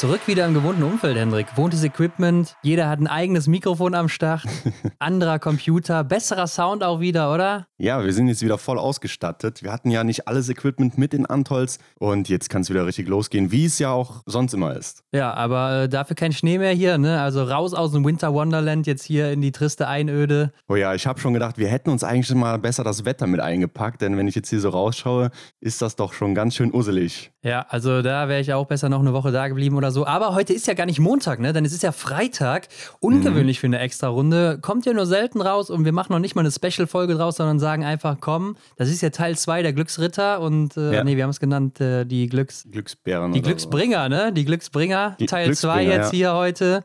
Zurück wieder im gewohnten Umfeld, Hendrik. Wohntes Equipment, jeder hat ein eigenes Mikrofon am Start, anderer Computer, besserer Sound auch wieder, oder? Ja, wir sind jetzt wieder voll ausgestattet. Wir hatten ja nicht alles Equipment mit in Antolz und jetzt kann es wieder richtig losgehen, wie es ja auch sonst immer ist. Ja, aber äh, dafür kein Schnee mehr hier, ne? Also raus aus dem Winter Wonderland jetzt hier in die triste Einöde. Oh ja, ich habe schon gedacht, wir hätten uns eigentlich mal besser das Wetter mit eingepackt, denn wenn ich jetzt hier so rausschaue, ist das doch schon ganz schön usselig. Ja, also da wäre ich auch besser noch eine Woche da geblieben oder so. Aber heute ist ja gar nicht Montag, ne? Denn es ist ja Freitag. Ungewöhnlich mhm. für eine extra Runde. Kommt ja nur selten raus und wir machen noch nicht mal eine Special-Folge draus, sondern sagen einfach, komm, das ist ja Teil 2 der Glücksritter und äh, ja. nee, wir haben es genannt, äh, die Glücks... Glücksbären. Die Glücksbringer, so. ne? Die Glücksbringer. Die Teil 2 jetzt ja. hier heute.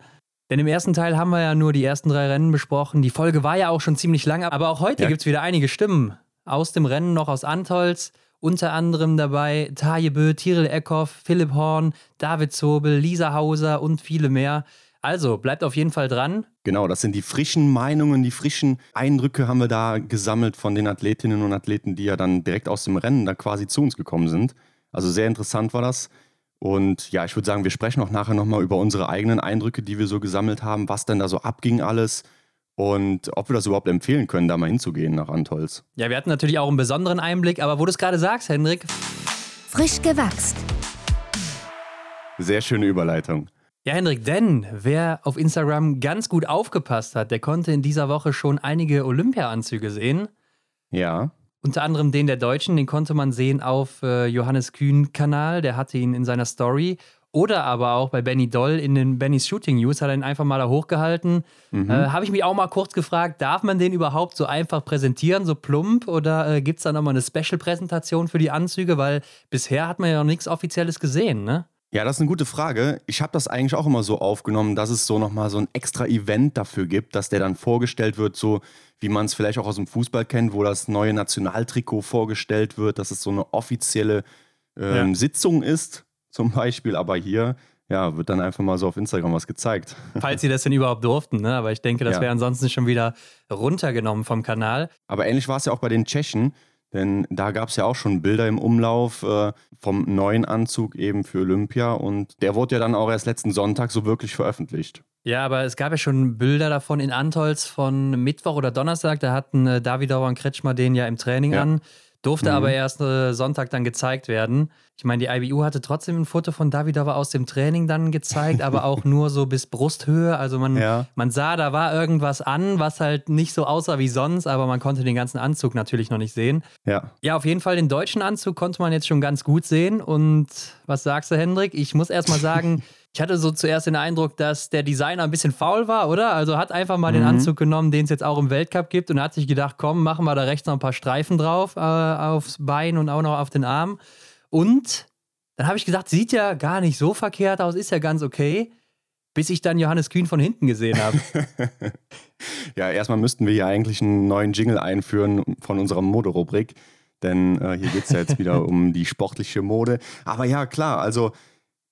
Denn im ersten Teil haben wir ja nur die ersten drei Rennen besprochen. Die Folge war ja auch schon ziemlich lang, aber auch heute ja. gibt es wieder einige Stimmen aus dem Rennen, noch aus Antolz. Unter anderem dabei Taje Bö, Tiril Eckhoff, Philipp Horn, David Zobel, Lisa Hauser und viele mehr. Also bleibt auf jeden Fall dran. Genau, das sind die frischen Meinungen, die frischen Eindrücke haben wir da gesammelt von den Athletinnen und Athleten, die ja dann direkt aus dem Rennen da quasi zu uns gekommen sind. Also sehr interessant war das. Und ja, ich würde sagen, wir sprechen auch nachher nochmal über unsere eigenen Eindrücke, die wir so gesammelt haben, was denn da so abging alles und ob wir das überhaupt empfehlen können, da mal hinzugehen nach Antolz. Ja, wir hatten natürlich auch einen besonderen Einblick, aber wo du es gerade sagst, Hendrik. Frisch gewachst. Sehr schöne Überleitung. Ja, Hendrik, denn wer auf Instagram ganz gut aufgepasst hat, der konnte in dieser Woche schon einige Olympia-Anzüge sehen. Ja. Unter anderem den der Deutschen, den konnte man sehen auf äh, Johannes Kühn-Kanal, der hatte ihn in seiner Story. Oder aber auch bei Benny Doll in den Bennys Shooting News hat er ihn einfach mal da hochgehalten. Mhm. Äh, Habe ich mich auch mal kurz gefragt, darf man den überhaupt so einfach präsentieren, so plump? Oder äh, gibt es da nochmal eine Special-Präsentation für die Anzüge? Weil bisher hat man ja noch nichts Offizielles gesehen, ne? Ja, das ist eine gute Frage. Ich habe das eigentlich auch immer so aufgenommen, dass es so nochmal so ein extra Event dafür gibt, dass der dann vorgestellt wird, so wie man es vielleicht auch aus dem Fußball kennt, wo das neue Nationaltrikot vorgestellt wird, dass es so eine offizielle ähm, ja. Sitzung ist zum Beispiel, aber hier ja, wird dann einfach mal so auf Instagram was gezeigt. Falls sie das denn überhaupt durften, ne? aber ich denke, das ja. wäre ansonsten schon wieder runtergenommen vom Kanal. Aber ähnlich war es ja auch bei den Tschechen, denn da gab es ja auch schon Bilder im Umlauf äh, vom neuen Anzug eben für Olympia und der wurde ja dann auch erst letzten Sonntag so wirklich veröffentlicht. Ja, aber es gab ja schon Bilder davon in Antolz von Mittwoch oder Donnerstag, da hatten äh, Davidauer und Kretschmer den ja im Training ja. an. Durfte mhm. aber erst äh, Sonntag dann gezeigt werden. Ich meine, die IBU hatte trotzdem ein Foto von Davidova aus dem Training dann gezeigt, aber auch nur so bis Brusthöhe. Also man, ja. man sah, da war irgendwas an, was halt nicht so aussah wie sonst, aber man konnte den ganzen Anzug natürlich noch nicht sehen. Ja. Ja, auf jeden Fall den deutschen Anzug konnte man jetzt schon ganz gut sehen. Und was sagst du, Hendrik? Ich muss erst mal sagen, Ich hatte so zuerst den Eindruck, dass der Designer ein bisschen faul war, oder? Also hat einfach mal mhm. den Anzug genommen, den es jetzt auch im Weltcup gibt und hat sich gedacht, komm, machen wir da rechts noch ein paar Streifen drauf, äh, aufs Bein und auch noch auf den Arm. Und dann habe ich gesagt, sieht ja gar nicht so verkehrt aus, ist ja ganz okay, bis ich dann Johannes Kühn von hinten gesehen habe. ja, erstmal müssten wir hier eigentlich einen neuen Jingle einführen von unserer Moderubrik, denn äh, hier geht es ja jetzt wieder um die sportliche Mode. Aber ja, klar, also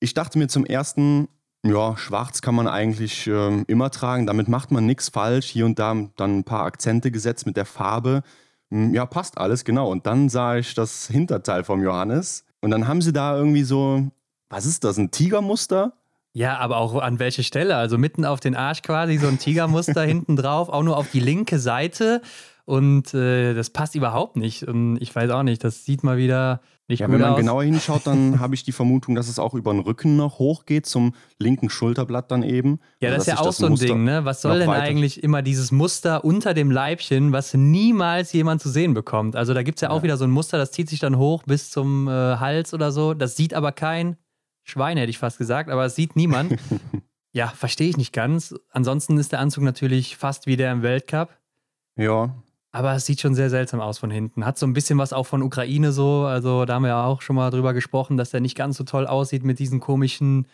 ich dachte mir zum ersten, ja, schwarz kann man eigentlich äh, immer tragen, damit macht man nichts falsch. Hier und da dann ein paar Akzente gesetzt mit der Farbe. Hm, ja, passt alles, genau. Und dann sah ich das Hinterteil vom Johannes. Und dann haben sie da irgendwie so, was ist das, ein Tigermuster? Ja, aber auch an welche Stelle? Also mitten auf den Arsch quasi, so ein Tigermuster hinten drauf, auch nur auf die linke Seite. Und äh, das passt überhaupt nicht. Und ich weiß auch nicht, das sieht mal wieder nicht ja, Wenn man aus. genauer hinschaut, dann habe ich die Vermutung, dass es auch über den Rücken noch hochgeht, zum linken Schulterblatt dann eben. Ja, das ist ja auch so ein Muster Ding, ne? Was soll denn eigentlich immer dieses Muster unter dem Leibchen, was niemals jemand zu sehen bekommt? Also da gibt es ja auch ja. wieder so ein Muster, das zieht sich dann hoch bis zum äh, Hals oder so. Das sieht aber kein Schwein, hätte ich fast gesagt, aber es sieht niemand. ja, verstehe ich nicht ganz. Ansonsten ist der Anzug natürlich fast wie der im Weltcup. Ja, aber es sieht schon sehr seltsam aus von hinten. Hat so ein bisschen was auch von Ukraine so. Also da haben wir ja auch schon mal drüber gesprochen, dass der nicht ganz so toll aussieht mit diesen komischen,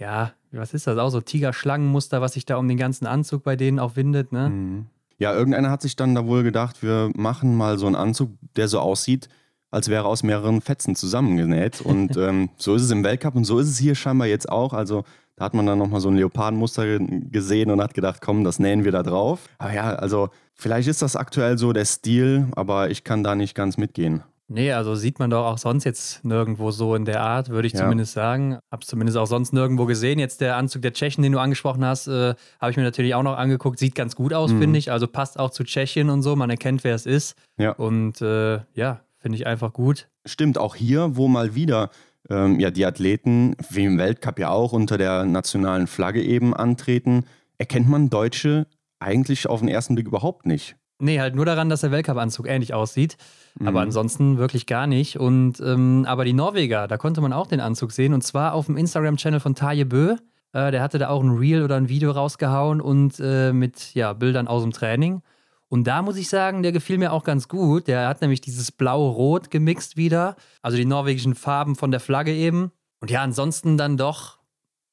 ja, was ist das auch so Tigerschlangenmuster, was sich da um den ganzen Anzug bei denen auch windet, ne? Mhm. Ja, irgendeiner hat sich dann da wohl gedacht, wir machen mal so einen Anzug, der so aussieht, als wäre aus mehreren Fetzen zusammengenäht. Und ähm, so ist es im Weltcup und so ist es hier scheinbar jetzt auch. Also da hat man dann nochmal so ein Leopardenmuster gesehen und hat gedacht, komm, das nähen wir da drauf. Aber ja, also vielleicht ist das aktuell so der Stil, aber ich kann da nicht ganz mitgehen. Nee, also sieht man doch auch sonst jetzt nirgendwo so in der Art, würde ich ja. zumindest sagen. Hab's zumindest auch sonst nirgendwo gesehen. Jetzt der Anzug der Tschechen, den du angesprochen hast, äh, habe ich mir natürlich auch noch angeguckt. Sieht ganz gut aus, mhm. finde ich. Also passt auch zu Tschechien und so. Man erkennt, wer es ist. Ja. Und äh, ja, finde ich einfach gut. Stimmt, auch hier, wo mal wieder ähm, ja, die Athleten, wie im Weltcup ja auch, unter der nationalen Flagge eben antreten, erkennt man Deutsche eigentlich auf den ersten Blick überhaupt nicht. Nee, halt nur daran, dass der Weltcup-Anzug ähnlich aussieht. Mhm. Aber ansonsten wirklich gar nicht. Und ähm, aber die Norweger, da konnte man auch den Anzug sehen. Und zwar auf dem Instagram-Channel von Taje Bö. Äh, der hatte da auch ein Reel oder ein Video rausgehauen und äh, mit ja, Bildern aus dem Training. Und da muss ich sagen, der gefiel mir auch ganz gut. Der hat nämlich dieses Blau-Rot gemixt wieder. Also die norwegischen Farben von der Flagge eben. Und ja, ansonsten dann doch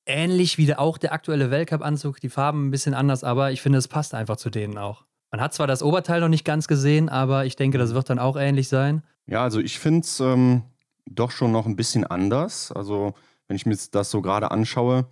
ähnlich wie der, auch der aktuelle Weltcup-Anzug. Die Farben ein bisschen anders, aber ich finde, es passt einfach zu denen auch. Man hat zwar das Oberteil noch nicht ganz gesehen, aber ich denke, das wird dann auch ähnlich sein. Ja, also ich finde es ähm, doch schon noch ein bisschen anders. Also, wenn ich mir das so gerade anschaue,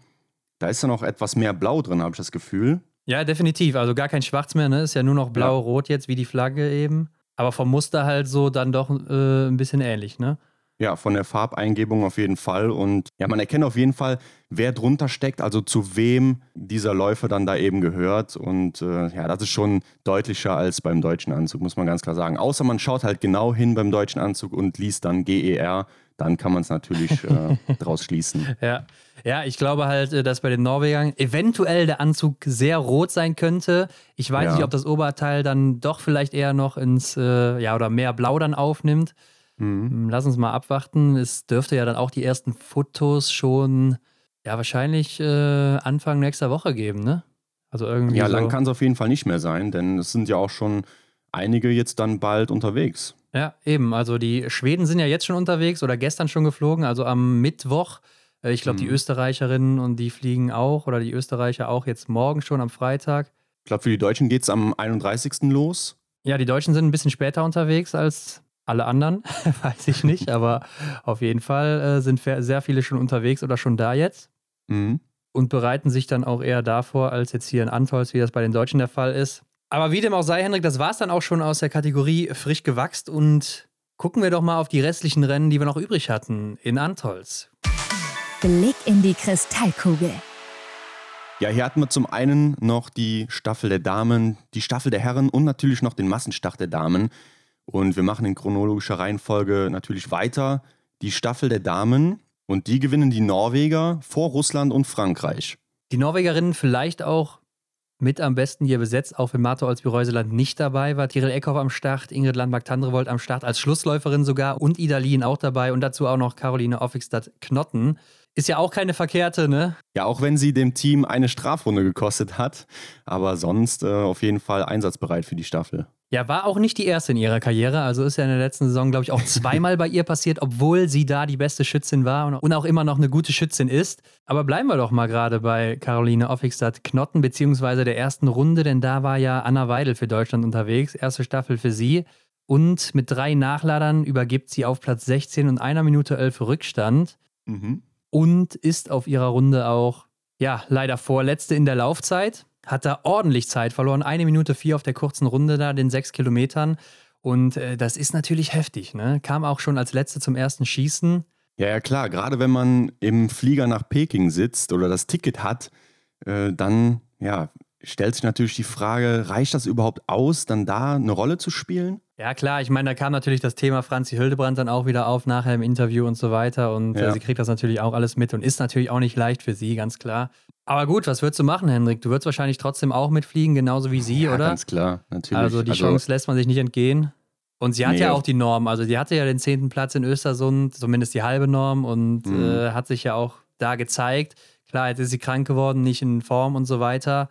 da ist ja noch etwas mehr Blau drin, habe ich das Gefühl. Ja, definitiv. Also gar kein Schwarz mehr, ne? Ist ja nur noch blau-rot jetzt, wie die Flagge eben. Aber vom Muster halt so dann doch äh, ein bisschen ähnlich, ne? Ja, von der Farbeingebung auf jeden Fall. Und ja, man erkennt auf jeden Fall, wer drunter steckt, also zu wem dieser Läufer dann da eben gehört. Und äh, ja, das ist schon deutlicher als beim deutschen Anzug, muss man ganz klar sagen. Außer man schaut halt genau hin beim deutschen Anzug und liest dann GER, dann kann man es natürlich äh, draus schließen. Ja. ja, ich glaube halt, äh, dass bei den Norwegern eventuell der Anzug sehr rot sein könnte. Ich weiß ja. nicht, ob das Oberteil dann doch vielleicht eher noch ins, äh, ja, oder mehr Blau dann aufnimmt. Mhm. Hm, lass uns mal abwarten. Es dürfte ja dann auch die ersten Fotos schon, ja, wahrscheinlich äh, Anfang nächster Woche geben, ne? Also irgendwie. Ja, so. lang kann es auf jeden Fall nicht mehr sein, denn es sind ja auch schon einige jetzt dann bald unterwegs. Ja, eben. Also die Schweden sind ja jetzt schon unterwegs oder gestern schon geflogen, also am Mittwoch. Äh, ich glaube, mhm. die Österreicherinnen und die fliegen auch oder die Österreicher auch jetzt morgen schon am Freitag. Ich glaube, für die Deutschen geht es am 31. los. Ja, die Deutschen sind ein bisschen später unterwegs als alle anderen, weiß ich nicht, aber auf jeden Fall äh, sind sehr viele schon unterwegs oder schon da jetzt mhm. und bereiten sich dann auch eher davor, als jetzt hier in Antolz, wie das bei den Deutschen der Fall ist. Aber wie dem auch sei, Hendrik, das war es dann auch schon aus der Kategorie frisch gewachst und gucken wir doch mal auf die restlichen Rennen, die wir noch übrig hatten in Antolz. Blick in die Kristallkugel. Ja, hier hatten wir zum einen noch die Staffel der Damen, die Staffel der Herren und natürlich noch den Massenstart der Damen. Und wir machen in chronologischer Reihenfolge natürlich weiter. Die Staffel der Damen und die gewinnen die Norweger vor Russland und Frankreich. Die Norwegerinnen vielleicht auch mit am besten hier besetzt, auch wenn Marta Olsby-Reuseland nicht dabei war. Tiril Eckhoff am Start, Ingrid Landmark-Tandrevold am Start als Schlussläuferin sogar und Ida Lien auch dabei und dazu auch noch Caroline Offigstadt-Knotten. Ist ja auch keine verkehrte, ne? Ja, auch wenn sie dem Team eine Strafrunde gekostet hat, aber sonst äh, auf jeden Fall einsatzbereit für die Staffel. Ja, war auch nicht die erste in ihrer Karriere. Also ist ja in der letzten Saison, glaube ich, auch zweimal bei ihr passiert, obwohl sie da die beste Schützin war und auch immer noch eine gute Schützin ist. Aber bleiben wir doch mal gerade bei Caroline Offigstadt-Knotten, beziehungsweise der ersten Runde, denn da war ja Anna Weidel für Deutschland unterwegs. Erste Staffel für sie. Und mit drei Nachladern übergibt sie auf Platz 16 und einer Minute 11 Rückstand. Mhm. Und ist auf ihrer Runde auch, ja, leider vorletzte in der Laufzeit hat da ordentlich Zeit verloren. Eine Minute vier auf der kurzen Runde da, den sechs Kilometern. Und äh, das ist natürlich heftig. Ne? Kam auch schon als Letzte zum ersten Schießen. Ja, ja, klar. Gerade wenn man im Flieger nach Peking sitzt oder das Ticket hat, äh, dann ja, stellt sich natürlich die Frage, reicht das überhaupt aus, dann da eine Rolle zu spielen? Ja, klar, ich meine, da kam natürlich das Thema Franzi Hildebrand dann auch wieder auf, nachher im Interview und so weiter. Und äh, ja. äh, sie kriegt das natürlich auch alles mit und ist natürlich auch nicht leicht für sie, ganz klar. Aber gut, was würdest du machen, Hendrik? Du würdest wahrscheinlich trotzdem auch mitfliegen, genauso wie sie, ja, oder? Ganz klar, natürlich. Also die also, Chance lässt man sich nicht entgehen. Und sie hat nee. ja auch die Norm. Also sie hatte ja den zehnten Platz in Östersund, zumindest die halbe Norm, und mhm. äh, hat sich ja auch da gezeigt. Klar, jetzt ist sie krank geworden, nicht in Form und so weiter.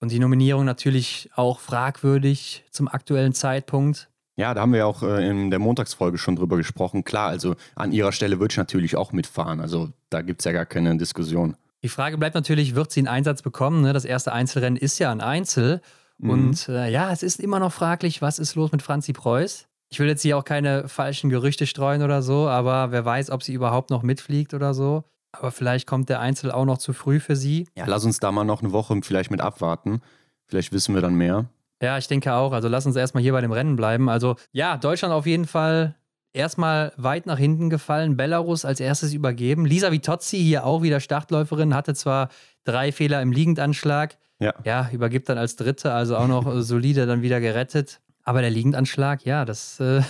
Und die Nominierung natürlich auch fragwürdig zum aktuellen Zeitpunkt. Ja, da haben wir ja auch äh, in der Montagsfolge schon drüber gesprochen. Klar, also an ihrer Stelle würde ich natürlich auch mitfahren. Also da gibt es ja gar keine Diskussion. Die Frage bleibt natürlich, wird sie einen Einsatz bekommen? Ne? Das erste Einzelrennen ist ja ein Einzel. Mhm. Und äh, ja, es ist immer noch fraglich, was ist los mit Franzi Preuß? Ich will jetzt hier auch keine falschen Gerüchte streuen oder so, aber wer weiß, ob sie überhaupt noch mitfliegt oder so. Aber vielleicht kommt der Einzel auch noch zu früh für sie. Ja, lass uns da mal noch eine Woche vielleicht mit abwarten. Vielleicht wissen wir dann mehr. Ja, ich denke auch. Also lass uns erstmal hier bei dem Rennen bleiben. Also ja, Deutschland auf jeden Fall erstmal weit nach hinten gefallen. Belarus als erstes übergeben. Lisa Vitozzi hier auch wieder Startläuferin, hatte zwar drei Fehler im Liegendanschlag. Ja. Ja, übergibt dann als Dritte, also auch noch solide dann wieder gerettet. Aber der Liegendanschlag, ja, das, äh,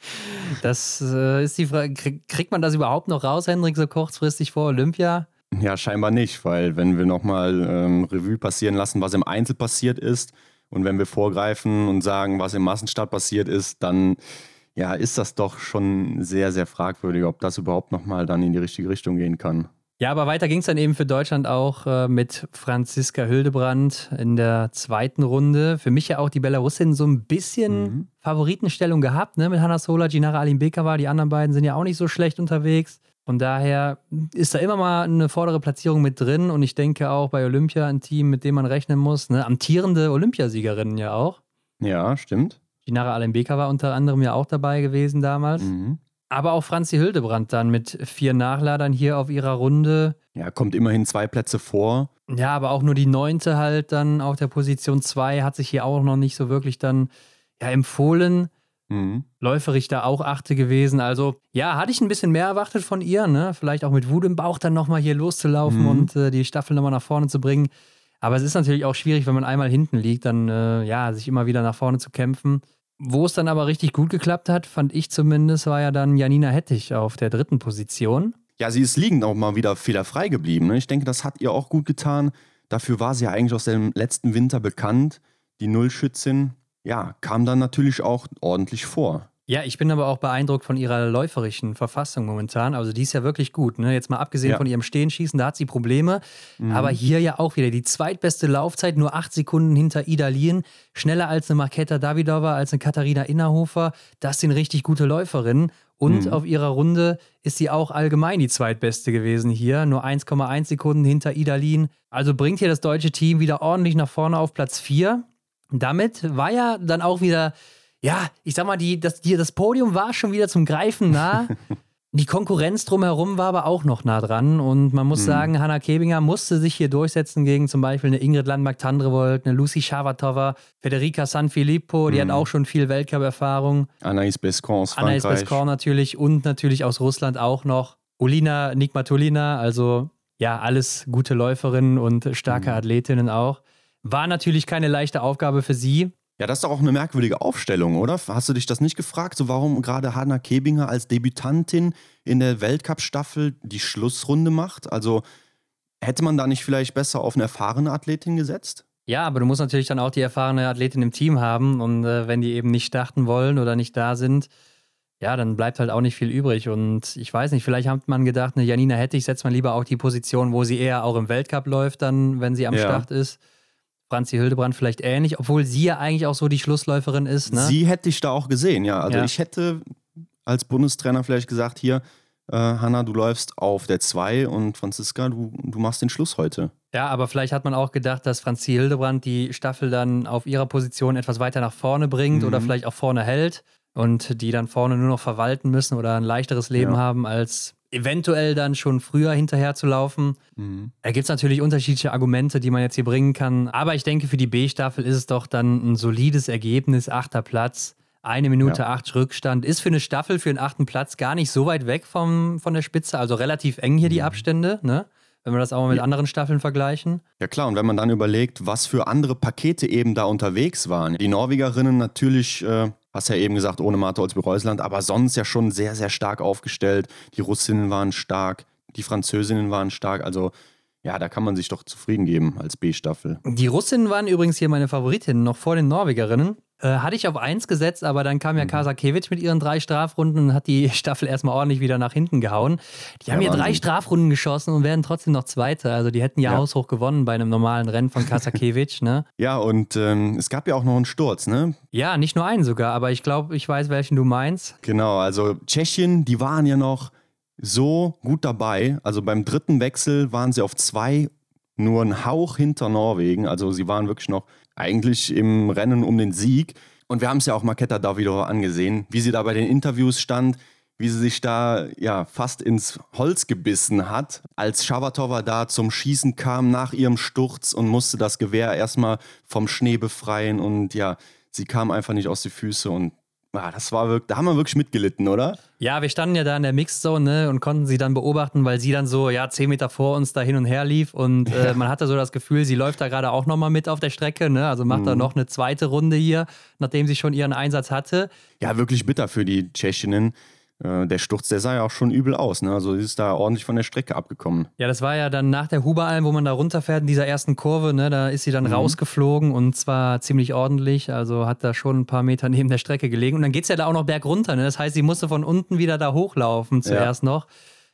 das äh, ist die Frage. Kriegt man das überhaupt noch raus, Hendrik, so kurzfristig vor Olympia? Ja, scheinbar nicht, weil wenn wir nochmal ähm, Revue passieren lassen, was im Einzel passiert ist und wenn wir vorgreifen und sagen, was im Massenstart passiert ist, dann ja, ist das doch schon sehr, sehr fragwürdig, ob das überhaupt nochmal dann in die richtige Richtung gehen kann. Ja, aber weiter ging es dann eben für Deutschland auch äh, mit Franziska Hildebrand in der zweiten Runde. Für mich ja auch die Belarusin so ein bisschen mhm. Favoritenstellung gehabt, ne? Mit Hanna Sola, Ginara Alimbekova. Die anderen beiden sind ja auch nicht so schlecht unterwegs. Von daher ist da immer mal eine vordere Platzierung mit drin. Und ich denke auch bei Olympia ein Team, mit dem man rechnen muss. Ne? Amtierende Olympiasiegerinnen ja auch. Ja, stimmt. Ginara Alembeka war unter anderem ja auch dabei gewesen damals. Mhm. Aber auch Franzi Hildebrand dann mit vier Nachladern hier auf ihrer Runde. Ja, kommt immerhin zwei Plätze vor. Ja, aber auch nur die neunte halt dann auf der Position zwei hat sich hier auch noch nicht so wirklich dann ja, empfohlen. Mhm. Läuferich da auch achte gewesen. Also ja, hatte ich ein bisschen mehr erwartet von ihr, ne? Vielleicht auch mit Wut im Bauch dann nochmal hier loszulaufen mhm. und äh, die Staffel nochmal nach vorne zu bringen. Aber es ist natürlich auch schwierig, wenn man einmal hinten liegt, dann äh, ja, sich immer wieder nach vorne zu kämpfen. Wo es dann aber richtig gut geklappt hat, fand ich zumindest, war ja dann Janina Hettich auf der dritten Position. Ja, sie ist liegend auch mal wieder fehlerfrei geblieben. Ne? Ich denke, das hat ihr auch gut getan. Dafür war sie ja eigentlich aus dem letzten Winter bekannt. Die Nullschützin, ja, kam dann natürlich auch ordentlich vor. Ja, ich bin aber auch beeindruckt von ihrer läuferischen Verfassung momentan. Also die ist ja wirklich gut. Ne? Jetzt mal abgesehen ja. von ihrem Stehenschießen, da hat sie Probleme. Mhm. Aber hier ja auch wieder die zweitbeste Laufzeit, nur acht Sekunden hinter Ida Lien. Schneller als eine Marketa Davidova, als eine Katharina Innerhofer. Das sind richtig gute Läuferinnen. Und mhm. auf ihrer Runde ist sie auch allgemein die zweitbeste gewesen hier. Nur 1,1 Sekunden hinter Ida Lien. Also bringt hier das deutsche Team wieder ordentlich nach vorne auf Platz 4. Damit war ja dann auch wieder ja, ich sag mal, die, das, die, das Podium war schon wieder zum Greifen nah. Die Konkurrenz drumherum war aber auch noch nah dran. Und man muss mhm. sagen, Hanna Kebinger musste sich hier durchsetzen gegen zum Beispiel eine Ingrid Landmark-Tandrevold, eine Lucy Schavatova, Federica Sanfilippo, die mhm. hat auch schon viel Weltcup-Erfahrung. Anaïs Bescon aus Frankreich. Anaïs Bescon natürlich und natürlich aus Russland auch noch. Ulina Nikmatulina, also ja, alles gute Läuferinnen und starke mhm. Athletinnen auch. War natürlich keine leichte Aufgabe für sie. Ja, das ist doch auch eine merkwürdige Aufstellung, oder? Hast du dich das nicht gefragt, so warum gerade Hanna Kebinger als Debütantin in der Weltcup-Staffel die Schlussrunde macht? Also hätte man da nicht vielleicht besser auf eine erfahrene Athletin gesetzt? Ja, aber du musst natürlich dann auch die erfahrene Athletin im Team haben und äh, wenn die eben nicht starten wollen oder nicht da sind, ja, dann bleibt halt auch nicht viel übrig. Und ich weiß nicht, vielleicht hat man gedacht, eine Janina Hettich setzt man lieber auch die Position, wo sie eher auch im Weltcup läuft, dann, wenn sie am ja. Start ist. Franzi Hildebrand vielleicht ähnlich, obwohl sie ja eigentlich auch so die Schlussläuferin ist. Ne? Sie hätte ich da auch gesehen, ja. Also ja. ich hätte als Bundestrainer vielleicht gesagt, hier, äh, Hanna, du läufst auf der 2 und Franziska, du, du machst den Schluss heute. Ja, aber vielleicht hat man auch gedacht, dass Franzi Hildebrand die Staffel dann auf ihrer Position etwas weiter nach vorne bringt mhm. oder vielleicht auch vorne hält und die dann vorne nur noch verwalten müssen oder ein leichteres Leben ja. haben als eventuell dann schon früher hinterher zu laufen. Mhm. Da gibt es natürlich unterschiedliche Argumente, die man jetzt hier bringen kann. Aber ich denke, für die B-Staffel ist es doch dann ein solides Ergebnis. Achter Platz, eine Minute ja. acht Rückstand. Ist für eine Staffel, für einen achten Platz gar nicht so weit weg vom, von der Spitze. Also relativ eng hier die mhm. Abstände, ne? wenn wir das auch mal mit ja. anderen Staffeln vergleichen. Ja klar, und wenn man dann überlegt, was für andere Pakete eben da unterwegs waren. Die Norwegerinnen natürlich äh, Hast ja eben gesagt, ohne Martha Olsby-Reusland, aber sonst ja schon sehr, sehr stark aufgestellt. Die Russinnen waren stark, die Französinnen waren stark. Also ja, da kann man sich doch zufrieden geben als B-Staffel. Die Russinnen waren übrigens hier meine Favoritinnen, noch vor den Norwegerinnen. Äh, hatte ich auf eins gesetzt, aber dann kam ja mhm. Kasakewitsch mit ihren drei Strafrunden und hat die Staffel erstmal ordentlich wieder nach hinten gehauen. Die haben ja drei Strafrunden geschossen und werden trotzdem noch Zweite. Also die hätten ja, ja. haushoch gewonnen bei einem normalen Rennen von Kasakewitsch, ne? Ja, und ähm, es gab ja auch noch einen Sturz, ne? Ja, nicht nur einen sogar, aber ich glaube, ich weiß, welchen du meinst. Genau, also Tschechien, die waren ja noch so gut dabei. Also beim dritten Wechsel waren sie auf zwei, nur einen Hauch hinter Norwegen. Also sie waren wirklich noch eigentlich im Rennen um den Sieg. Und wir haben es ja auch Maketa Davidova angesehen, wie sie da bei den Interviews stand, wie sie sich da ja fast ins Holz gebissen hat, als Schabatova da zum Schießen kam nach ihrem Sturz und musste das Gewehr erstmal vom Schnee befreien und ja, sie kam einfach nicht aus die Füße und ja, das war wirklich, da haben wir wirklich mitgelitten, oder? Ja, wir standen ja da in der Mixzone ne, und konnten sie dann beobachten, weil sie dann so, ja, zehn Meter vor uns da hin und her lief und äh, man hatte so das Gefühl, sie läuft da gerade auch nochmal mit auf der Strecke, ne? Also macht mhm. da noch eine zweite Runde hier, nachdem sie schon ihren Einsatz hatte. Ja, wirklich bitter für die Tschechinnen. Äh, der Sturz, der sah ja auch schon übel aus. Ne? Also sie ist da ordentlich von der Strecke abgekommen. Ja, das war ja dann nach der Huberalm, wo man da runterfährt in dieser ersten Kurve. Ne? Da ist sie dann mhm. rausgeflogen und zwar ziemlich ordentlich. Also hat da schon ein paar Meter neben der Strecke gelegen. Und dann geht es ja da auch noch bergunter. Ne? Das heißt, sie musste von unten wieder da hochlaufen zuerst ja. noch.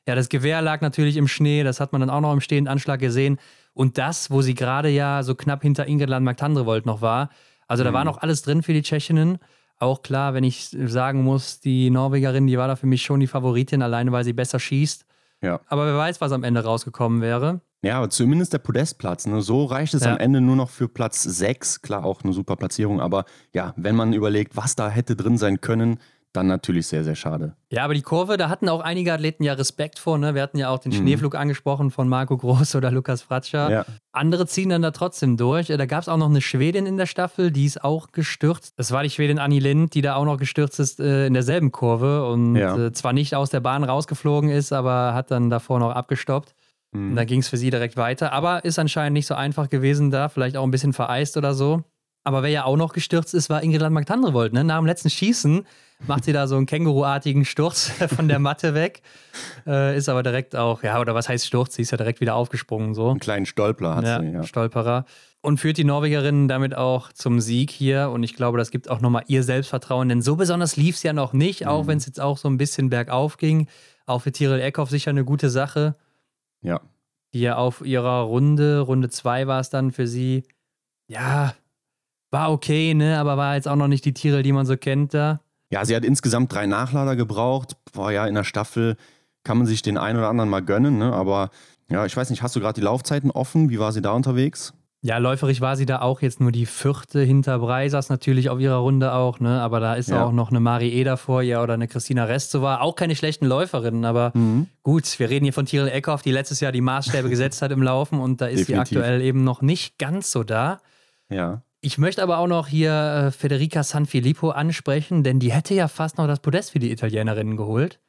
Ja, das Gewehr lag natürlich im Schnee. Das hat man dann auch noch im stehenden Anschlag gesehen. Und das, wo sie gerade ja so knapp hinter Ingrid Landmark-Tandrevold noch war. Also da mhm. war noch alles drin für die Tschechinnen. Auch klar, wenn ich sagen muss, die Norwegerin, die war da für mich schon die Favoritin, alleine weil sie besser schießt. Ja. Aber wer weiß, was am Ende rausgekommen wäre. Ja, aber zumindest der Podestplatz. Ne? So reicht es ja. am Ende nur noch für Platz 6. Klar, auch eine super Platzierung, aber ja, wenn man überlegt, was da hätte drin sein können, dann natürlich sehr, sehr schade. Ja, aber die Kurve, da hatten auch einige Athleten ja Respekt vor. Ne? Wir hatten ja auch den mhm. Schneeflug angesprochen von Marco Groß oder Lukas Fratscher. Ja. Andere ziehen dann da trotzdem durch. Da gab es auch noch eine Schwedin in der Staffel, die ist auch gestürzt. Das war die Schwedin Anni Lind, die da auch noch gestürzt ist äh, in derselben Kurve und ja. äh, zwar nicht aus der Bahn rausgeflogen ist, aber hat dann davor noch abgestoppt. Mhm. Und da ging es für sie direkt weiter. Aber ist anscheinend nicht so einfach gewesen da, vielleicht auch ein bisschen vereist oder so. Aber wer ja auch noch gestürzt ist, war Ingrid Landmark-Tandrevold. Ne? Nach dem letzten Schießen macht sie da so einen Känguruartigen Sturz von der Matte weg. Äh, ist aber direkt auch, ja, oder was heißt Sturz? Sie ist ja direkt wieder aufgesprungen. So. Einen kleinen Stolper hat ja, sie, ja. Stolperer. Und führt die Norwegerinnen damit auch zum Sieg hier. Und ich glaube, das gibt auch nochmal ihr Selbstvertrauen, denn so besonders lief es ja noch nicht, auch mhm. wenn es jetzt auch so ein bisschen bergauf ging. Auch für Tirol Eckhoff sicher eine gute Sache. Ja. Die ja auf ihrer Runde, Runde 2 war es dann für sie, ja, war okay, ne, aber war jetzt auch noch nicht die Tiere, die man so kennt da. Ja, sie hat insgesamt drei Nachlader gebraucht. Boah, ja, in der Staffel kann man sich den einen oder anderen mal gönnen, ne? Aber ja, ich weiß nicht, hast du gerade die Laufzeiten offen? Wie war sie da unterwegs? Ja, läuferig war sie da auch jetzt nur die vierte hinter Breisers, natürlich auf ihrer Runde auch, ne? Aber da ist ja. auch noch eine Marie Eder vor ihr oder eine Christina Restzova. Auch keine schlechten Läuferinnen, aber mhm. gut, wir reden hier von Tyrell Eckhoff, die letztes Jahr die Maßstäbe gesetzt hat im Laufen und da ist Definitiv. sie aktuell eben noch nicht ganz so da. Ja. Ich möchte aber auch noch hier äh, Federica Sanfilippo ansprechen, denn die hätte ja fast noch das Podest für die Italienerinnen geholt.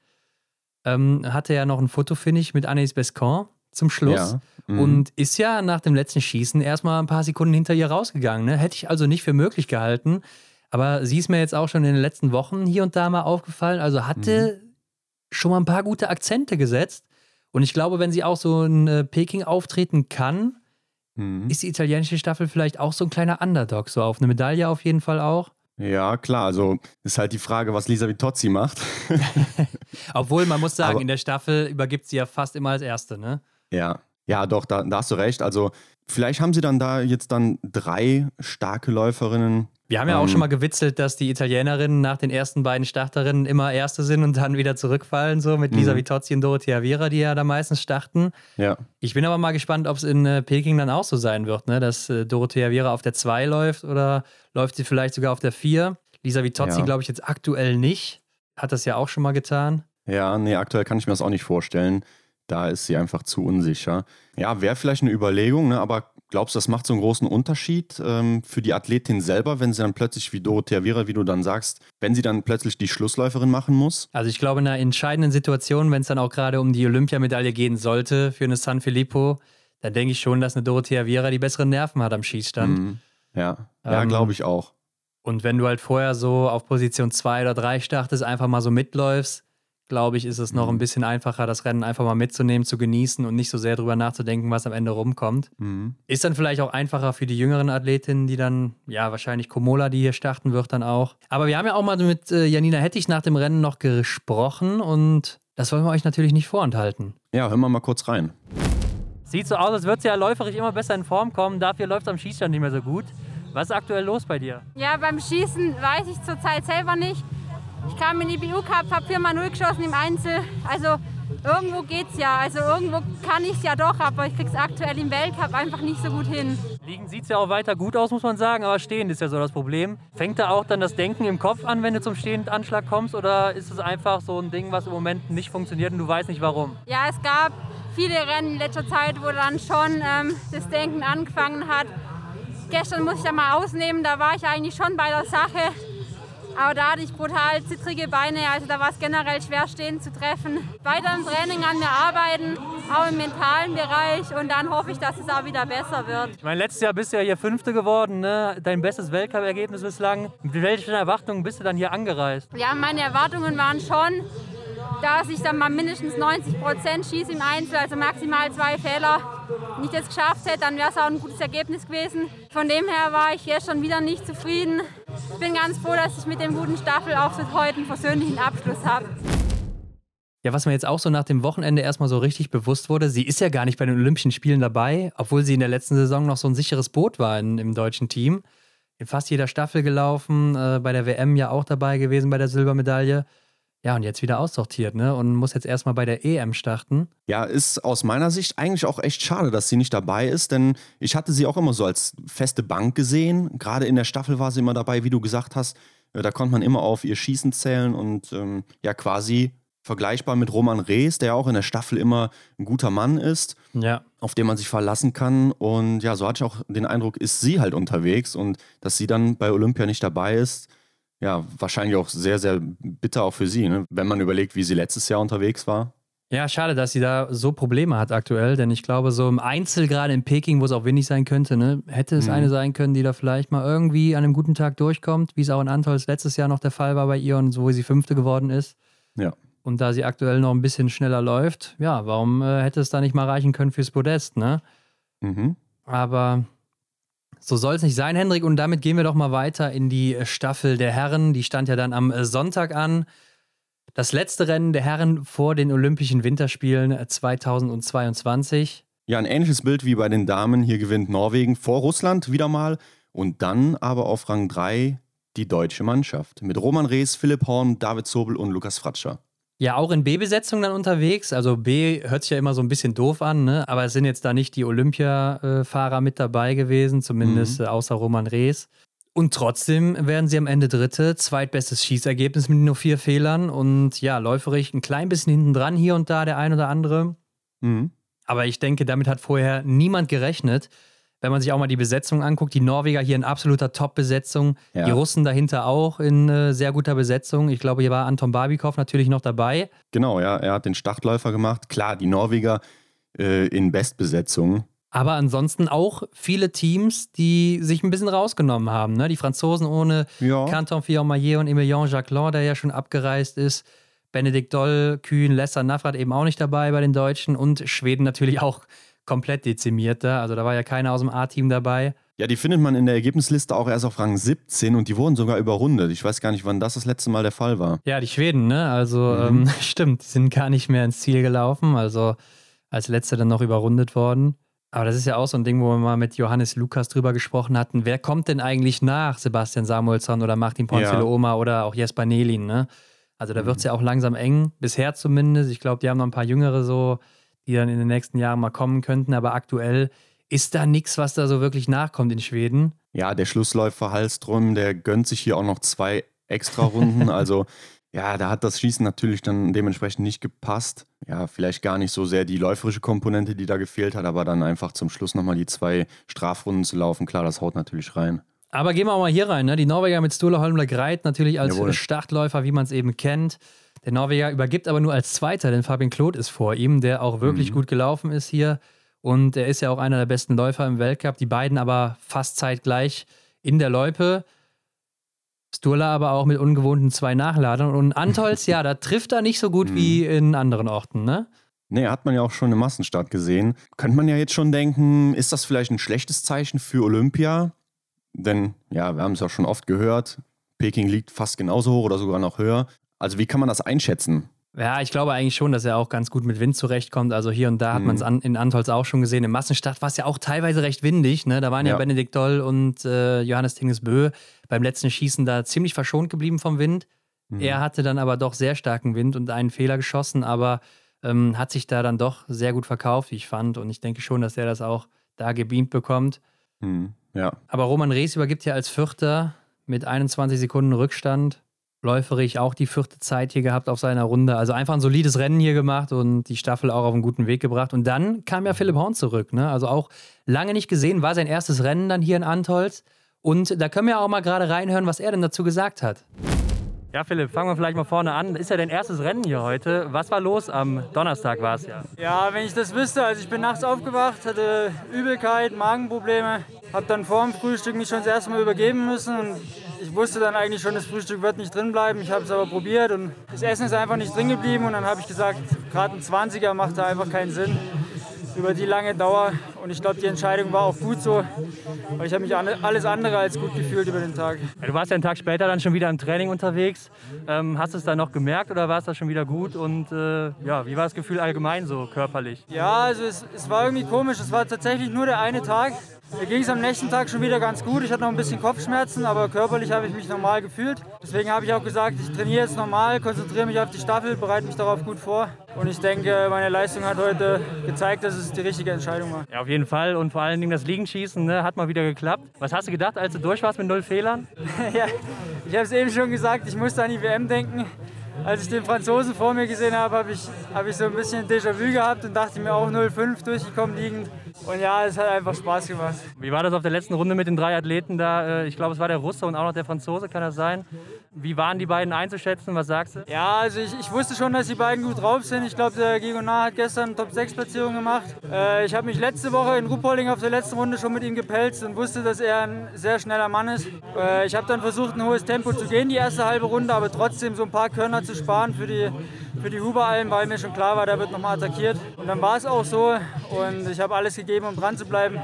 Ähm, hatte ja noch ein Fotofinish mit Anaïs Bescon zum Schluss ja. mhm. und ist ja nach dem letzten Schießen erstmal ein paar Sekunden hinter ihr rausgegangen. Ne? Hätte ich also nicht für möglich gehalten. Aber sie ist mir jetzt auch schon in den letzten Wochen hier und da mal aufgefallen. Also hatte mhm. schon mal ein paar gute Akzente gesetzt. Und ich glaube, wenn sie auch so in äh, Peking auftreten kann, Mhm. Ist die italienische Staffel vielleicht auch so ein kleiner Underdog, so auf eine Medaille auf jeden Fall auch? Ja, klar. Also ist halt die Frage, was Lisa Vitozzi macht. Obwohl, man muss sagen, Aber, in der Staffel übergibt sie ja fast immer als Erste, ne? Ja, ja, doch, da, da hast du recht. Also vielleicht haben sie dann da jetzt dann drei starke Läuferinnen, wir haben ja auch ähm, schon mal gewitzelt, dass die Italienerinnen nach den ersten beiden Starterinnen immer Erste sind und dann wieder zurückfallen, so mit Lisa mhm. Vitozzi und Dorothea Vera, die ja da meistens starten. Ja. Ich bin aber mal gespannt, ob es in äh, Peking dann auch so sein wird, ne? dass äh, Dorothea Vera auf der 2 läuft oder läuft sie vielleicht sogar auf der 4. Lisa Vitozzi ja. glaube ich jetzt aktuell nicht. Hat das ja auch schon mal getan. Ja, nee, aktuell kann ich mir das auch nicht vorstellen. Da ist sie einfach zu unsicher. Ja, wäre vielleicht eine Überlegung, ne? aber Glaubst du, das macht so einen großen Unterschied ähm, für die Athletin selber, wenn sie dann plötzlich wie Dorothea Vera, wie du dann sagst, wenn sie dann plötzlich die Schlussläuferin machen muss? Also ich glaube, in einer entscheidenden Situation, wenn es dann auch gerade um die Olympiamedaille gehen sollte für eine San Filippo, dann denke ich schon, dass eine Dorothea Vera die besseren Nerven hat am Schießstand. Mhm. Ja, ja ähm, glaube ich auch. Und wenn du halt vorher so auf Position 2 oder 3 startest, einfach mal so mitläufst, glaube ich, ist es noch ein mhm. bisschen einfacher, das Rennen einfach mal mitzunehmen, zu genießen und nicht so sehr drüber nachzudenken, was am Ende rumkommt. Mhm. Ist dann vielleicht auch einfacher für die jüngeren Athletinnen, die dann, ja, wahrscheinlich Komola, die hier starten wird, dann auch. Aber wir haben ja auch mal mit äh, Janina Hettich nach dem Rennen noch gesprochen und das wollen wir euch natürlich nicht vorenthalten. Ja, hören wir mal kurz rein. Sieht so aus, als würde sie ja läuferisch immer besser in Form kommen. Dafür läuft es am Schießstand nicht mehr so gut. Was ist aktuell los bei dir? Ja, beim Schießen weiß ich zurzeit selber nicht. Ich kam in die BU Cup, habe 4x0 geschossen im Einzel. Also irgendwo geht's ja. Also irgendwo kann ich es ja doch, aber ich krieg's aktuell im Weltcup einfach nicht so gut hin. Liegen sieht es ja auch weiter gut aus, muss man sagen, aber stehend ist ja so das Problem. Fängt da auch dann das Denken im Kopf an, wenn du zum Stehendanschlag kommst, oder ist es einfach so ein Ding, was im Moment nicht funktioniert und du weißt nicht warum? Ja, es gab viele Rennen in letzter Zeit, wo dann schon ähm, das Denken angefangen hat. Gestern muss ich da mal ausnehmen, da war ich eigentlich schon bei der Sache. Aber da hatte ich brutal zittrige Beine, also da war es generell schwer stehen zu treffen. Weiter im Training an mir arbeiten, auch im mentalen Bereich und dann hoffe ich, dass es auch wieder besser wird. Ich meine, letztes Jahr bist du ja hier Fünfte geworden, ne? dein bestes Weltcup-Ergebnis bislang. Mit welchen Erwartungen bist du dann hier angereist? Ja, meine Erwartungen waren schon, dass ich dann mal mindestens 90 Prozent schieße im Einzel, also maximal zwei Fehler. Wenn ich das geschafft hätte, dann wäre es auch ein gutes Ergebnis gewesen. Von dem her war ich jetzt schon wieder nicht zufrieden. Ich bin ganz froh, dass ich mit dem guten Staffelauftritt heute einen versöhnlichen Abschluss habe. Ja, was mir jetzt auch so nach dem Wochenende erstmal so richtig bewusst wurde, sie ist ja gar nicht bei den Olympischen Spielen dabei, obwohl sie in der letzten Saison noch so ein sicheres Boot war in, im deutschen Team. In fast jeder Staffel gelaufen, äh, bei der WM ja auch dabei gewesen bei der Silbermedaille. Ja, und jetzt wieder aussortiert, ne? Und muss jetzt erstmal bei der EM starten. Ja, ist aus meiner Sicht eigentlich auch echt schade, dass sie nicht dabei ist, denn ich hatte sie auch immer so als feste Bank gesehen. Gerade in der Staffel war sie immer dabei, wie du gesagt hast. Da konnte man immer auf ihr Schießen zählen und ähm, ja, quasi vergleichbar mit Roman Rees, der auch in der Staffel immer ein guter Mann ist, ja. auf den man sich verlassen kann. Und ja, so hatte ich auch den Eindruck, ist sie halt unterwegs und dass sie dann bei Olympia nicht dabei ist ja, wahrscheinlich auch sehr, sehr bitter auch für sie, ne? wenn man überlegt, wie sie letztes Jahr unterwegs war. Ja, schade, dass sie da so Probleme hat aktuell, denn ich glaube, so im Einzel, gerade in Peking, wo es auch windig sein könnte, ne, hätte es mhm. eine sein können, die da vielleicht mal irgendwie an einem guten Tag durchkommt, wie es auch in Antols letztes Jahr noch der Fall war bei ihr und so, wo sie Fünfte geworden ist. Ja. Und da sie aktuell noch ein bisschen schneller läuft, ja, warum äh, hätte es da nicht mal reichen können fürs Podest, ne? Mhm. Aber so soll es nicht sein, Hendrik. Und damit gehen wir doch mal weiter in die Staffel der Herren. Die stand ja dann am Sonntag an. Das letzte Rennen der Herren vor den Olympischen Winterspielen 2022. Ja, ein ähnliches Bild wie bei den Damen. Hier gewinnt Norwegen vor Russland wieder mal. Und dann aber auf Rang 3 die deutsche Mannschaft. Mit Roman Rees, Philipp Horn, David Zobel und Lukas Fratscher. Ja, auch in B-Besetzung dann unterwegs. Also B hört sich ja immer so ein bisschen doof an, ne? aber es sind jetzt da nicht die Olympia-Fahrer mit dabei gewesen, zumindest mhm. außer Roman Rees. Und trotzdem werden sie am Ende Dritte, zweitbestes Schießergebnis mit nur vier Fehlern und ja, läuferig ein klein bisschen hinten dran hier und da der ein oder andere. Mhm. Aber ich denke, damit hat vorher niemand gerechnet wenn man sich auch mal die Besetzung anguckt, die Norweger hier in absoluter Top-Besetzung, ja. die Russen dahinter auch in äh, sehr guter Besetzung. Ich glaube, hier war Anton Barbikov natürlich noch dabei. Genau, ja, er hat den Startläufer gemacht. Klar, die Norweger äh, in Bestbesetzung. Aber ansonsten auch viele Teams, die sich ein bisschen rausgenommen haben. Ne? Die Franzosen ohne ja. Canton Fillon-Maillet und Emilien Jacquelin, der ja schon abgereist ist. Benedikt Doll, Kühn, Lesser, Nafrat eben auch nicht dabei bei den Deutschen. Und Schweden natürlich auch komplett dezimiert da. Also da war ja keiner aus dem A-Team dabei. Ja, die findet man in der Ergebnisliste auch erst auf Rang 17 und die wurden sogar überrundet. Ich weiß gar nicht, wann das das letzte Mal der Fall war. Ja, die Schweden, ne? Also mhm. ähm, stimmt, die sind gar nicht mehr ins Ziel gelaufen. Also als letzte dann noch überrundet worden. Aber das ist ja auch so ein Ding, wo wir mal mit Johannes Lukas drüber gesprochen hatten. Wer kommt denn eigentlich nach Sebastian Samuelsson oder Martin Ponzilo ja. oder auch Jesper Nelin, ne? Also da wird es mhm. ja auch langsam eng, bisher zumindest. Ich glaube, die haben noch ein paar Jüngere so die dann in den nächsten Jahren mal kommen könnten. Aber aktuell ist da nichts, was da so wirklich nachkommt in Schweden. Ja, der Schlussläufer Hallström, der gönnt sich hier auch noch zwei extra Runden. also ja, da hat das Schießen natürlich dann dementsprechend nicht gepasst. Ja, vielleicht gar nicht so sehr die läuferische Komponente, die da gefehlt hat, aber dann einfach zum Schluss nochmal die zwei Strafrunden zu laufen, klar, das haut natürlich rein. Aber gehen wir auch mal hier rein. Ne? Die Norweger mit Sturla Holmler Greit natürlich als Jawohl. Startläufer, wie man es eben kennt. Der Norweger übergibt aber nur als Zweiter, denn Fabian Claude ist vor ihm, der auch wirklich mhm. gut gelaufen ist hier. Und er ist ja auch einer der besten Läufer im Weltcup. Die beiden aber fast zeitgleich in der Loipe. Sturla aber auch mit ungewohnten zwei Nachladern. Und Antols, ja, da trifft er nicht so gut wie mhm. in anderen Orten, ne? Nee, hat man ja auch schon im Massenstart gesehen. Könnte man ja jetzt schon denken, ist das vielleicht ein schlechtes Zeichen für Olympia? Denn, ja, wir haben es ja schon oft gehört, Peking liegt fast genauso hoch oder sogar noch höher. Also wie kann man das einschätzen? Ja, ich glaube eigentlich schon, dass er auch ganz gut mit Wind zurechtkommt. Also hier und da hat mhm. man es an, in Antolz auch schon gesehen. Im Massenstart war es ja auch teilweise recht windig. Ne? Da waren ja, ja Benedikt Doll und äh, Johannes Tingesbö beim letzten Schießen da ziemlich verschont geblieben vom Wind. Mhm. Er hatte dann aber doch sehr starken Wind und einen Fehler geschossen, aber ähm, hat sich da dann doch sehr gut verkauft, wie ich fand. Und ich denke schon, dass er das auch da gebeamt bekommt. Mhm. Ja. Aber Roman Rees übergibt ja als Vierter mit 21 Sekunden Rückstand. Läuferig auch die vierte Zeit hier gehabt auf seiner Runde. Also einfach ein solides Rennen hier gemacht und die Staffel auch auf einen guten Weg gebracht. Und dann kam ja Philipp Horn zurück. Ne? Also auch lange nicht gesehen, war sein erstes Rennen dann hier in Antolz. Und da können wir auch mal gerade reinhören, was er denn dazu gesagt hat. Ja, Philipp, fangen wir vielleicht mal vorne an. Ist ja dein erstes Rennen hier heute. Was war los am Donnerstag war es ja? Ja, wenn ich das wüsste, also ich bin nachts aufgewacht, hatte Übelkeit, Magenprobleme, habe dann vor dem Frühstück mich schon das erste Mal übergeben müssen und ich wusste dann eigentlich schon, das Frühstück wird nicht drin bleiben. Ich habe es aber probiert und das Essen ist einfach nicht drin geblieben und dann habe ich gesagt, gerade ein 20er macht da einfach keinen Sinn über die lange Dauer. Und ich glaube, die Entscheidung war auch gut so, weil ich habe mich alles andere als gut gefühlt über den Tag. Du warst ja einen Tag später dann schon wieder im Training unterwegs. Ähm, hast du es dann noch gemerkt oder war es da schon wieder gut? Und äh, ja, wie war das Gefühl allgemein so körperlich? Ja, also es, es war irgendwie komisch. Es war tatsächlich nur der eine Tag. Mir ging es am nächsten Tag schon wieder ganz gut. Ich hatte noch ein bisschen Kopfschmerzen, aber körperlich habe ich mich normal gefühlt. Deswegen habe ich auch gesagt, ich trainiere jetzt normal, konzentriere mich auf die Staffel, bereite mich darauf gut vor. Und ich denke, meine Leistung hat heute gezeigt, dass es die richtige Entscheidung war. Ja, auf jeden Fall. Und vor allen Dingen das Liegenschießen ne, hat mal wieder geklappt. Was hast du gedacht, als du durch warst mit null Fehlern? ja, ich habe es eben schon gesagt, ich musste an die WM denken als ich den Franzosen vor mir gesehen habe, habe ich, hab ich so ein bisschen Déjà-vu gehabt und dachte mir auch 0,5 durchgekommen liegend. Und ja, es hat einfach Spaß gemacht. Wie war das auf der letzten Runde mit den drei Athleten da? Äh, ich glaube, es war der Russe und auch noch der Franzose, kann das sein? Wie waren die beiden einzuschätzen? Was sagst du? Ja, also ich, ich wusste schon, dass die beiden gut drauf sind. Ich glaube, der Gigonard hat gestern Top-6-Platzierung gemacht. Äh, ich habe mich letzte Woche in Ruhpolding auf der letzten Runde schon mit ihm gepelzt und wusste, dass er ein sehr schneller Mann ist. Äh, ich habe dann versucht, ein hohes Tempo zu gehen, die erste halbe Runde, aber trotzdem so ein paar Körner zu sparen für die, für die Huberalm, weil mir schon klar war, der wird nochmal attackiert. Und dann war es auch so und ich habe alles gegeben, um dran zu bleiben.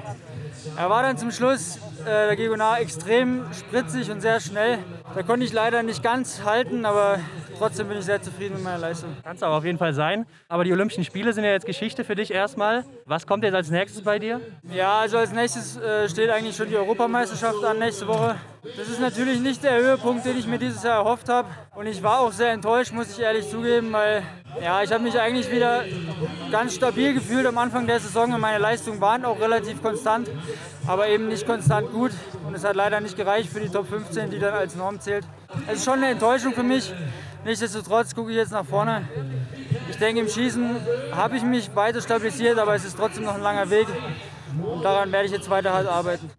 Er war dann zum Schluss, äh, der Gegonar, extrem spritzig und sehr schnell. Da konnte ich leider nicht ganz halten, aber trotzdem bin ich sehr zufrieden mit meiner Leistung. Kannst aber auf jeden Fall sein. Aber die Olympischen Spiele sind ja jetzt Geschichte für dich erstmal. Was kommt jetzt als nächstes bei dir? Ja, also als nächstes äh, steht eigentlich schon die Europameisterschaft an nächste Woche. Das ist natürlich nicht der Höhepunkt, den ich mir dieses Jahr erhofft habe. Und ich war auch sehr enttäuscht, muss ich ehrlich zugeben, weil ja, ich habe mich eigentlich wieder ganz stabil gefühlt am Anfang der Saison und meine Leistungen waren auch relativ konstant, aber eben nicht konstant gut. Und es hat leider nicht gereicht für die Top 15, die dann als Norm zählt. Es ist schon eine Enttäuschung für mich. Nichtsdestotrotz gucke ich jetzt nach vorne. Ich denke, im Schießen habe ich mich weiter stabilisiert, aber es ist trotzdem noch ein langer Weg. Und daran werde ich jetzt weiter hart arbeiten.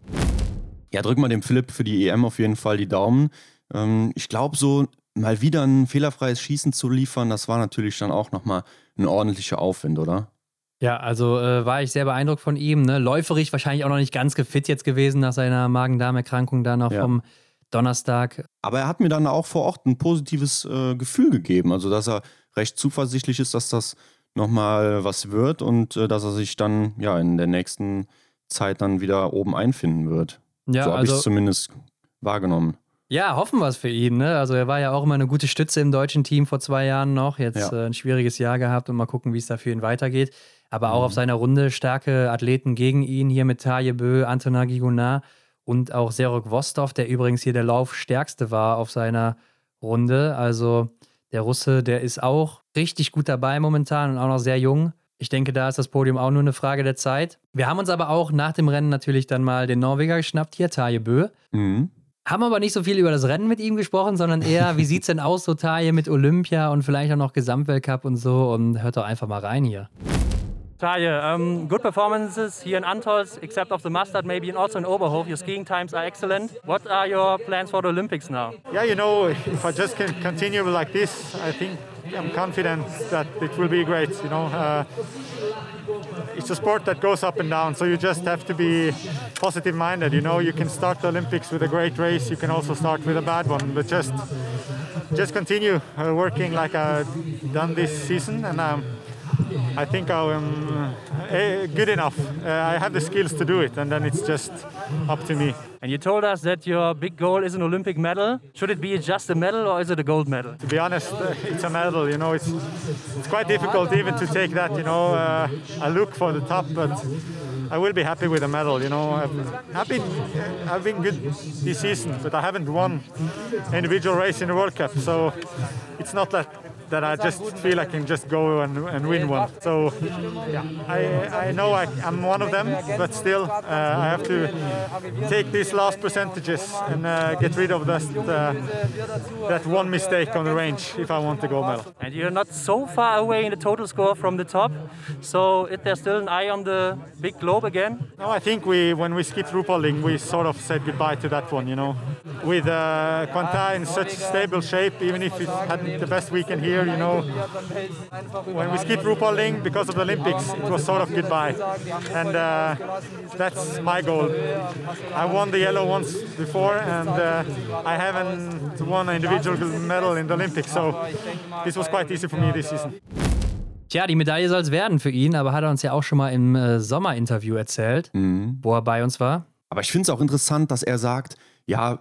Ja, drück mal dem Philipp für die EM auf jeden Fall die Daumen. Ähm, ich glaube, so mal wieder ein fehlerfreies Schießen zu liefern, das war natürlich dann auch nochmal ein ordentlicher Aufwind, oder? Ja, also äh, war ich sehr beeindruckt von ihm. Ne? Läuferig wahrscheinlich auch noch nicht ganz gefit jetzt gewesen nach seiner Magen-Darm-Erkrankung da noch ja. vom Donnerstag. Aber er hat mir dann auch vor Ort ein positives äh, Gefühl gegeben. Also, dass er recht zuversichtlich ist, dass das nochmal was wird und äh, dass er sich dann ja in der nächsten Zeit dann wieder oben einfinden wird. Ja, so habe also, ich es zumindest wahrgenommen. Ja, hoffen wir es für ihn. Ne? Also er war ja auch immer eine gute Stütze im deutschen Team vor zwei Jahren noch. Jetzt ja. äh, ein schwieriges Jahr gehabt und mal gucken, wie es da für ihn weitergeht. Aber auch mhm. auf seiner Runde starke Athleten gegen ihn hier mit Taje Bö, Antona Gigonard und auch Serok Vostov, der übrigens hier der Laufstärkste war auf seiner Runde. Also der Russe, der ist auch richtig gut dabei momentan und auch noch sehr jung. Ich denke, da ist das Podium auch nur eine Frage der Zeit. Wir haben uns aber auch nach dem Rennen natürlich dann mal den Norweger geschnappt, hier Taje Bö. Mhm. Haben aber nicht so viel über das Rennen mit ihm gesprochen, sondern eher, wie sieht es denn aus, so Taille mit Olympia und vielleicht auch noch Gesamtweltcup und so. Und hört doch einfach mal rein hier. Taille, um, good performances here in Antols, except of the mustard, maybe and also in Oberhof. Your skiing times are excellent. What are your plans for the Olympics now? Yeah, you know, if I just can continue like this, I think I'm confident that it will be great. You know, uh, it's a sport that goes up and down, so you just have to be positive minded. You know, you can start the Olympics with a great race, you can also start with a bad one, but just just continue uh, working like I've done this season, and um, I think I'm uh, good enough. Uh, I have the skills to do it, and then it's just up to me. And you told us that your big goal is an Olympic medal. Should it be just a medal or is it a gold medal? To be honest, uh, it's a medal. You know, it's it's quite difficult even to take that. You know, uh, I look for the top, but I will be happy with a medal. You know, I've, I've been I've been good this season, but I haven't won individual race in the World Cup, so it's not that that I just feel I can just go and, and win one. So yeah, I, I know I, am one of them, but still uh, I have to take these last percentages and uh, get rid of that, uh, that one mistake on the range if I want to go medal. And you're not so far away in the total score from the top, so is there still an eye on the big globe again? No, I think we when we skipped Ruhpolding, we sort of said goodbye to that one, you know. With uh, Quanta in such stable shape, even if it hadn't the best weekend here, you know, when we skipped Ruhpolding because of the Olympics, it was sort of goodbye. And uh, that's my goal. I won the yellow once before, and uh, I haven't won an individual medal in the Olympics, so this was quite easy for me this season. Tja, die Medaille soll es werden für ihn, aber hat er uns ja auch schon mal im äh, Sommerinterview erzählt, Mhm. wo er bei uns war. Aber ich finde es auch interessant, dass er sagt, ja,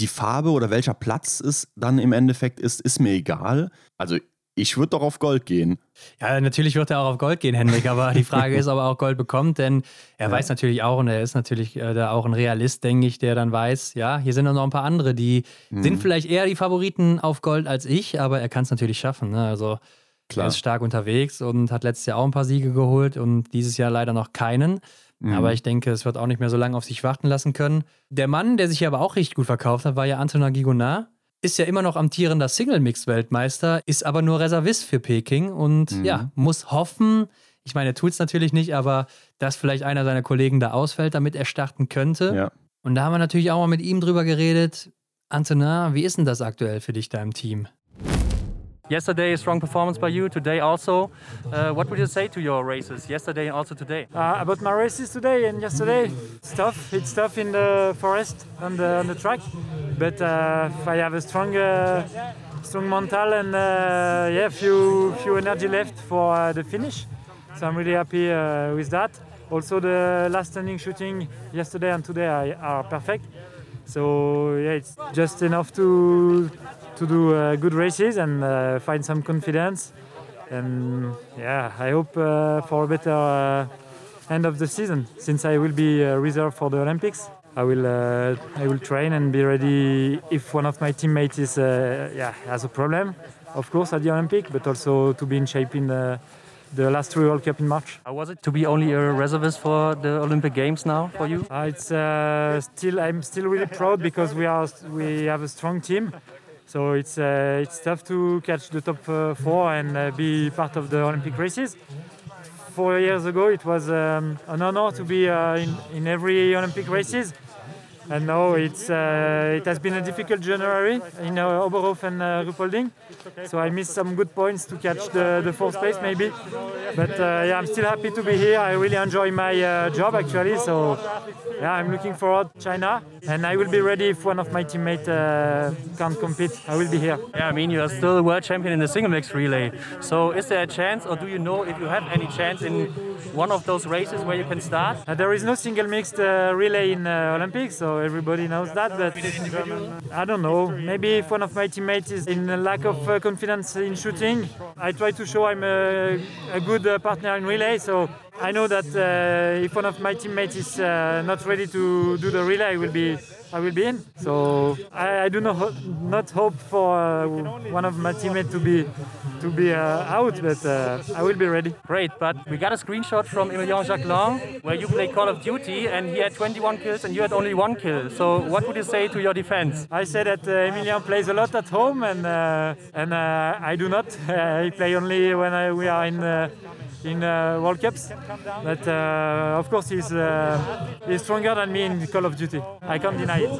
die Farbe oder welcher Platz es dann im Endeffekt ist, ist mir egal. Also ich würde doch auf Gold gehen. Ja, natürlich wird er auch auf Gold gehen, Henrik, aber die Frage ist, ob er auch Gold bekommt, denn er Ja. weiß natürlich auch und er ist natürlich äh, da auch ein Realist, denke ich, der dann weiß, ja, hier sind noch ein paar andere, die Mhm. sind vielleicht eher die Favoriten auf Gold als ich, aber er kann es natürlich schaffen. Ne? Also Klar. er ist stark unterwegs und hat letztes Jahr auch ein paar Siege geholt und dieses Jahr leider noch keinen. Mhm. Aber ich denke, es wird auch nicht mehr so lange auf sich warten lassen können. Der Mann, der sich aber auch richtig gut verkauft hat, war ja Antonin Gigonard. Ist ja immer noch amtierender Single-Mix-Weltmeister, ist aber nur Reservist für Peking und Mhm. ja, muss hoffen, ich meine, er tut es natürlich nicht, aber dass vielleicht einer seiner Kollegen da ausfällt, damit er starten könnte. Ja. Und da haben wir natürlich auch mal mit ihm drüber geredet. Antonin, wie ist denn das aktuell für dich da im Team? Yesterday, a strong performance by you. Today, also. Uh, what would you say to your races yesterday and also today? Uh, about my races today and yesterday, it's tough. It's tough in the forest on the on the track, but uh, I have a strong, uh, strong mental and uh, yeah, few few energy left for uh, the finish. So I'm really happy with that. Also, the last standing shooting yesterday and today are, are perfect. So yeah, it's just enough to to do uh, good races and uh, find some confidence. And yeah, I hope uh, for a better uh, end of the season since I will be uh, reserved for the Olympics. I will uh, I will train and be ready if one of my teammates is uh, yeah has a problem, of course at the Olympic, but also to be in shape in the the last three World Cup in March. How was it to be only a reservist for the Olympic Games now for you? Uh, it's uh, still I'm still really proud because we are we have a strong team. So it's uh, it's tough to catch the top uh, four and uh, be part of the Olympic races. Four years ago, it was um, an honor to be uh, in, in every Olympic races. And now it's uh, it has been a difficult January in uh, Oberhof and uh, Ruhpolding. So I missed some good points to catch the, the fourth place maybe. But uh, yeah, I'm still happy to be here. I really enjoy my uh, job actually. So yeah, I'm looking forward to China, and I will be ready if one of my teammates uh, can't compete. I will be here. Yeah, I mean, you are still world champion in the single mix relay. So, is there a chance, or do you know if you have any chance in one of those races where you can start? Uh, there is no single mixed uh, relay in uh, Olympics, so everybody knows that. But I don't know. Maybe if one of my teammates is in a lack of uh, confidence in shooting, I try to show I'm a, a good uh, partner in relay. So I know that uh, if one of my teammates is uh, not ready to do the relay, I will be. I will be in. So I, I do not ho- not hope for uh, one of my teammates to be to be uh, out, but uh, I will be ready. Great, but we got a screenshot from Emilien Jacquelin where you play Call of Duty and he had 21 kills and you had only one kill. So, what would you say to your defense? I say that uh, Emilian plays a lot at home, and uh, and uh, I do not. Uh, I play only when I, we are in uh, in uh, World Cups. But uh, of course, he's uh, he's stronger than me in Call of Duty. I can't deny it.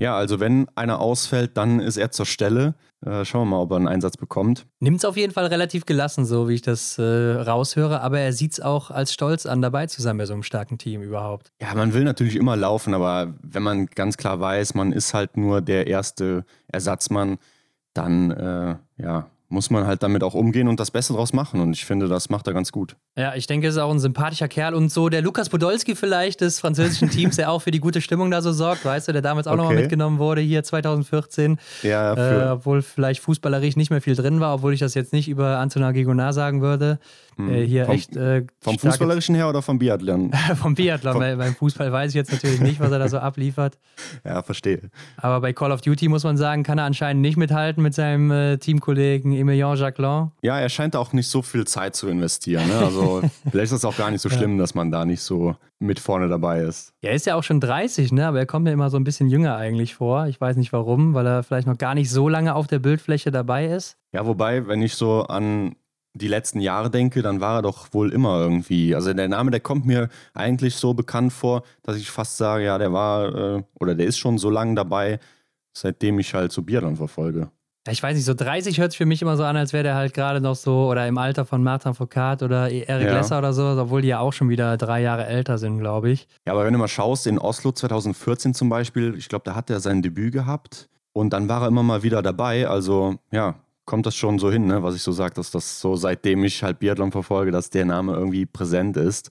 Ja, also wenn einer ausfällt, dann ist er zur Stelle. Äh, schauen wir mal, ob er einen Einsatz bekommt. Nimmt es auf jeden Fall relativ gelassen, so wie ich das äh, raushöre, aber er sieht es auch als Stolz an, dabei zu sein bei so einem starken Team überhaupt. Ja, man will natürlich immer laufen, aber wenn man ganz klar weiß, man ist halt nur der erste Ersatzmann, dann äh, ja, muss man halt damit auch umgehen und das Beste draus machen. Und ich finde, das macht er ganz gut. Ja, ich denke, er ist auch ein sympathischer Kerl und so der Lukas Podolski vielleicht des französischen Teams, der auch für die gute Stimmung da so sorgt, weißt du, der damals auch nochmal Okay. mitgenommen wurde hier 2014. Ja, Äh, für, obwohl vielleicht fußballerisch nicht mehr viel drin war, obwohl ich das jetzt nicht über Antonin Gigonard sagen würde. Hm. äh, hier vom, echt. Äh, vom Fußballerischen her oder vom Biathlon? vom Biathlon, weil beim Fußball weiß ich jetzt natürlich nicht, was er da so abliefert. Ja, verstehe. Aber bei Call of Duty muss man sagen, kann er anscheinend nicht mithalten mit seinem äh, Teamkollegen Emilien Jacquelin. Ja, er scheint auch nicht so viel Zeit zu investieren. Ne? Also vielleicht ist es auch gar nicht so schlimm, ja. dass man da nicht so mit vorne dabei ist. Er ist ja auch schon 30, ne? aber er kommt mir immer so ein bisschen jünger eigentlich vor. Ich weiß nicht warum, weil er vielleicht noch gar nicht so lange auf der Bildfläche dabei ist. Ja, wobei, wenn ich so an die letzten Jahre denke, dann war er doch wohl immer irgendwie. Also der Name, der kommt mir eigentlich so bekannt vor, dass ich fast sage, ja, der war äh, oder der ist schon so lange dabei, seitdem ich halt so Biathlon verfolge. Ich weiß nicht, so 30 hört sich für mich immer so an, als wäre der halt gerade noch so oder im Alter von Martin Foucault oder Eric ja. Lesser oder so, obwohl die ja auch schon wieder drei Jahre älter sind, glaube ich. Ja, aber wenn du mal schaust, in Oslo 2014 zum Beispiel, ich glaube, da hat er sein Debüt gehabt und dann war er immer mal wieder dabei. Also ja, kommt das schon so hin, ne? was ich so sage, dass das so seitdem ich halt Biathlon verfolge, dass der Name irgendwie präsent ist.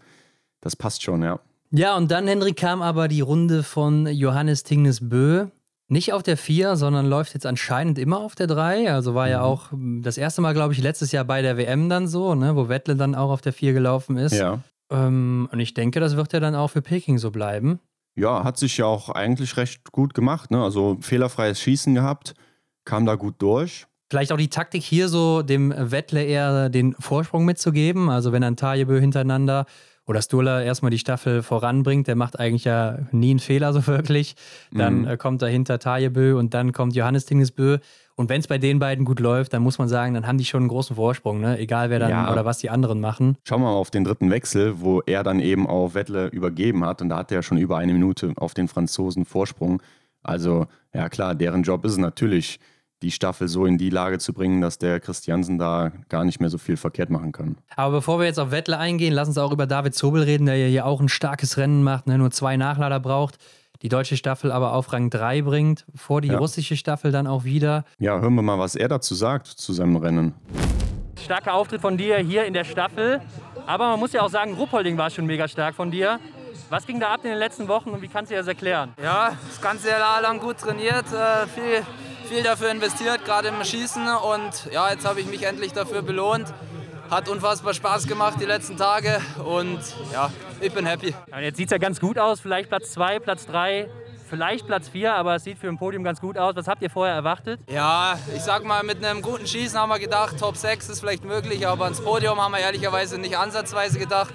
Das passt schon, ja. Ja, und dann, Henrik, kam aber die Runde von Johannes Tingnes Bö. Nicht auf der 4, sondern läuft jetzt anscheinend immer auf der 3. Also war ja mhm. auch das erste Mal, glaube ich, letztes Jahr bei der WM dann so, ne? wo Wettle dann auch auf der 4 gelaufen ist. Ja. Ähm, und ich denke, das wird ja dann auch für Peking so bleiben. Ja, hat sich ja auch eigentlich recht gut gemacht. Ne? Also fehlerfreies Schießen gehabt, kam da gut durch. Vielleicht auch die Taktik hier so, dem Wettle eher den Vorsprung mitzugeben. Also wenn ein Tajebö hintereinander oder Sturla erstmal die Staffel voranbringt, der macht eigentlich ja nie einen Fehler so wirklich. Dann mhm. äh, kommt dahinter Tajebö und dann kommt Johannes Tingesbö. Und wenn es bei den beiden gut läuft, dann muss man sagen, dann haben die schon einen großen Vorsprung, ne? egal wer dann ja. oder was die anderen machen. Schauen wir mal auf den dritten Wechsel, wo er dann eben auf Wettle übergeben hat. Und da hat er schon über eine Minute auf den Franzosen Vorsprung. Also, ja klar, deren Job ist es natürlich, die Staffel so in die Lage zu bringen, dass der Christiansen da gar nicht mehr so viel verkehrt machen kann. Aber bevor wir jetzt auf Wettle eingehen, lass uns auch über David Zobel reden, der ja hier auch ein starkes Rennen macht, ne? nur zwei Nachlader braucht. Die deutsche Staffel aber auf Rang 3 bringt, vor die ja. russische Staffel dann auch wieder. Ja, hören wir mal, was er dazu sagt zu seinem Rennen. Starker Auftritt von dir hier in der Staffel. Aber man muss ja auch sagen, Ruppolding war schon mega stark von dir. Was ging da ab in den letzten Wochen und wie kannst du dir das erklären? Ja, das ganze Jahr lang gut trainiert, äh, viel viel dafür investiert, gerade im Schießen. Und ja, jetzt habe ich mich endlich dafür belohnt. Hat unfassbar Spaß gemacht die letzten Tage und ja, ich bin happy. Ja, jetzt sieht es ja ganz gut aus. Vielleicht Platz 2, Platz 3, vielleicht Platz 4, aber es sieht für ein Podium ganz gut aus. Was habt ihr vorher erwartet? Ja, ich sag mal, mit einem guten Schießen haben wir gedacht, Top 6 ist vielleicht möglich, aber ans Podium haben wir ehrlicherweise nicht ansatzweise gedacht.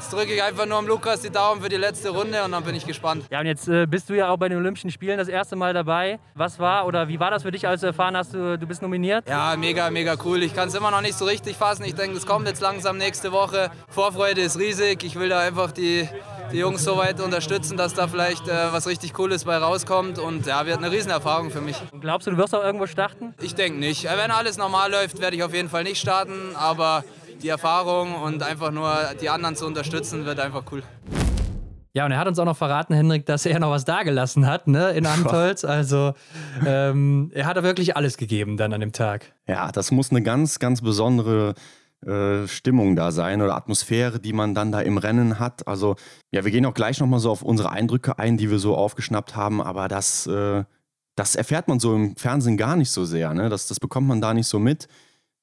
Jetzt drücke ich einfach nur am Lukas die Daumen für die letzte Runde und dann bin ich gespannt. Ja, und jetzt äh, bist du ja auch bei den Olympischen Spielen das erste Mal dabei. Was war oder wie war das für dich, als du erfahren hast, du, du bist nominiert? Ja, mega, mega cool. Ich kann es immer noch nicht so richtig fassen. Ich denke, es kommt jetzt langsam nächste Woche. Vorfreude ist riesig. Ich will da einfach die, die Jungs so weit unterstützen, dass da vielleicht äh, was richtig Cooles bei rauskommt. Und ja, wird eine Riesenerfahrung für mich. Und glaubst du, du wirst auch irgendwo starten? Ich denke nicht. Wenn alles normal läuft, werde ich auf jeden Fall nicht starten. Aber die Erfahrung und einfach nur die anderen zu unterstützen, wird einfach cool. Ja, und er hat uns auch noch verraten, Hendrik, dass er noch was dagelassen hat, ne, in Antolz. Also, ähm, er hat da wirklich alles gegeben dann an dem Tag. Ja, das muss eine ganz, ganz besondere äh, Stimmung da sein oder Atmosphäre, die man dann da im Rennen hat. Also, ja, wir gehen auch gleich nochmal so auf unsere Eindrücke ein, die wir so aufgeschnappt haben, aber das, äh, das erfährt man so im Fernsehen gar nicht so sehr, ne? Das, das bekommt man da nicht so mit.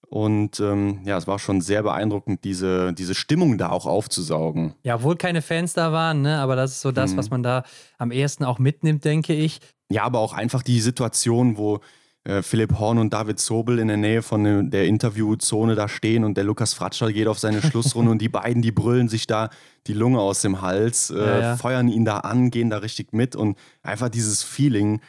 Und ähm, ja, es war schon sehr beeindruckend, diese, diese Stimmung da auch aufzusaugen. Ja, obwohl keine Fans da waren, ne? aber das ist so das, mhm. was man da am ehesten auch mitnimmt, denke ich. Ja, aber auch einfach die Situation, wo äh, Philipp Horn und David Zobel in der Nähe von der Interviewzone da stehen und der Lukas Fratscher geht auf seine Schlussrunde und die beiden, die brüllen sich da die Lunge aus dem Hals, äh, ja, ja. feuern ihn da an, gehen da richtig mit und einfach dieses Feeling,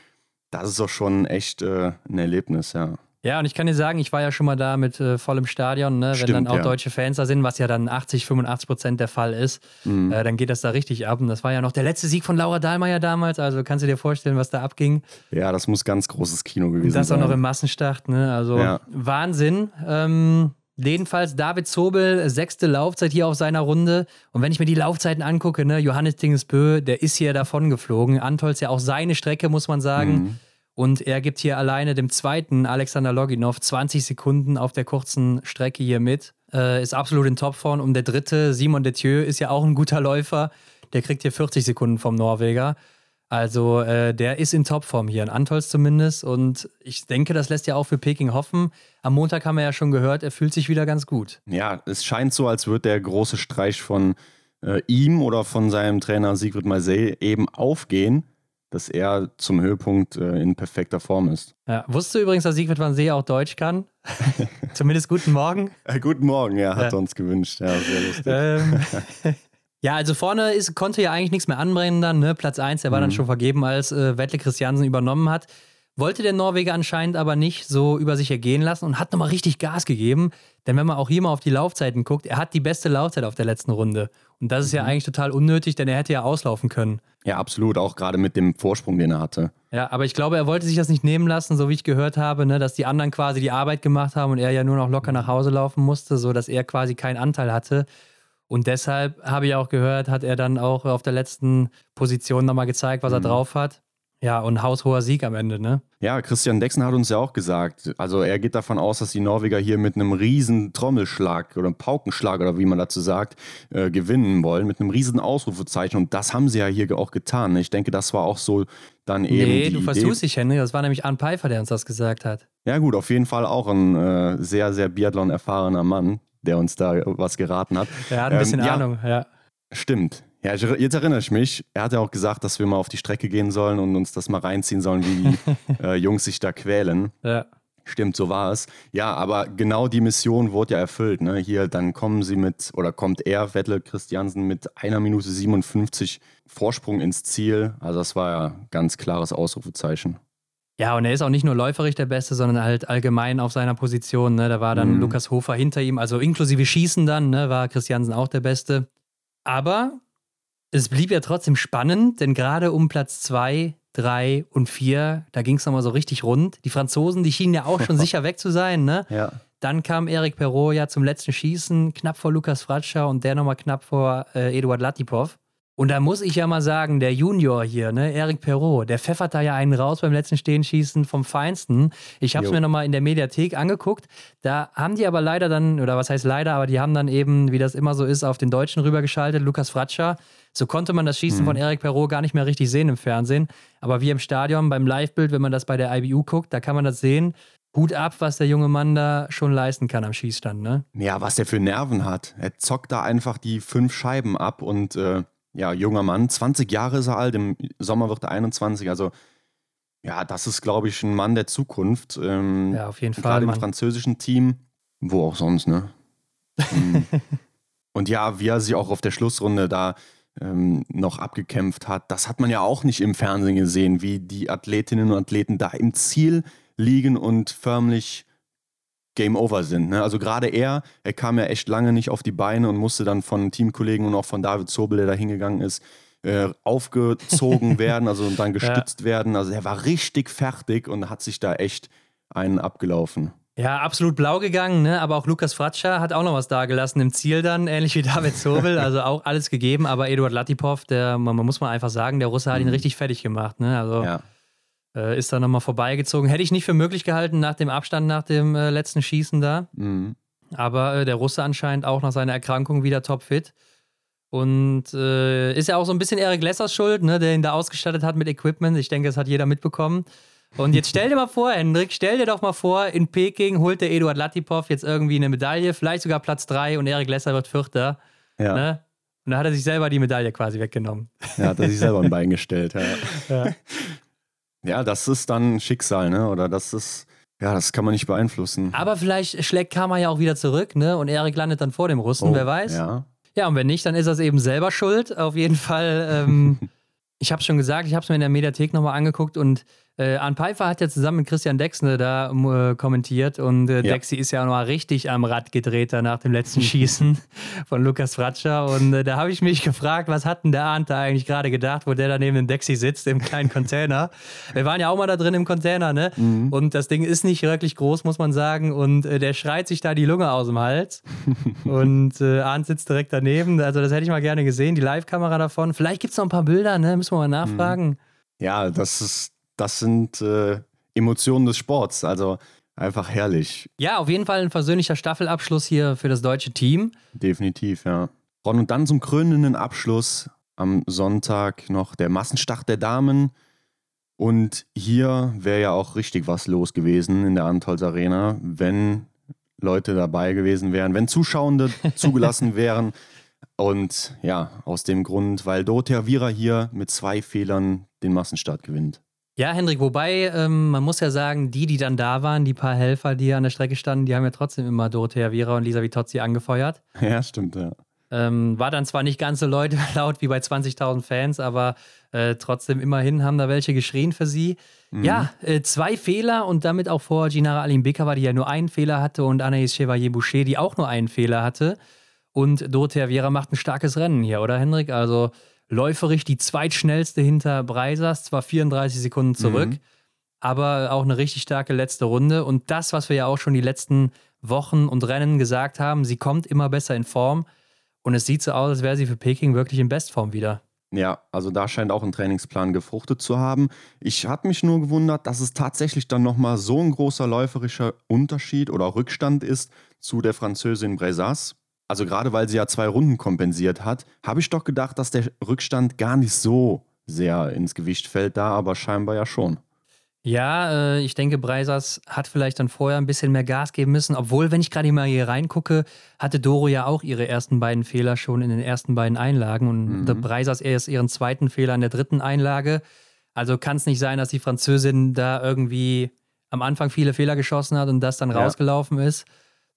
das ist doch schon echt äh, ein Erlebnis, ja. Ja, und ich kann dir sagen, ich war ja schon mal da mit äh, vollem Stadion, ne? Stimmt, wenn dann auch ja. deutsche Fans da sind, was ja dann 80, 85 Prozent der Fall ist, mhm. äh, dann geht das da richtig ab. Und das war ja noch der letzte Sieg von Laura Dahlmeier damals, also kannst du dir vorstellen, was da abging. Ja, das muss ganz großes Kino gewesen sein. Das auch noch im Massenstart, ne? also ja. Wahnsinn. Ähm, Jedenfalls David Zobel, sechste Laufzeit hier auf seiner Runde. Und wenn ich mir die Laufzeiten angucke, ne, Johannes Dingesbö, der ist hier davon geflogen. Antolz ja auch seine Strecke, muss man sagen. Mhm. Und er gibt hier alleine dem zweiten Alexander Loginov 20 Sekunden auf der kurzen Strecke hier mit. Äh, ist absolut in Topform. Und der dritte, Simon Detieu, ist ja auch ein guter Läufer. Der kriegt hier 40 Sekunden vom Norweger. Also äh, der ist in Topform hier, in Antols zumindest. Und ich denke, das lässt ja auch für Peking hoffen. Am Montag haben wir ja schon gehört, er fühlt sich wieder ganz gut. Ja, es scheint so, als würde der große Streich von äh, ihm oder von seinem Trainer Sigrid Marseille eben aufgehen, dass er zum Höhepunkt äh, in perfekter Form ist. Ja, wusstest du übrigens, dass Sigrid Marseille auch Deutsch kann? Zumindest guten Morgen. Äh, guten Morgen, ja, hat ja. uns gewünscht. Ja, sehr lustig. Ähm, Ja, also vorne ist, konnte ja eigentlich nichts mehr anbrennen dann. Ne? Platz 1, der war mhm. dann schon vergeben, als äh, Wettle Christiansen übernommen hat. Wollte der Norweger anscheinend aber nicht so über sich ergehen lassen und hat nochmal richtig Gas gegeben. Denn wenn man auch hier mal auf die Laufzeiten guckt, er hat die beste Laufzeit auf der letzten Runde. Und das ist mhm. ja eigentlich total unnötig, denn er hätte ja auslaufen können. Ja, absolut, auch gerade mit dem Vorsprung, den er hatte. Ja, aber ich glaube, er wollte sich das nicht nehmen lassen, so wie ich gehört habe, ne, dass die anderen quasi die Arbeit gemacht haben und er ja nur noch locker nach Hause laufen musste, sodass er quasi keinen Anteil hatte. Und deshalb habe ich auch gehört, hat er dann auch auf der letzten Position nochmal gezeigt, was mhm. er drauf hat. Ja, und haushoher Sieg am Ende, ne? Ja, Christian Dexen hat uns ja auch gesagt, also er geht davon aus, dass die Norweger hier mit einem riesen Trommelschlag oder einem Paukenschlag oder wie man dazu sagt, äh, gewinnen wollen, mit einem riesen Ausrufezeichen. Und das haben sie ja hier auch getan. Ich denke, das war auch so dann eben. Nee, du versuchst dich, Henry. Das war nämlich Arne Pfeiffer, der uns das gesagt hat. Ja, gut, auf jeden Fall auch ein äh, sehr, sehr Biathlon erfahrener Mann der uns da was geraten hat. Er hat ein bisschen ähm, Ahnung, ja. Stimmt. Ja, jetzt erinnere ich mich. Er hat ja auch gesagt, dass wir mal auf die Strecke gehen sollen und uns das mal reinziehen sollen, wie die äh, Jungs sich da quälen. Ja. Stimmt, so war es. Ja, aber genau die Mission wurde ja erfüllt. Ne? Hier, dann kommen sie mit, oder kommt er, Wettle Christiansen, mit einer Minute 57 Vorsprung ins Ziel. Also das war ja ganz klares Ausrufezeichen. Ja, und er ist auch nicht nur läuferisch der Beste, sondern halt allgemein auf seiner Position. Ne? Da war dann mhm. Lukas Hofer hinter ihm, also inklusive Schießen dann, ne? war Christiansen auch der Beste. Aber es blieb ja trotzdem spannend, denn gerade um Platz 2, 3 und 4, da ging es nochmal so richtig rund. Die Franzosen, die schienen ja auch schon sicher weg zu sein. Ne? Ja. Dann kam Eric Perrault ja zum letzten Schießen, knapp vor Lukas Fratscher und der nochmal knapp vor äh, Eduard Latipov. Und da muss ich ja mal sagen, der Junior hier, ne, Eric Perrault, der pfeffert da ja einen raus beim letzten Stehenschießen vom Feinsten. Ich habe es mir nochmal in der Mediathek angeguckt. Da haben die aber leider dann, oder was heißt leider, aber die haben dann eben, wie das immer so ist, auf den Deutschen rübergeschaltet, Lukas Fratscher. So konnte man das Schießen mhm. von Eric Perrault gar nicht mehr richtig sehen im Fernsehen. Aber wie im Stadion, beim Livebild, wenn man das bei der IBU guckt, da kann man das sehen. Hut ab, was der junge Mann da schon leisten kann am Schießstand, ne? Ja, was der für Nerven hat. Er zockt da einfach die fünf Scheiben ab und äh, ja, junger Mann, 20 Jahre ist er alt, im Sommer wird er 21, also ja, das ist, glaube ich, ein Mann der Zukunft. Ähm, ja, auf jeden Fall. Gerade im französischen Team, wo auch sonst, ne? Mhm. und ja, wie er sich auch auf der Schlussrunde da ähm, noch abgekämpft hat, das hat man ja auch nicht im Fernsehen gesehen, wie die Athletinnen und Athleten da im Ziel liegen und förmlich Game Over sind. Ne? Also gerade er, er kam ja echt lange nicht auf die Beine und musste dann von Teamkollegen und auch von David Zobel, der da hingegangen ist, äh, aufgezogen werden, also dann gestützt ja. werden. Also er war richtig fertig und hat sich da echt einen abgelaufen. Ja, absolut blau gegangen, ne? aber auch Lukas Fratscher hat auch noch was dagelassen im Ziel dann, ähnlich wie David Zobel, also auch alles gegeben, aber Eduard Latipov, der, man, man muss mal einfach sagen, der Russe hat ihn mhm. richtig fertig gemacht. Ne? Also ja. Äh, ist da nochmal vorbeigezogen. Hätte ich nicht für möglich gehalten nach dem Abstand nach dem äh, letzten Schießen da. Mhm. Aber äh, der Russe anscheinend auch nach seiner Erkrankung wieder topfit. Und äh, ist ja auch so ein bisschen Eric Lessers Schuld, ne, der ihn da ausgestattet hat mit Equipment. Ich denke, das hat jeder mitbekommen. Und jetzt stell dir mal vor, Hendrik, stell dir doch mal vor, in Peking holt der Eduard Latipov jetzt irgendwie eine Medaille, vielleicht sogar Platz 3 und Eric Lesser wird Vierter. Ja. Ne? Und da hat er sich selber die Medaille quasi weggenommen. Ja, hat er sich selber ein Bein gestellt, ja. ja. Ja, das ist dann Schicksal, ne? Oder das ist, ja, das kann man nicht beeinflussen. Aber vielleicht schlägt Karma ja auch wieder zurück, ne? Und Erik landet dann vor dem Russen, oh, wer weiß. Ja. Ja, und wenn nicht, dann ist er eben selber schuld. Auf jeden Fall. Ähm, ich habe schon gesagt, ich habe es mir in der Mediathek nochmal angeguckt und äh, Arne Pfeiffer hat ja zusammen mit Christian Dexne da äh, kommentiert und äh, ja. Dexi ist ja auch noch richtig am Rad gedreht da nach dem letzten Schießen von Lukas Fratscher und äh, da habe ich mich gefragt, was hat denn der Arndt da eigentlich gerade gedacht, wo der da neben dem Dexi sitzt im kleinen Container. Wir waren ja auch mal da drin im Container, ne? Mhm. Und das Ding ist nicht wirklich groß, muss man sagen und äh, der schreit sich da die Lunge aus dem Hals und äh, Arndt sitzt direkt daneben, also das hätte ich mal gerne gesehen, die Live-Kamera davon. Vielleicht gibt es noch ein paar Bilder, ne? Müssen wir mal nachfragen. Mhm. Ja, das ist das sind äh, Emotionen des Sports. Also einfach herrlich. Ja, auf jeden Fall ein versöhnlicher Staffelabschluss hier für das deutsche Team. Definitiv, ja. Ron, und dann zum krönenden Abschluss am Sonntag noch der Massenstart der Damen. Und hier wäre ja auch richtig was los gewesen in der Antolz Arena, wenn Leute dabei gewesen wären, wenn Zuschauende zugelassen wären. Und ja, aus dem Grund, weil Dorothea Vira hier mit zwei Fehlern den Massenstart gewinnt. Ja, Hendrik, wobei ähm, man muss ja sagen, die, die dann da waren, die paar Helfer, die an der Strecke standen, die haben ja trotzdem immer Dorothea Vira und Lisa Vitozzi angefeuert. Ja, stimmt, ja. Ähm, war dann zwar nicht ganz so Leute laut wie bei 20.000 Fans, aber äh, trotzdem immerhin haben da welche geschrien für sie. Mhm. Ja, äh, zwei Fehler und damit auch vor Ginara Alimbekova, die ja nur einen Fehler hatte und Anaïs Chevalier-Boucher, die auch nur einen Fehler hatte. Und Dorothea Viera macht ein starkes Rennen hier, oder Hendrik? Also läuferisch die zweitschnellste hinter Breisers, zwar 34 Sekunden zurück, mhm. aber auch eine richtig starke letzte Runde. Und das, was wir ja auch schon die letzten Wochen und Rennen gesagt haben, sie kommt immer besser in Form. Und es sieht so aus, als wäre sie für Peking wirklich in Bestform wieder. Ja, also da scheint auch ein Trainingsplan gefruchtet zu haben. Ich habe mich nur gewundert, dass es tatsächlich dann nochmal so ein großer läuferischer Unterschied oder Rückstand ist zu der Französin Brezas. Also gerade weil sie ja zwei Runden kompensiert hat, habe ich doch gedacht, dass der Rückstand gar nicht so sehr ins Gewicht fällt da, aber scheinbar ja schon. Ja, äh, ich denke, Breisers hat vielleicht dann vorher ein bisschen mehr Gas geben müssen. Obwohl, wenn ich gerade mal hier reingucke, hatte Doro ja auch ihre ersten beiden Fehler schon in den ersten beiden Einlagen und mhm. Breisers erst ihren zweiten Fehler in der dritten Einlage. Also kann es nicht sein, dass die Französin da irgendwie am Anfang viele Fehler geschossen hat und das dann ja. rausgelaufen ist,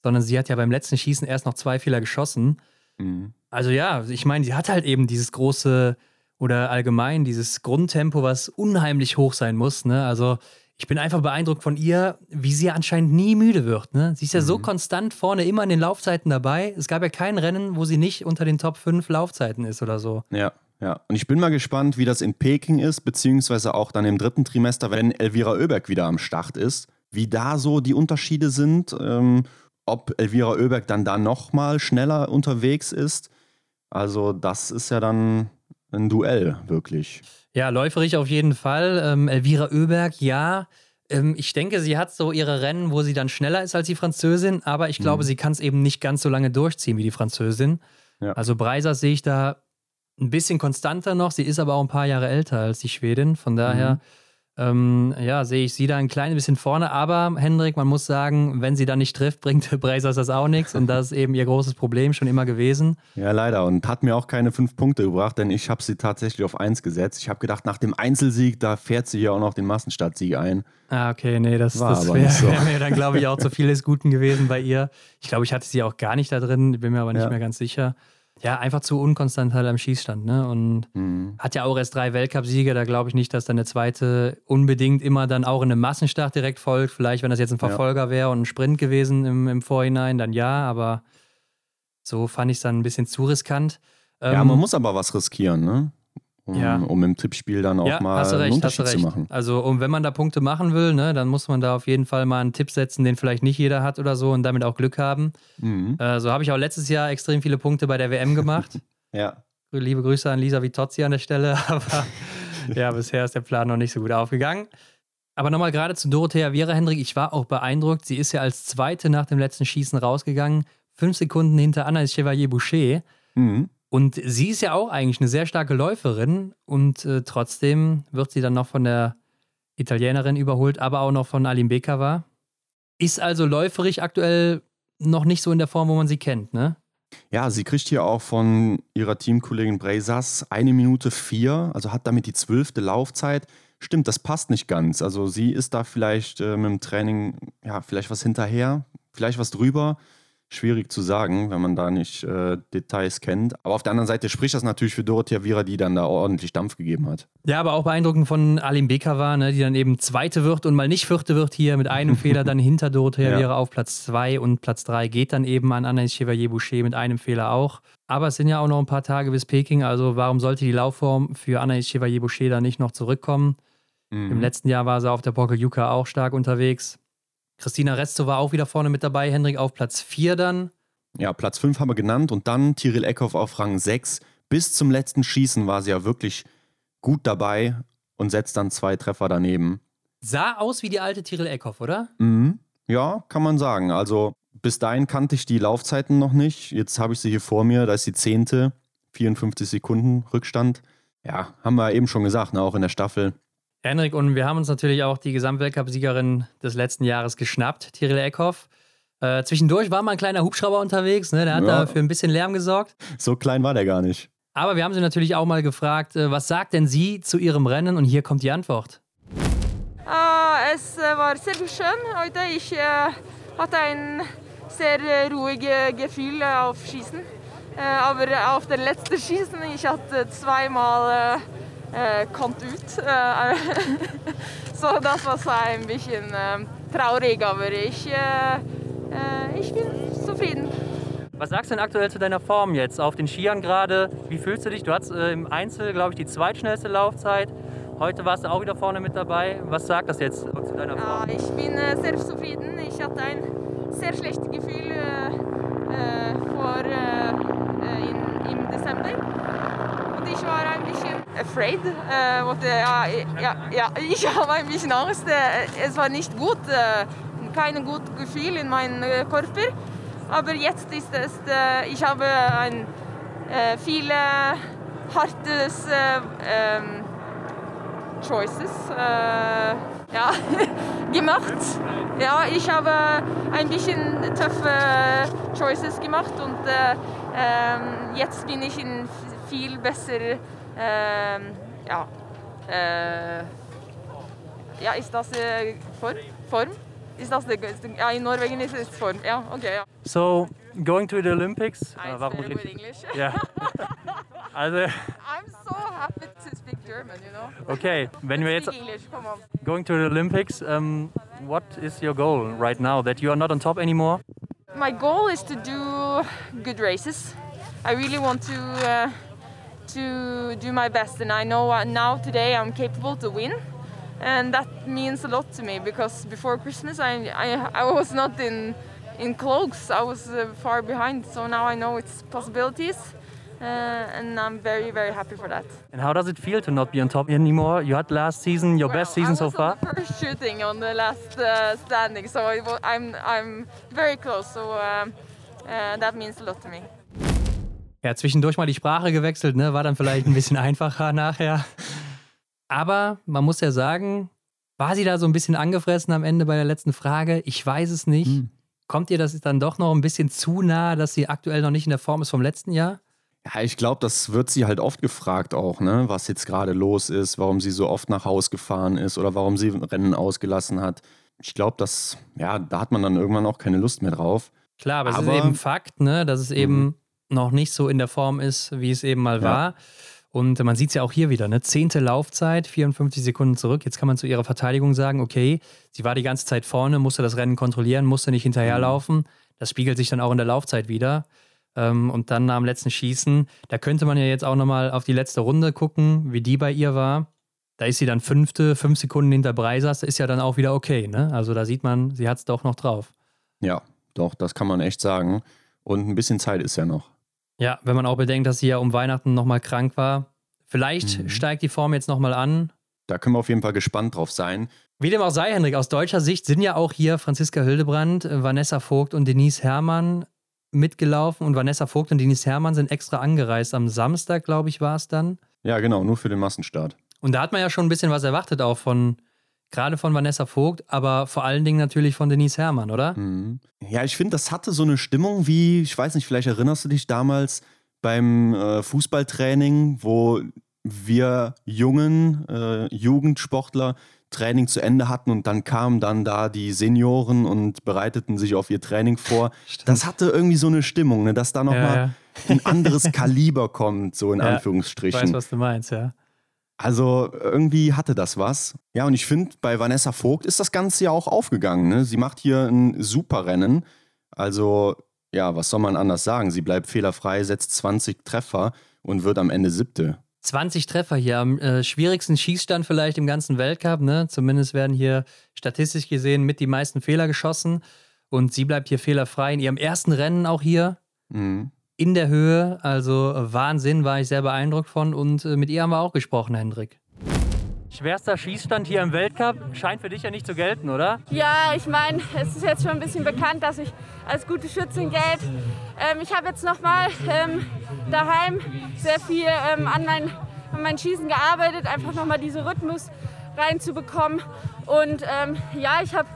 sondern sie hat ja beim letzten Schießen erst noch zwei Fehler geschossen. Mhm. Also ja, ich meine, sie hat halt eben dieses große oder allgemein dieses Grundtempo, was unheimlich hoch sein muss. Ne? Also ich bin einfach beeindruckt von ihr, wie sie anscheinend nie müde wird. Ne? Sie ist ja mhm. so konstant vorne immer in den Laufzeiten dabei. Es gab ja kein Rennen, wo sie nicht unter den Top 5 Laufzeiten ist oder so. Ja, ja. Und ich bin mal gespannt, wie das in Peking ist, beziehungsweise auch dann im dritten Trimester, wenn Elvira Oeberg wieder am Start ist, wie da so die Unterschiede sind. Ähm, ob Elvira Oeberg dann da nochmal schneller unterwegs ist. Also, das ist ja dann ein Duell, wirklich. Ja, läuferig auf jeden Fall. Ähm, Elvira Oeberg, ja. Ähm, ich denke, sie hat so ihre Rennen, wo sie dann schneller ist als die Französin, aber ich glaube, mhm. sie kann es eben nicht ganz so lange durchziehen wie die Französin. Ja. Also Breisers sehe ich da ein bisschen konstanter noch. Sie ist aber auch ein paar Jahre älter als die Schwedin. Von daher. Mhm ähm, ja, sehe ich sie da ein klein bisschen vorne. Aber Hendrik, man muss sagen, wenn sie da nicht trifft, bringt Breisers das auch nichts. Und das ist eben ihr großes Problem schon immer gewesen. Ja, leider. Und hat mir auch keine fünf Punkte gebracht, denn ich habe sie tatsächlich auf eins gesetzt. Ich habe gedacht, nach dem Einzelsieg, da fährt sie ja auch noch den Massenstartsieg ein. Ah, okay, nee, das, das wäre so. wär mir dann, glaube ich, auch zu vieles Guten gewesen bei ihr. Ich glaube, ich hatte sie auch gar nicht da drin, bin mir aber nicht ja. mehr ganz sicher ja, einfach zu unkonstant halt am Schießstand. Ne? Und mhm. hat ja auch erst drei Weltcupsiege. Da glaube ich nicht, dass dann der zweite unbedingt immer dann auch in einem Massenstart direkt folgt. Vielleicht, wenn das jetzt ein Verfolger ja. wäre und ein Sprint gewesen im, im Vorhinein, dann ja. Aber so fand ich es dann ein bisschen zu riskant. Ja, ähm, man muss aber was riskieren, ne? Um, ja. um im Tippspiel dann auch ja, mal recht, einen Unterschied zu machen. Also um, wenn man da Punkte machen will, ne, dann muss man da auf jeden Fall mal einen Tipp setzen, den vielleicht nicht jeder hat oder so und damit auch Glück haben. Mhm. Äh, so habe ich auch letztes Jahr extrem viele Punkte bei der WM gemacht. ja. Liebe Grüße an Lisa Vitozzi an der Stelle, aber ja, bisher ist der Plan noch nicht so gut aufgegangen. Aber nochmal gerade zu Dorothea Viera Hendrik, ich war auch beeindruckt. Sie ist ja als Zweite nach dem letzten Schießen rausgegangen, fünf Sekunden hinter Anna Chevalier Boucher. Mhm. Und sie ist ja auch eigentlich eine sehr starke Läuferin und äh, trotzdem wird sie dann noch von der Italienerin überholt, aber auch noch von Alim Bekava. Ist also läuferig aktuell noch nicht so in der Form, wo man sie kennt, ne? Ja, sie kriegt hier auch von ihrer Teamkollegin Breisas eine Minute vier, also hat damit die zwölfte Laufzeit. Stimmt, das passt nicht ganz. Also sie ist da vielleicht äh, mit dem Training, ja, vielleicht was hinterher, vielleicht was drüber schwierig zu sagen, wenn man da nicht äh, Details kennt. Aber auf der anderen Seite spricht das natürlich für Dorothea Vira, die dann da ordentlich Dampf gegeben hat. Ja, aber auch beeindruckend von Alim Bekava, ne, die dann eben Zweite wird und mal nicht Vierte wird hier mit einem Fehler dann hinter Dorothea ja. Vira auf Platz 2 und Platz 3 geht dann eben an Anaïs Chevalier-Boucher mit einem Fehler auch. Aber es sind ja auch noch ein paar Tage bis Peking, also warum sollte die Laufform für Anaïs Chevalier-Boucher da nicht noch zurückkommen? Mhm. Im letzten Jahr war sie auf der Pokeljuka auch stark unterwegs. Christina Resto war auch wieder vorne mit dabei, Hendrik auf Platz 4 dann. Ja, Platz 5 haben wir genannt und dann Tiril Eckhoff auf Rang 6. Bis zum letzten Schießen war sie ja wirklich gut dabei und setzt dann zwei Treffer daneben. Sah aus wie die alte Tiril Eckhoff, oder? Mhm. Ja, kann man sagen. Also bis dahin kannte ich die Laufzeiten noch nicht. Jetzt habe ich sie hier vor mir, da ist die zehnte. 54 Sekunden Rückstand. Ja, haben wir eben schon gesagt, ne, auch in der Staffel. Henrik, und wir haben uns natürlich auch die Gesamtweltcup-Siegerin des letzten Jahres geschnappt, Tiril Eckhoff. Äh, zwischendurch war mal ein kleiner Hubschrauber unterwegs, ne? der hat ja. da für ein bisschen Lärm gesorgt. So klein war der gar nicht. Aber wir haben sie natürlich auch mal gefragt, äh, was sagt denn sie zu ihrem Rennen? Und hier kommt die Antwort. Uh, es äh, war sehr schön heute. Ich uh, hatte ein sehr ruhiges Gefühl auf Schießen. Aber auf der letzten Schießen, ich hatte zweimal äh, kommt ut. so das war ein bisschen traurig, aber ich, ich bin zufrieden. Was sagst du denn aktuell zu deiner Form jetzt auf den Skiern gerade? Wie fühlst du dich? Du hattest äh, im Einzel, glaube ich, die zweitschnellste Laufzeit. Heute warst du auch wieder vorne mit dabei. Was sagt das jetzt zu deiner Form? Ja, ich bin äh, sehr zufrieden. Ich hatte ein sehr schlechtes Gefühl äh, vor, in, im Dezember. Ich war ein bisschen afraid. Und, ja, ja, ja, ich habe ein bisschen Angst. es war nicht gut. kein gutes Gefühl in meinem Körper. Aber jetzt ist es, äh, ich habe ein, äh, viele hartes äh, ähm, Choices äh, ja, gemacht. Ja, ich habe ein bisschen taffe Choices gemacht und äh, ähm, jetzt bin ich in viel besser eh, ja, Eh, ja, Istas Form? Form? Ist das ja, in Norwegian is its Form. Ja, okay, ja. So, going to the Olympics. I uh, warum good English. Yeah. also, I'm so happy to speak German, you know. Okay, when we're English, come on. going to the Olympics, um, what is your goal right now that you are not on top anymore? My goal is to do good races. I really want to uh, to do my best, and I know uh, now today I'm capable to win and that means a lot to me because before Christmas I, I, I was not in in clothes I was uh, far behind so now I know its possibilities uh, and I'm very very happy for that. And how does it feel to not be on top anymore? You had last season your well, best season so far. First shooting on the last uh, standing so was, I'm I'm very close so um, uh, that means a lot to me. Ja, zwischendurch mal die Sprache gewechselt, ne? War dann vielleicht ein bisschen einfacher nachher. Aber man muss ja sagen, war sie da so ein bisschen angefressen am Ende bei der letzten Frage? Ich weiß es nicht. Hm. Kommt ihr das dann doch noch ein bisschen zu nah, dass sie aktuell noch nicht in der Form ist vom letzten Jahr? Ja, ich glaube, das wird sie halt oft gefragt auch, ne? was jetzt gerade los ist, warum sie so oft nach Haus gefahren ist oder warum sie Rennen ausgelassen hat. Ich glaube, dass, ja, da hat man dann irgendwann auch keine Lust mehr drauf. Klar, aber, aber es ist eben Fakt, ne, dass es eben mhm. Noch nicht so in der Form ist, wie es eben mal ja. war. Und man sieht es ja auch hier wieder, ne? Zehnte Laufzeit, 54 Sekunden zurück. Jetzt kann man zu ihrer Verteidigung sagen, okay, sie war die ganze Zeit vorne, musste das Rennen kontrollieren, musste nicht hinterherlaufen. Das spiegelt sich dann auch in der Laufzeit wieder. Ähm, und dann am letzten Schießen, da könnte man ja jetzt auch nochmal auf die letzte Runde gucken, wie die bei ihr war. Da ist sie dann fünfte, fünf Sekunden hinter Breisers, ist ja dann auch wieder okay. Ne? Also da sieht man, sie hat es doch noch drauf. Ja, doch, das kann man echt sagen. Und ein bisschen Zeit ist ja noch. Ja, wenn man auch bedenkt, dass sie ja um Weihnachten nochmal krank war. Vielleicht mhm. steigt die Form jetzt nochmal an. Da können wir auf jeden Fall gespannt drauf sein. Wie dem auch sei, Henrik, aus deutscher Sicht sind ja auch hier Franziska Hildebrand, Vanessa Vogt und Denise Herrmann mitgelaufen. Und Vanessa Vogt und Denise Herrmann sind extra angereist. Am Samstag, glaube ich, war es dann. Ja, genau, nur für den Massenstart. Und da hat man ja schon ein bisschen was erwartet, auch von Gerade von Vanessa Vogt, aber vor allen Dingen natürlich von Denise Herrmann, oder? Mhm. Ja, ich finde, das hatte so eine Stimmung wie, ich weiß nicht, vielleicht erinnerst du dich damals beim äh, Fußballtraining, wo wir jungen äh, Jugendsportler Training zu Ende hatten und dann kamen dann da die Senioren und bereiteten sich auf ihr Training vor. Stimmt. Das hatte irgendwie so eine Stimmung, ne, dass da nochmal ja, ja. ein anderes Kaliber kommt, so in ja, Anführungsstrichen. Ich weiß, was du meinst, ja. Also irgendwie hatte das was. Ja, und ich finde, bei Vanessa Vogt ist das Ganze ja auch aufgegangen. Ne? Sie macht hier ein super Rennen. Also, ja, was soll man anders sagen? Sie bleibt fehlerfrei, setzt 20 Treffer und wird am Ende siebte. 20 Treffer hier, am äh, schwierigsten Schießstand vielleicht im ganzen Weltcup. Ne? Zumindest werden hier statistisch gesehen mit die meisten Fehler geschossen. Und sie bleibt hier fehlerfrei in ihrem ersten Rennen auch hier. Mhm in der Höhe. Also Wahnsinn, war ich sehr beeindruckt von. Und äh, mit ihr haben wir auch gesprochen, Hendrik. Schwerster Schießstand hier im Weltcup scheint für dich ja nicht zu gelten, oder? Ja, ich meine, es ist jetzt schon ein bisschen bekannt, dass ich als gute Schützin gelte. Ähm, ich habe jetzt nochmal ähm, daheim sehr viel ähm, an, mein, an mein Schießen gearbeitet, einfach nochmal diesen Rhythmus reinzubekommen. Und ähm, ja, ich habe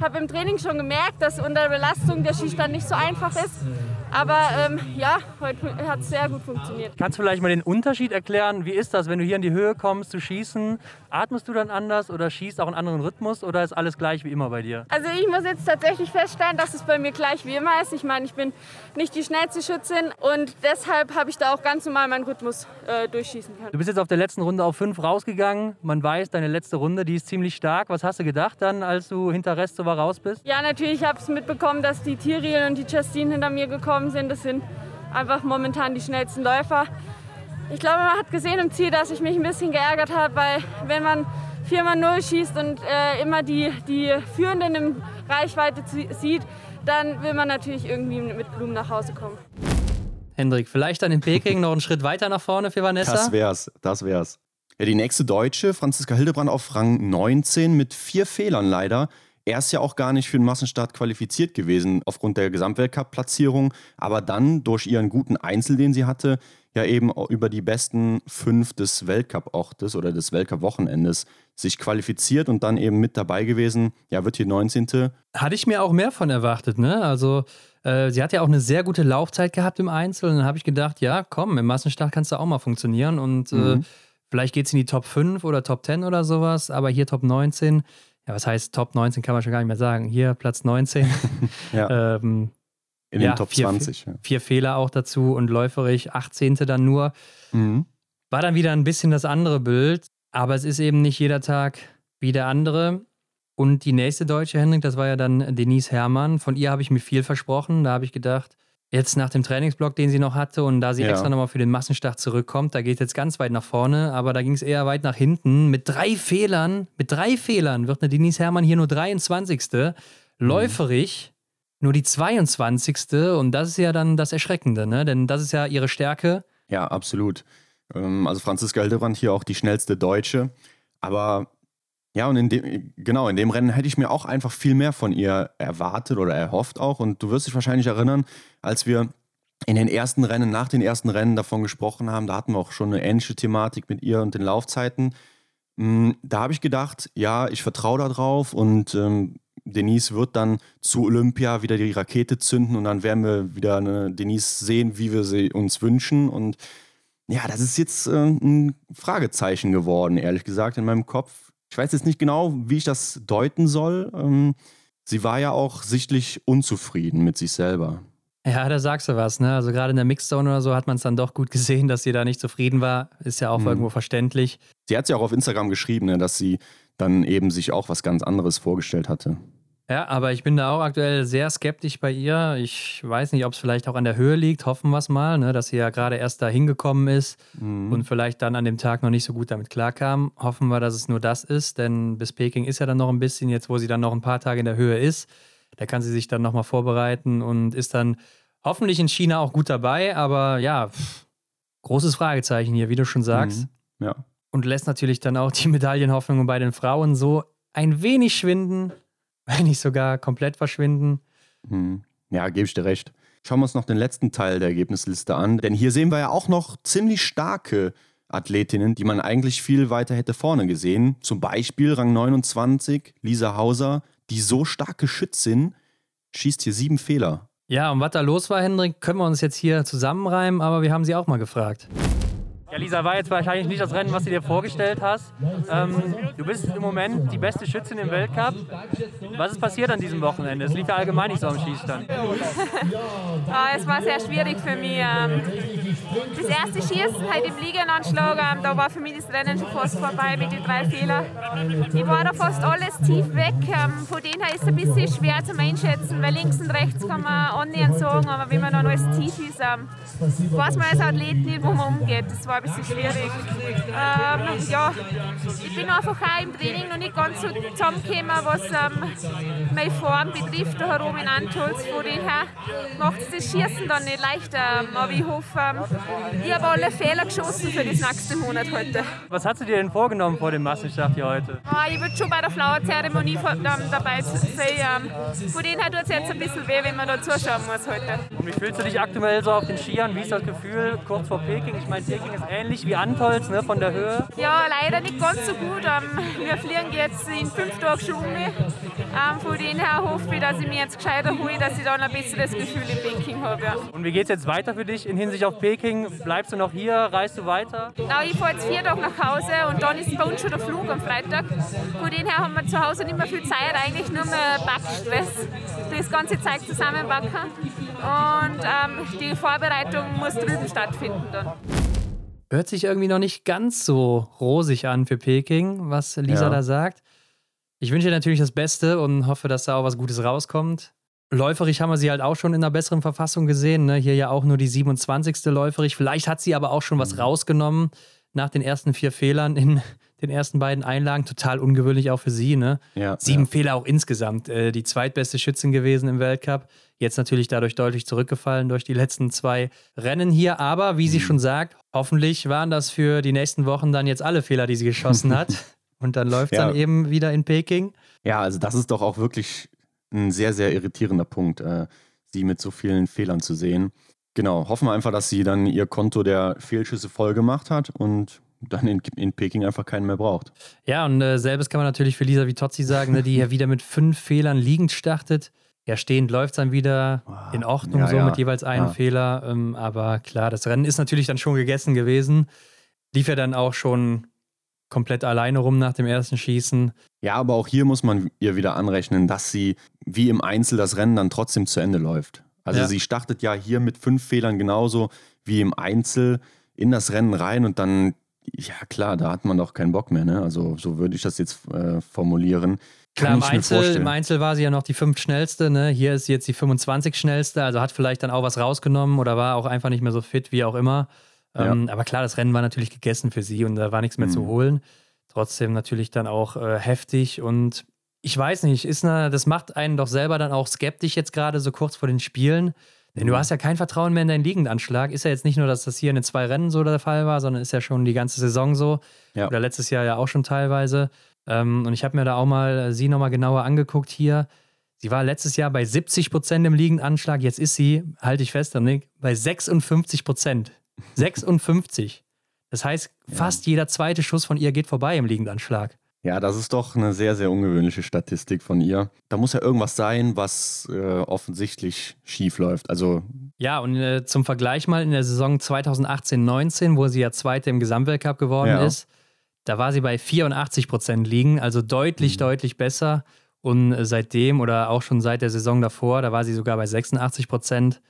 hab im Training schon gemerkt, dass unter Belastung der Schießstand nicht so einfach ist. Aber ähm, ja, heute hat es sehr gut funktioniert. Kannst du vielleicht mal den Unterschied erklären? Wie ist das, wenn du hier in die Höhe kommst zu schießen? Atmest du dann anders oder schießt auch einen anderen Rhythmus oder ist alles gleich wie immer bei dir? Also ich muss jetzt tatsächlich feststellen, dass es bei mir gleich wie immer ist. Ich meine, ich bin nicht die schnellste Schützin und deshalb habe ich da auch ganz normal meinen Rhythmus äh, durchschießen können. Du bist jetzt auf der letzten Runde auf fünf rausgegangen. Man weiß, deine letzte Runde, die ist ziemlich stark. Was hast du gedacht dann, als du hinter Rest so war raus bist? Ja, natürlich habe ich mitbekommen, dass die Tyrell und die Justine hinter mir gekommen sind. Das sind einfach momentan die schnellsten Läufer. Ich glaube, man hat gesehen im Ziel, dass ich mich ein bisschen geärgert habe, weil wenn man 4x0 schießt und äh, immer die, die Führenden in Reichweite sieht, dann will man natürlich irgendwie mit Blumen nach Hause kommen. Hendrik, vielleicht dann in Peking noch einen Schritt weiter nach vorne für Vanessa? Das wär's, das wär's. Ja, die nächste Deutsche, Franziska Hildebrand auf Rang 19 mit vier Fehlern leider. Er ist ja auch gar nicht für den Massenstart qualifiziert gewesen aufgrund der Gesamtweltcup-Platzierung, aber dann durch ihren guten Einzel, den sie hatte, ja eben über die besten fünf des Weltcup-Ortes oder des Weltcup-Wochenendes sich qualifiziert und dann eben mit dabei gewesen. Ja, wird hier 19. Hatte ich mir auch mehr von erwartet, ne? Also, äh, sie hat ja auch eine sehr gute Laufzeit gehabt im Einzel und dann habe ich gedacht, ja, komm, im Massenstart kannst du auch mal funktionieren und äh, mhm. äh, vielleicht geht es in die Top 5 oder Top 10 oder sowas, aber hier Top 19 ja, was heißt Top 19 kann man schon gar nicht mehr sagen. Hier Platz 19. ja. ähm, In den ja, Top vier, 20. Ja. Vier Fehler auch dazu und läuferig 18. dann nur. Mhm. War dann wieder ein bisschen das andere Bild, aber es ist eben nicht jeder Tag wie der andere. Und die nächste deutsche Hendrik, das war ja dann Denise Herrmann. Von ihr habe ich mir viel versprochen. Da habe ich gedacht, Jetzt nach dem Trainingsblock, den sie noch hatte und da sie ja. extra nochmal für den Massenstart zurückkommt, da geht es jetzt ganz weit nach vorne, aber da ging es eher weit nach hinten. Mit drei Fehlern, mit drei Fehlern wird eine Denise Herrmann hier nur 23. Mhm. Nur die 22. Und das ist ja dann das Erschreckende, ne? denn das ist ja ihre Stärke. Ja, absolut. Ähm, also Franziska Hildebrand hier auch die schnellste Deutsche. Aber ja, und in dem, genau, in dem Rennen hätte ich mir auch einfach viel mehr von ihr erwartet oder erhofft auch. Und du wirst dich wahrscheinlich erinnern, als wir in den ersten Rennen, nach den ersten Rennen davon gesprochen haben, da hatten wir auch schon eine ähnliche Thematik mit ihr und den Laufzeiten. Mm, da habe ich gedacht, ja, ich vertraue da drauf und ähm, Denise wird dann zu Olympia wieder die Rakete zünden und dann werden wir wieder eine Denise sehen, wie wir sie uns wünschen. Und ja, das ist jetzt äh, ein Fragezeichen geworden, ehrlich gesagt, in meinem Kopf. Ich weiß jetzt nicht genau, wie ich das deuten soll. Ähm, sie war ja auch sichtlich unzufrieden mit sich selber. Ja, da sagst du was, ne? Also gerade in der Mixzone oder so hat man es dann doch gut gesehen, dass sie da nicht zufrieden war. Ist ja auch mhm. irgendwo verständlich. Sie hat ja auch auf Instagram geschrieben, ne, dass sie dann eben sich auch was ganz anderes vorgestellt hatte. Ja, aber ich bin da auch aktuell sehr skeptisch bei ihr. Ich weiß nicht, ob es vielleicht auch an der Höhe liegt. Hoffen wir es mal, ne, dass sie ja gerade erst da hingekommen ist mhm. und vielleicht dann an dem Tag noch nicht so gut damit klarkam. Hoffen wir, dass es nur das ist, denn bis Peking ist ja dann noch ein bisschen, jetzt wo sie dann noch ein paar Tage in der Höhe ist. Da kann sie sich dann nochmal vorbereiten und ist dann hoffentlich in China auch gut dabei. Aber ja, pff, großes Fragezeichen hier, wie du schon sagst. Mhm. Ja. Und lässt natürlich dann auch die Medaillenhoffnungen bei den Frauen so ein wenig schwinden wenn nicht sogar komplett verschwinden. Hm. Ja, gebe ich dir recht. Schauen wir uns noch den letzten Teil der Ergebnisliste an, denn hier sehen wir ja auch noch ziemlich starke Athletinnen, die man eigentlich viel weiter hätte vorne gesehen. Zum Beispiel Rang 29, Lisa Hauser, die so stark geschützt sind, schießt hier sieben Fehler. Ja, und was da los war, Hendrik, können wir uns jetzt hier zusammenreimen, aber wir haben sie auch mal gefragt. Ja, Lisa, war jetzt wahrscheinlich nicht das Rennen, was du dir vorgestellt hast. Ähm, du bist im Moment die beste Schützin im Weltcup. Was ist passiert an diesem Wochenende? Es liegt ja allgemein nicht so am Schießstand. ah, es war sehr schwierig für mich. Ähm, das erste Schießen halt im Liegenanschlag, ähm, da war für mich das Rennen schon fast vorbei mit den drei Fehlern. Ich war da fast alles tief weg. Ähm, von denen her ist es ein bisschen schwer zu einschätzen, weil links und rechts kann man annähernd sagen, aber wenn man dann alles tief ist, weiß man als Athlet nicht, wo man umgeht. Das war schwierig. Ähm, ja, ich bin einfach auch im Training noch nicht ganz so zusammengekommen, was ähm, meine Form betrifft, da herum in Antolz. Von dem her macht es das Schießen dann nicht leichter. Aber ich hoffe, ähm, Ich habe alle Fehler geschossen für das nächste Monat heute. Was hast du dir denn vorgenommen vor dem Massenstart hier heute? Ah, ich würde schon bei der Flower-Zeremonie dabei sein. Von denen tut es jetzt ein bisschen weh, wenn man da zuschauen muss heute. Und wie fühlst du dich aktuell so auf den Skiern? Wie ist das Gefühl kurz vor Peking? Ich meine, Peking ist ähnlich wie Antolz ne, von der Höhe. Ja, leider nicht ganz so gut. Ähm, wir fliegen jetzt in fünf Tagen schon um. Ähm, von denen her hoffe ich, dass ich mir jetzt gescheiter hole, dass ich dann ein besseres Gefühl in Peking habe. Ja. Und wie geht es jetzt weiter für dich in Hinsicht auf Peking? Bleibst du noch hier? Reist du weiter? Ja, ich fahre jetzt vier Tage nach Hause und dann ist bei uns schon der Flug am Freitag. Von denen her haben wir zu Hause nicht mehr viel Zeit, eigentlich nur mehr Backstress. Das ganze Zeug zusammenbacken. Und ähm, die Vorbereitung muss drüben stattfinden dann. Hört sich irgendwie noch nicht ganz so rosig an für Peking, was Lisa ja. da sagt. Ich wünsche ihr natürlich das Beste und hoffe, dass da auch was Gutes rauskommt. Läuferig haben wir sie halt auch schon in einer besseren Verfassung gesehen. Ne? Hier ja auch nur die 27. Läuferig. Vielleicht hat sie aber auch schon was mhm. rausgenommen nach den ersten vier Fehlern in den ersten beiden Einlagen. Total ungewöhnlich auch für sie. Ne? Ja, Sieben ja. Fehler auch insgesamt. Äh, die zweitbeste Schützin gewesen im Weltcup. Jetzt natürlich dadurch deutlich zurückgefallen durch die letzten zwei Rennen hier. Aber wie sie mhm. schon sagt, hoffentlich waren das für die nächsten Wochen dann jetzt alle Fehler, die sie geschossen hat. Und dann läuft es ja. dann eben wieder in Peking. Ja, also das ist doch auch wirklich ein sehr, sehr irritierender Punkt, äh, sie mit so vielen Fehlern zu sehen. Genau, hoffen wir einfach, dass sie dann ihr Konto der Fehlschüsse voll gemacht hat und dann in, in Peking einfach keinen mehr braucht. Ja, und äh, selbes kann man natürlich für Lisa Vitozzi sagen, ne, die ja wieder mit fünf Fehlern liegend startet. Ja, stehend läuft es dann wieder in Ordnung, ja, so ja. mit jeweils einem ja. Fehler. Ähm, aber klar, das Rennen ist natürlich dann schon gegessen gewesen. Lief ja dann auch schon komplett alleine rum nach dem ersten Schießen. Ja, aber auch hier muss man ihr wieder anrechnen, dass sie wie im Einzel das Rennen dann trotzdem zu Ende läuft. Also sie startet ja hier mit fünf Fehlern genauso wie im Einzel in das Rennen rein und dann, ja klar, da hat man doch keinen Bock mehr. Ne? Also so würde ich das jetzt äh, formulieren. Klar, im Einzel, im Einzel, war sie ja noch die fünf schnellste. Ne? Hier ist sie jetzt die 25 schnellste, also hat vielleicht dann auch was rausgenommen oder war auch einfach nicht mehr so fit, wie auch immer. Ähm, Aber klar, das Rennen war natürlich gegessen für sie und da war nichts mehr mhm. zu holen. Trotzdem natürlich dann auch äh, heftig und ich weiß nicht, ist eine, das macht einen doch selber dann auch skeptisch jetzt gerade so kurz vor den Spielen. Denn du mhm. hast ja kein Vertrauen mehr in deinen Liegendanschlag. Ist ja jetzt nicht nur, dass das hier in den zwei Rennen so der Fall war, sondern ist ja schon die ganze Saison so. Ja. Oder letztes Jahr ja auch schon teilweise. Ähm, und ich habe mir da auch mal äh, sie nochmal genauer angeguckt hier. Sie war letztes Jahr bei 70 Prozent im Liegendanschlag. Jetzt ist sie, halte ich fest, Nick, bei 56 Prozent. 56. Das heißt, fast jeder zweite Schuss von ihr geht vorbei im Liegendanschlag. Ja, das ist doch eine sehr, sehr ungewöhnliche Statistik von ihr. Da muss ja irgendwas sein, was äh, offensichtlich schief läuft. Also ja, und äh, zum Vergleich mal in der Saison 2018-19, wo sie ja Zweite im Gesamtweltcup geworden ja. ist, da war sie bei 84 Prozent liegen, also deutlich, mhm. deutlich besser. Und äh, seitdem oder auch schon seit der Saison davor, da war sie sogar bei 86 Prozent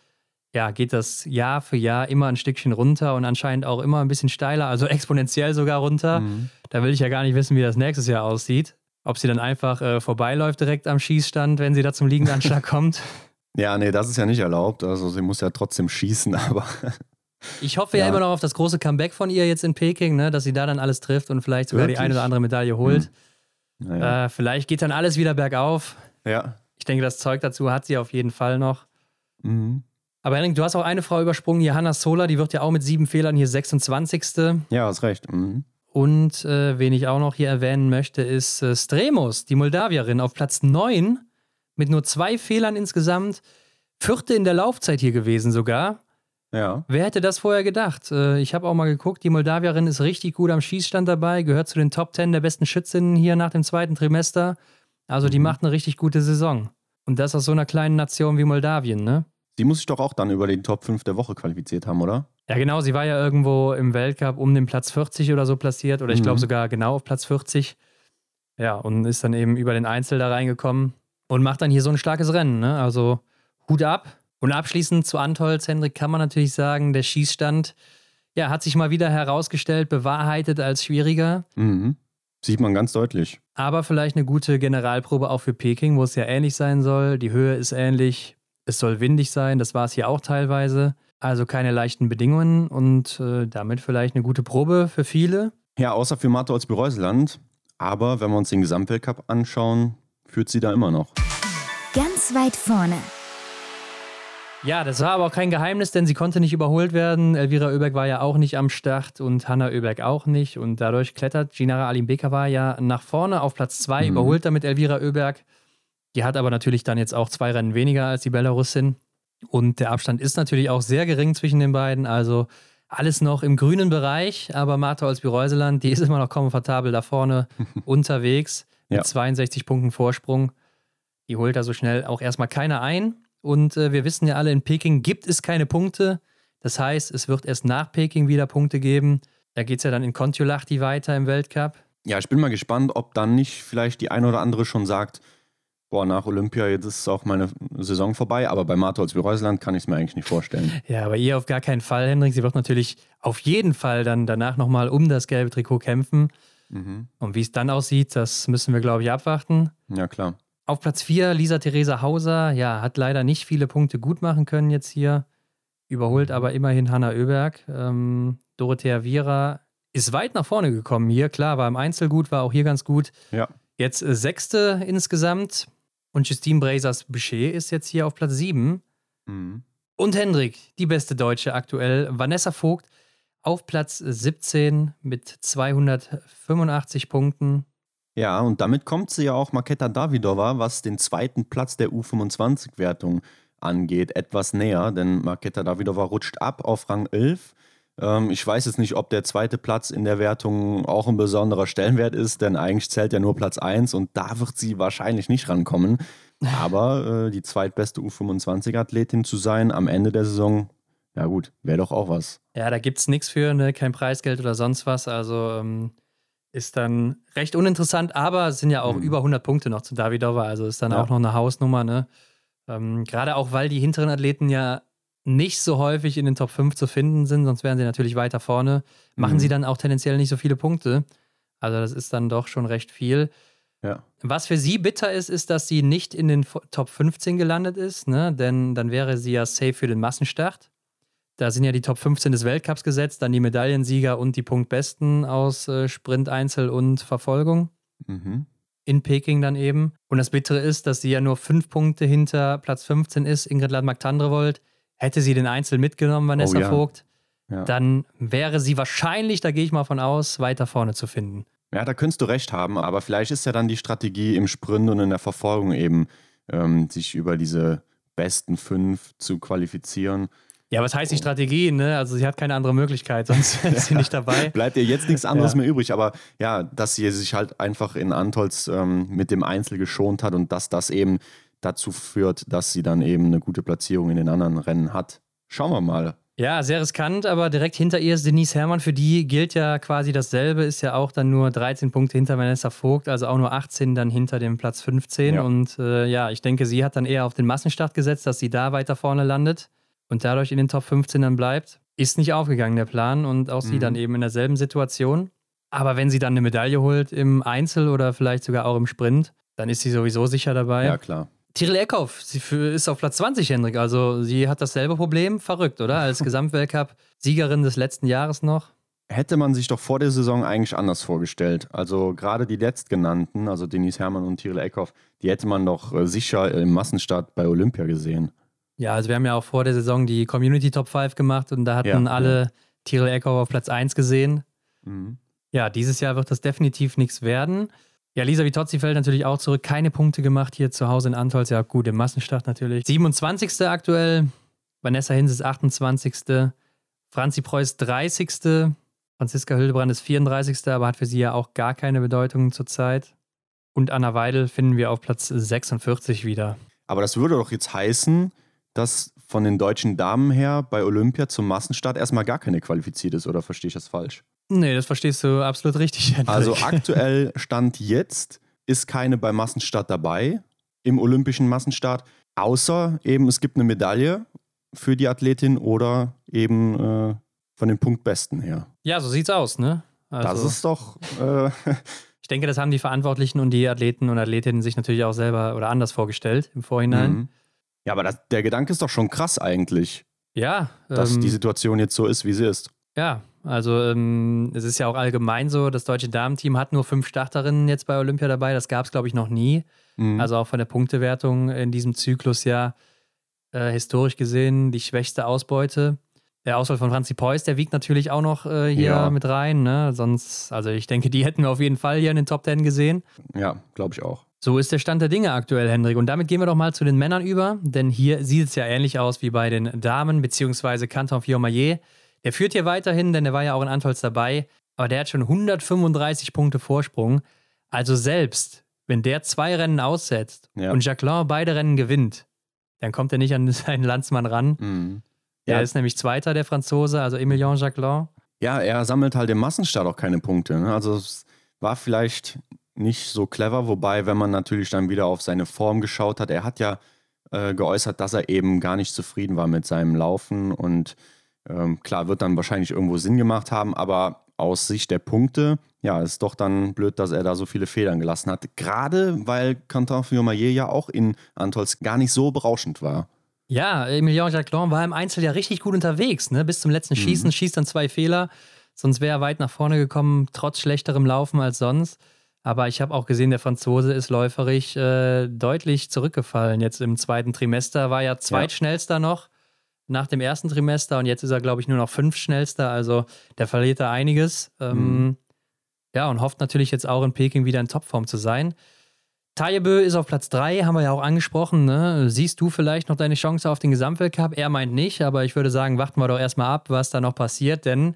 ja, geht das Jahr für Jahr immer ein Stückchen runter und anscheinend auch immer ein bisschen steiler, also exponentiell sogar runter. Mhm. Da will ich ja gar nicht wissen, wie das nächstes Jahr aussieht. Ob sie dann einfach äh, vorbeiläuft direkt am Schießstand, wenn sie da zum Liegendanschlag kommt. Ja, nee, das ist ja nicht erlaubt. Also sie muss ja trotzdem schießen, aber. Ich hoffe ja. ja immer noch auf das große Comeback von ihr jetzt in Peking, ne, dass sie da dann alles trifft und vielleicht sogar Wirklich? die eine oder andere Medaille holt. Mhm. Naja. Äh, vielleicht geht dann alles wieder bergauf. Ja. Ich denke, das Zeug dazu hat sie auf jeden Fall noch. Mhm. Aber Henrik, du hast auch eine Frau übersprungen, Johanna Sola, die wird ja auch mit sieben Fehlern hier 26. Ja, hast recht. Mhm. Und äh, wen ich auch noch hier erwähnen möchte, ist äh, Stremos, die Moldawierin, auf Platz 9 mit nur zwei Fehlern insgesamt. Vierte in der Laufzeit hier gewesen sogar. Ja. Wer hätte das vorher gedacht? Äh, ich habe auch mal geguckt, die Moldawierin ist richtig gut am Schießstand dabei, gehört zu den Top 10 der besten Schützinnen hier nach dem zweiten Trimester. Also die mhm. macht eine richtig gute Saison. Und das aus so einer kleinen Nation wie Moldawien, ne? Sie muss sich doch auch dann über den Top 5 der Woche qualifiziert haben, oder? Ja, genau. Sie war ja irgendwo im Weltcup um den Platz 40 oder so platziert. Oder ich mhm. glaube sogar genau auf Platz 40. Ja, und ist dann eben über den Einzel da reingekommen und macht dann hier so ein starkes Rennen. Ne? Also Hut ab. Und abschließend zu Antolz, Hendrik, kann man natürlich sagen, der Schießstand ja, hat sich mal wieder herausgestellt, bewahrheitet als schwieriger. Mhm. Sieht man ganz deutlich. Aber vielleicht eine gute Generalprobe auch für Peking, wo es ja ähnlich sein soll. Die Höhe ist ähnlich, es soll windig sein, das war es hier auch teilweise. Also keine leichten Bedingungen und äh, damit vielleicht eine gute Probe für viele. Ja, außer für Martholz Bereuseland. Aber wenn wir uns den Gesamtweltcup anschauen, führt sie da immer noch. Ganz weit vorne. Ja, das war aber auch kein Geheimnis, denn sie konnte nicht überholt werden. Elvira Oeberg war ja auch nicht am Start und Hanna Oeberg auch nicht. Und dadurch klettert Ginara Alimbekova ja nach vorne auf Platz 2, mhm. überholt damit Elvira Oeberg. Die hat aber natürlich dann jetzt auch zwei Rennen weniger als die Belarusin. Und der Abstand ist natürlich auch sehr gering zwischen den beiden. Also alles noch im grünen Bereich. Aber Martha Olsby-Reuseland, die ist immer noch komfortabel da vorne unterwegs mit ja. 62 Punkten Vorsprung. Die holt da so schnell auch erstmal keiner ein. Und äh, wir wissen ja alle, in Peking gibt es keine Punkte. Das heißt, es wird erst nach Peking wieder Punkte geben. Da geht es ja dann in Kontiolahti weiter im Weltcup. Ja, ich bin mal gespannt, ob dann nicht vielleicht die eine oder andere schon sagt, boah, nach Olympia, jetzt ist auch meine Saison vorbei, aber bei Martholz Reusland kann ich es mir eigentlich nicht vorstellen. Ja, aber ihr auf gar keinen Fall, Hendrik. Sie wird natürlich auf jeden Fall dann danach nochmal um das gelbe Trikot kämpfen. Mhm. Und wie es dann aussieht, das müssen wir, glaube ich, abwarten. Ja, klar. Auf Platz 4 Lisa Theresa Hauser, ja, hat leider nicht viele Punkte gut machen können jetzt hier. Überholt mhm. aber immerhin Hanna Oeberg. Ähm, Dorothea Viera ist weit nach vorne gekommen hier. Klar, war im Einzel gut, war auch hier ganz gut. Ja. Jetzt äh, Sechste insgesamt. Und Justine Brazers Boucher ist jetzt hier auf Platz 7. Mhm. Und Hendrik, die beste Deutsche aktuell, Vanessa Vogt auf Platz 17 mit 285 Punkten. Ja, und damit kommt sie ja auch Maketa Davidova, was den zweiten Platz der U25-Wertung angeht, etwas näher, denn Maketa Davidova rutscht ab auf Rang 11. Ähm, ich weiß jetzt nicht, ob der zweite Platz in der Wertung auch ein besonderer Stellenwert ist, denn eigentlich zählt ja nur Platz 1 und da wird sie wahrscheinlich nicht rankommen. Aber äh, die zweitbeste U25-Athletin zu sein am Ende der Saison, ja gut, wäre doch auch was. Ja, da gibt es nichts für, ne? kein Preisgeld oder sonst was. Also ähm, ist dann recht uninteressant, aber es sind ja auch mhm. über 100 Punkte noch zu Davidova, also ist dann ja. auch noch eine Hausnummer. Ne? Ähm, Gerade auch, weil die hinteren Athleten ja nicht so häufig in den Top 5 zu finden sind, sonst wären sie natürlich weiter vorne, machen mhm. sie dann auch tendenziell nicht so viele Punkte. Also das ist dann doch schon recht viel. Ja. Was für sie bitter ist, ist, dass sie nicht in den Top 15 gelandet ist, ne? denn dann wäre sie ja safe für den Massenstart. Da sind ja die Top 15 des Weltcups gesetzt, dann die Medaillensieger und die Punktbesten aus äh, Sprint, Einzel und Verfolgung. Mhm. In Peking dann eben. Und das Bittere ist, dass sie ja nur fünf Punkte hinter Platz 15 ist, Ingrid Landmark-Tandrevold. Hätte sie den Einzel mitgenommen, Vanessa oh, ja. Vogt, ja. dann wäre sie wahrscheinlich, da gehe ich mal von aus, weiter vorne zu finden. Ja, da könntest du recht haben, aber vielleicht ist ja dann die Strategie im Sprint und in der Verfolgung eben, ähm, sich über diese besten fünf zu qualifizieren. Ja, was heißt die Strategie? Ne? Also sie hat keine andere Möglichkeit, sonst ist sie nicht dabei. Bleibt ihr jetzt nichts anderes ja. mehr übrig. Aber ja, dass sie sich halt einfach in Antolz ähm, mit dem Einzel geschont hat und dass das eben dazu führt, dass sie dann eben eine gute Platzierung in den anderen Rennen hat. Schauen wir mal. Ja, sehr riskant, aber direkt hinter ihr ist Denise Herrmann. Für die gilt ja quasi dasselbe, ist ja auch dann nur 13 Punkte hinter Vanessa Vogt, also auch nur 18 dann hinter dem Platz 15. Ja. Und äh, ja, ich denke, sie hat dann eher auf den Massenstart gesetzt, dass sie da weiter vorne landet und dadurch in den Top 15 dann bleibt, ist nicht aufgegangen, der Plan. Und auch mhm. sie dann eben in derselben Situation. Aber wenn sie dann eine Medaille holt im Einzel oder vielleicht sogar auch im Sprint, dann ist sie sowieso sicher dabei. Ja, klar. Tiril Eckhoff, sie ist auf Platz 20, Hendrik. Also sie hat dasselbe Problem. Verrückt, oder? Als Gesamtweltcup-Siegerin des letzten Jahres noch. Hätte man sich doch vor der Saison eigentlich anders vorgestellt. Also gerade die letztgenannten, also Denise Herrmann und Tiril Eckhoff, die hätte man doch äh, sicher im Massenstart bei Olympia gesehen. Ja, also wir haben ja auch vor der Saison die Community Top 5 gemacht und da hatten ja, alle ja. Tyrell Eckhoff auf Platz 1 gesehen. Mhm. Ja, dieses Jahr wird das definitiv nichts werden. Ja, Lisa Vitozzi fällt natürlich auch zurück. Keine Punkte gemacht hier zu Hause in Antolz. Ja, gut, im Massenstart natürlich. 27. aktuell. Vanessa Hinz ist 28. Franzi Preuß 30. Franziska Hildebrand ist 34. aber hat für sie ja auch gar keine Bedeutung zurzeit. Und Anna Weidel finden wir auf Platz 46 wieder. Aber das würde doch jetzt heißen, dass von den deutschen Damen her bei Olympia zum Massenstart erstmal gar keine qualifiziert ist, oder verstehe ich das falsch? Nee, das verstehst du absolut richtig. Hendrik. Also aktuell Stand jetzt ist keine beim Massenstart dabei, im olympischen Massenstart, außer eben es gibt eine Medaille für die Athletin oder eben äh, von den Punktbesten her. Ja, so sieht's aus, ne? Also, das ist doch. Äh, ich denke, das haben die Verantwortlichen und die Athleten und Athletinnen sich natürlich auch selber oder anders vorgestellt im Vorhinein. Mhm. Ja, aber das, der Gedanke ist doch schon krass eigentlich. Ja. Dass ähm, die Situation jetzt so ist, wie sie ist. Ja, also ähm, es ist ja auch allgemein so, das deutsche Damenteam hat nur fünf Starterinnen jetzt bei Olympia dabei. Das gab es, glaube ich, noch nie. Mhm. Also auch von der Punktewertung in diesem Zyklus ja. Äh, historisch gesehen die schwächste Ausbeute. Der Auswahl von Franzi Preuß, der wiegt natürlich auch noch äh, hier Ja. mit rein. Ne? Sonst, also ich denke, die hätten wir auf jeden Fall hier in den Top Ten gesehen. Ja, glaube ich auch. So ist der Stand der Dinge aktuell, Hendrik. Und damit gehen wir doch mal zu den Männern über, denn hier sieht es ja ähnlich aus wie bei den Damen, beziehungsweise Canton Fiormaillet. Der führt hier weiterhin, denn der war ja auch in Antolz dabei, aber der hat schon 135 Punkte Vorsprung. Also selbst, wenn der zwei Rennen aussetzt Ja. und Jacquelin beide Rennen gewinnt, dann kommt er nicht an seinen Landsmann ran. Mhm. Der Ja. ist nämlich Zweiter, der Franzose, also Emilien Jacquelin. Ja, er sammelt halt im Massenstart auch keine Punkte. Ne? Also es war vielleicht nicht so clever, wobei, wenn man natürlich dann wieder auf seine Form geschaut hat, er hat ja äh, geäußert, dass er eben gar nicht zufrieden war mit seinem Laufen und ähm, klar, wird dann wahrscheinlich irgendwo Sinn gemacht haben, aber aus Sicht der Punkte, ja, ist doch dann blöd, dass er da so viele Federn gelassen hat. Gerade weil Quentin Fillon-Maillet ja auch in Antolz gar nicht so berauschend war. Ja, Emilien Jacquelin war im Einzel ja richtig gut unterwegs, ne? Bis zum letzten Schießen, schießt dann zwei Fehler. Sonst wäre er weit nach vorne gekommen, trotz schlechterem Laufen als sonst. Aber ich habe auch gesehen, der Franzose ist läuferisch äh, deutlich zurückgefallen. Jetzt im zweiten Trimester war er zweitschnellster noch nach dem ersten Trimester und jetzt ist er, glaube ich, nur noch fünftschnellster. Also der verliert da einiges. Ähm, Ja, und hofft natürlich jetzt auch in Peking wieder in Topform zu sein. Tajebö ist auf Platz 3, haben wir ja auch angesprochen. Ne? Siehst du vielleicht noch deine Chance auf den Gesamtweltcup? Er meint nicht, aber ich würde sagen, warten wir doch erstmal ab, was da noch passiert, denn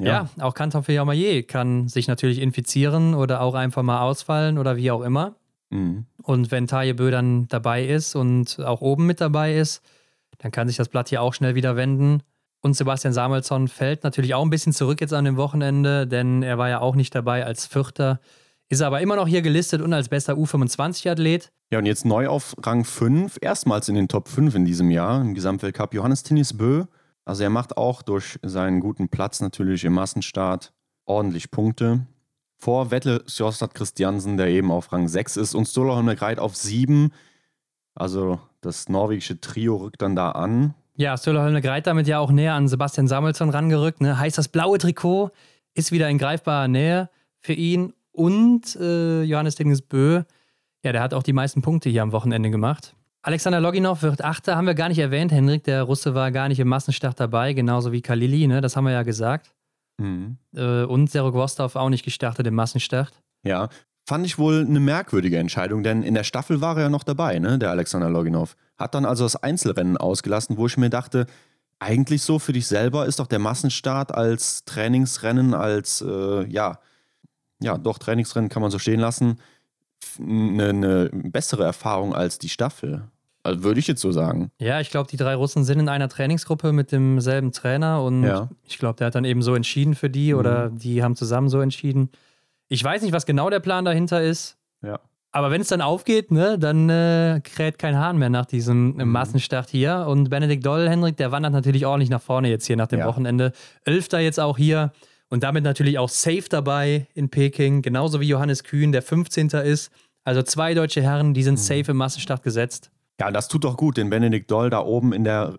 ja, auch Canton Fillon-Maillet kann sich natürlich infizieren oder auch einfach mal ausfallen oder wie auch immer. Mhm. Und wenn Tajebö dann dabei ist und auch oben mit dabei ist, dann kann sich das Blatt hier auch schnell wieder wenden. Und Sebastian Samuelsson fällt natürlich auch ein bisschen zurück jetzt an dem Wochenende, denn er war ja auch nicht dabei als Vierter. Ist aber immer noch hier gelistet und als bester U25-Athlet. Ja, und jetzt neu auf Rang 5, erstmals in den Top 5 in diesem Jahr im Gesamtweltcup. Johannes Tinnis Bö. Also er macht auch durch seinen guten Platz natürlich im Massenstart ordentlich Punkte. Vor Vettel Sjostad Christiansen, der eben auf Rang 6 ist, und Stola Holmgreit auf 7. Also das norwegische Trio rückt dann da an. Ja, Stöller Holmle Greit damit ja auch näher an Sebastian Samuelsson rangerückt. Ne? Heißt, das blaue Trikot ist wieder in greifbarer Nähe für ihn. Und äh, Johannes Dinges Bö, ja, der hat auch die meisten Punkte hier am Wochenende gemacht. Alexander Loginov wird Achter, haben wir gar nicht erwähnt. Henrik, der Russe, war gar nicht im Massenstart dabei, genauso wie Kalili, ne? das haben wir ja gesagt. Mhm. Äh, und Zero Gwostov auch nicht gestartet im Massenstart. Ja, fand ich wohl eine merkwürdige Entscheidung, denn in der Staffel war er ja noch dabei, ne, der Alexander Loginov. Hat dann also das Einzelrennen ausgelassen, wo ich mir dachte, eigentlich so für dich selber ist doch der Massenstart als Trainingsrennen, als, äh, ja, ja, doch, Trainingsrennen kann man so stehen lassen, eine, eine bessere Erfahrung als die Staffel. Also würde ich jetzt so sagen. Ja, ich glaube, die drei Russen sind in einer Trainingsgruppe mit demselben Trainer und Ja. ich glaube, der hat dann eben so entschieden für die oder die haben zusammen so entschieden. Ich weiß nicht, was genau der Plan dahinter ist, Ja. aber wenn es dann aufgeht, ne, dann äh, kräht kein Hahn mehr nach diesem äh, Massenstart hier. Und Benedikt Doll, Hendrik, der wandert natürlich ordentlich nach vorne jetzt hier nach dem Ja. Wochenende. Elfter jetzt auch hier und damit natürlich auch safe dabei in Peking, genauso wie Johannes Kühn, der 15. ist. Also zwei deutsche Herren, die sind safe im Massenstart gesetzt. Ja, das tut doch gut, den Benedikt Doll da oben in der,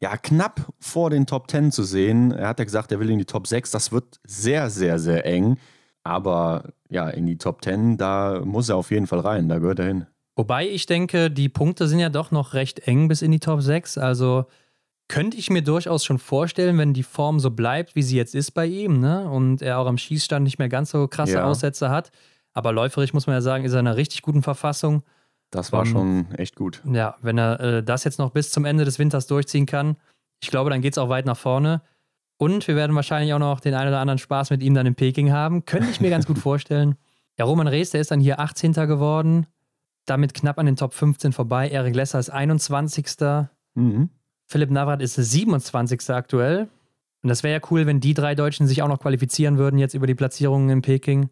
ja, knapp vor den Top 10 zu sehen. Er hat ja gesagt, er will in die Top 6. Das wird sehr, sehr, sehr eng. Aber ja, in die Top 10, da muss er auf jeden Fall rein. Da gehört er hin. Wobei ich denke, die Punkte sind ja doch noch recht eng bis in die Top 6. Also könnte ich mir durchaus schon vorstellen, wenn die Form so bleibt, wie sie jetzt ist bei ihm, ne? Und er auch am Schießstand nicht mehr ganz so krasse Ja. Aussätze hat. Aber läuferisch muss man ja sagen, ist er in einer richtig guten Verfassung. Das war Ähm, schon echt gut. Ja, wenn er äh, das jetzt noch bis zum Ende des Winters durchziehen kann, ich glaube, dann geht es auch weit nach vorne. Und wir werden wahrscheinlich auch noch den einen oder anderen Spaß mit ihm dann in Peking haben. Könnte ich mir ganz gut vorstellen. Ja, Roman Rees, der ist dann hier 18. geworden. Damit knapp an den Top 15 vorbei. Erik Lesser ist 21. Mhm. Philipp Navrat ist 27. aktuell. Und das wäre ja cool, wenn die drei Deutschen sich auch noch qualifizieren würden jetzt über die Platzierungen in Peking.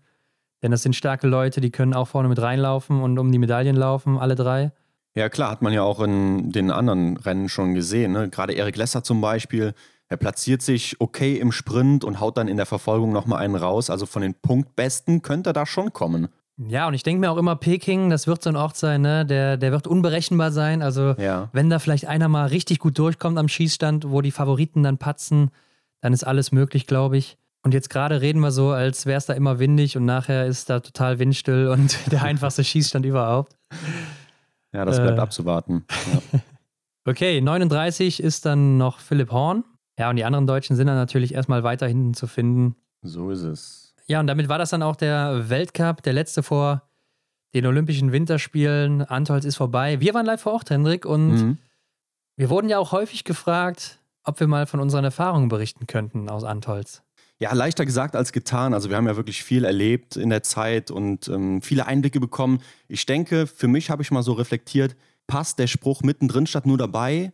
Denn das sind starke Leute, die können auch vorne mit reinlaufen und um die Medaillen laufen, alle drei. Ja, klar, hat man ja auch in den anderen Rennen schon gesehen. Ne? Gerade Erik Lesser zum Beispiel, er platziert sich okay im Sprint und haut dann in der Verfolgung nochmal einen raus. Also von den Punktbesten könnte er da schon kommen. Ja, und ich denke mir auch immer, Peking, das wird so ein Ort sein, ne? der, der wird unberechenbar sein. Also, Ja. wenn da vielleicht einer mal richtig gut durchkommt am Schießstand, wo die Favoriten dann patzen, dann ist alles möglich, glaube ich. Und jetzt gerade reden wir so, als wäre es da immer windig und nachher ist da total windstill und der einfachste Schießstand überhaupt. Ja, das bleibt Äh. abzuwarten. Ja. Okay, 39 ist dann noch Philipp Horn. Ja, und die anderen Deutschen sind dann natürlich erstmal weiter hinten zu finden. So ist es. Ja, und damit war das dann auch der Weltcup, der letzte vor den Olympischen Winterspielen. Antolz ist vorbei. Wir waren live vor Ort, Hendrik, und Mhm. wir wurden ja auch häufig gefragt, ob wir mal von unseren Erfahrungen berichten könnten aus Antolz. Ja, leichter gesagt als getan. Also wir haben ja wirklich viel erlebt in der Zeit und ähm, viele Einblicke bekommen. Ich denke, für mich habe ich mal so reflektiert, passt der Spruch mittendrin statt nur dabei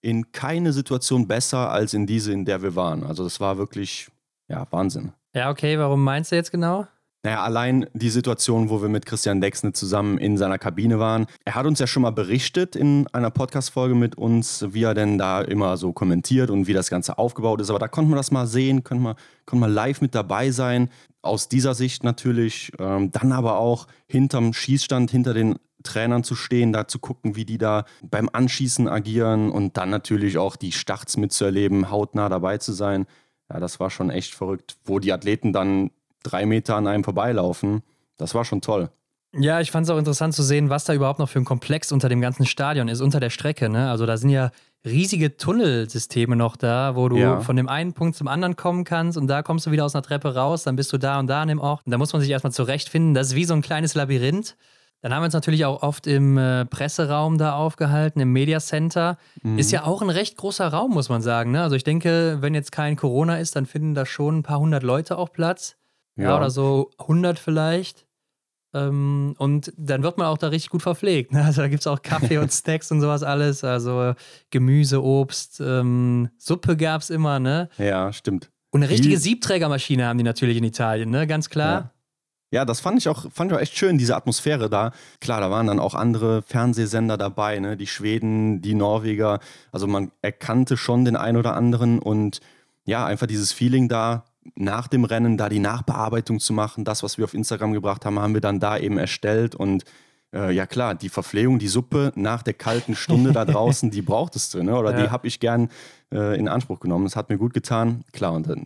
in keine Situation besser als in diese, in der wir waren. Also das war wirklich, ja, Wahnsinn. Ja, okay, warum meinst du jetzt genau? Naja, allein die Situation, wo wir mit Christian Dexne zusammen in seiner Kabine waren. Er hat uns ja schon mal berichtet in einer Podcast-Folge mit uns, wie er denn da immer so kommentiert und wie das Ganze aufgebaut ist. Aber da konnte man das mal sehen, konnte man, konnte man live mit dabei sein. Aus dieser Sicht natürlich. Ähm, dann aber auch hinterm Schießstand, hinter den Trainern zu stehen, da zu gucken, wie die da beim Anschießen agieren und dann natürlich auch die Starts mitzuerleben, hautnah dabei zu sein. Ja, das war schon echt verrückt, wo die Athleten dann drei Meter an einem vorbeilaufen. Das war schon toll. Ja, ich fand es auch interessant zu sehen, was da überhaupt noch für ein Komplex unter dem ganzen Stadion ist, unter der Strecke. Ne? Also da sind ja riesige Tunnelsysteme noch da, wo du Ja. von dem einen Punkt zum anderen kommen kannst und da kommst du wieder aus einer Treppe raus, dann bist du da und da an dem Ort. Und da muss man sich erstmal zurechtfinden. Das ist wie so ein kleines Labyrinth. Dann haben wir uns natürlich auch oft im äh, Presseraum da aufgehalten, im Media Center. Ist ja auch ein recht großer Raum, muss man sagen. Ne? Also ich denke, wenn jetzt kein Corona ist, dann finden da schon ein paar hundert Leute auch Platz. Ja, oder so 100 vielleicht. Ähm, und dann wird man auch da richtig gut verpflegt. Ne? Also da gibt es auch Kaffee und Snacks und sowas alles. Also Gemüse, Obst, ähm, Suppe gab es immer, ne? Ja, stimmt. Und eine richtige Siebträgermaschine haben die natürlich in Italien, ne? Ganz klar. Ja. Ja, das fand ich, auch, fand ich auch echt schön, diese Atmosphäre da. Klar, da waren dann auch andere Fernsehsender dabei, ne? die Schweden, die Norweger. Also man erkannte schon den einen oder anderen und ja, einfach dieses Feeling da, nach dem Rennen da die Nachbearbeitung zu machen. Das, was wir auf Instagram gebracht haben, haben wir dann da eben erstellt und äh, ja klar, die Verpflegung, die Suppe nach der kalten Stunde da draußen, die brauchtest du, ne? oder Ja. die habe ich gern äh, in Anspruch genommen. Das hat mir gut getan. Klar, und dann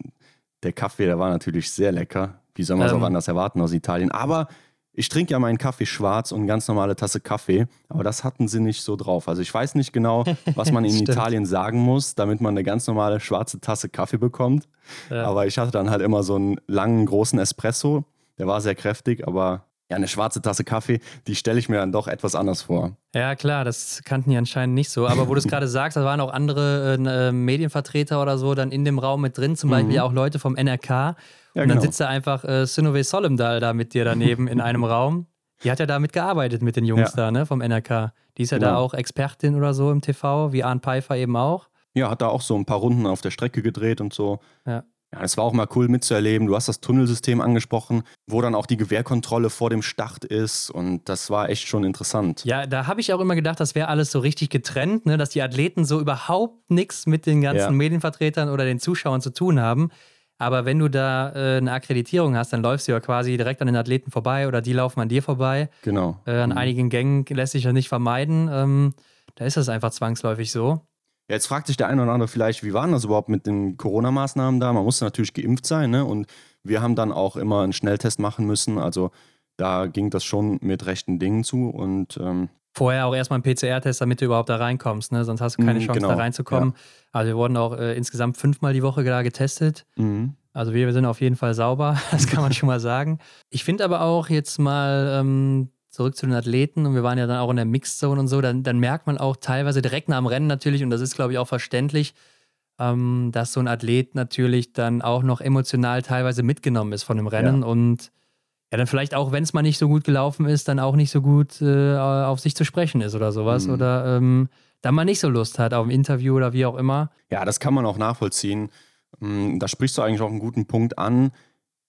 der Kaffee, der war natürlich sehr lecker. Wie soll man es Ähm. auch anders erwarten aus Italien? Aber ich trinke ja meinen Kaffee schwarz und eine ganz normale Tasse Kaffee. Aber das hatten sie nicht so drauf. Also ich weiß nicht genau, was man in. Italien sagen muss, damit man eine ganz normale schwarze Tasse Kaffee bekommt. Ja. Aber ich hatte dann halt immer so einen langen, großen Espresso. Der war sehr kräftig, aber ja, eine schwarze Tasse Kaffee, die stelle ich mir dann doch etwas anders vor. Ja, klar, das kannten die anscheinend nicht so. Aber wo du es gerade sagst, da waren auch andere äh, äh, Medienvertreter oder so dann in dem Raum mit drin, zum Beispiel auch Leute vom NRK. Ja, und dann genau. sitzt da einfach äh, Sinove Solemdal da mit dir daneben in einem Raum. Die hat ja da mitgearbeitet mit den Jungs Ja. da, ne, vom NRK. Die ist ja da Genau. auch Expertin oder so im TV, wie Arne Pfeiffer eben auch. Ja, hat da auch so ein paar Runden auf der Strecke gedreht und so. Ja. Ja, es war auch mal cool mitzuerleben. Du hast das Tunnelsystem angesprochen, wo dann auch die Gewehrkontrolle vor dem Start ist. Und das war echt schon interessant. Ja, da habe ich auch immer gedacht, das wäre alles so richtig getrennt, ne, dass die Athleten so überhaupt nichts mit den ganzen Ja. Medienvertretern oder den Zuschauern zu tun haben. Aber wenn du da äh, eine Akkreditierung hast, dann läufst du ja quasi direkt an den Athleten vorbei oder die laufen an dir vorbei. Genau. Äh, an einigen Gängen lässt sich ja nicht vermeiden. Ähm, da ist das einfach zwangsläufig so. Ja, jetzt fragt sich der eine oder andere vielleicht, wie waren das überhaupt mit den Corona-Maßnahmen da? Man musste natürlich geimpft sein, ne? Und wir haben dann auch immer einen Schnelltest machen müssen. Also da ging das schon mit rechten Dingen zu. Und ähm, Vorher auch erstmal einen PCR-Test, damit du überhaupt da reinkommst, ne? sonst hast du keine Mhm, Chance, genau, da reinzukommen. Also wir wurden auch äh, insgesamt fünfmal die Woche da getestet. mhm. Also wir sind auf jeden Fall sauber, das kann man schon mal sagen. Ich finde aber auch jetzt mal ähm, zurück zu den Athleten und wir waren ja dann auch in der Mixed Zone und so, dann, dann merkt man auch teilweise direkt nach dem Rennen natürlich, und das ist glaube ich auch verständlich, ähm, dass so ein Athlet natürlich dann auch noch emotional teilweise mitgenommen ist von dem Rennen und ja, dann vielleicht auch, wenn es mal nicht so gut gelaufen ist, dann auch nicht so gut äh, auf sich zu sprechen ist oder sowas. Mhm. Oder ähm, dann mal nicht so Lust hat auf ein Interview oder wie auch immer. Ja, das kann man auch nachvollziehen. Mm, Da sprichst du eigentlich auch einen guten Punkt an.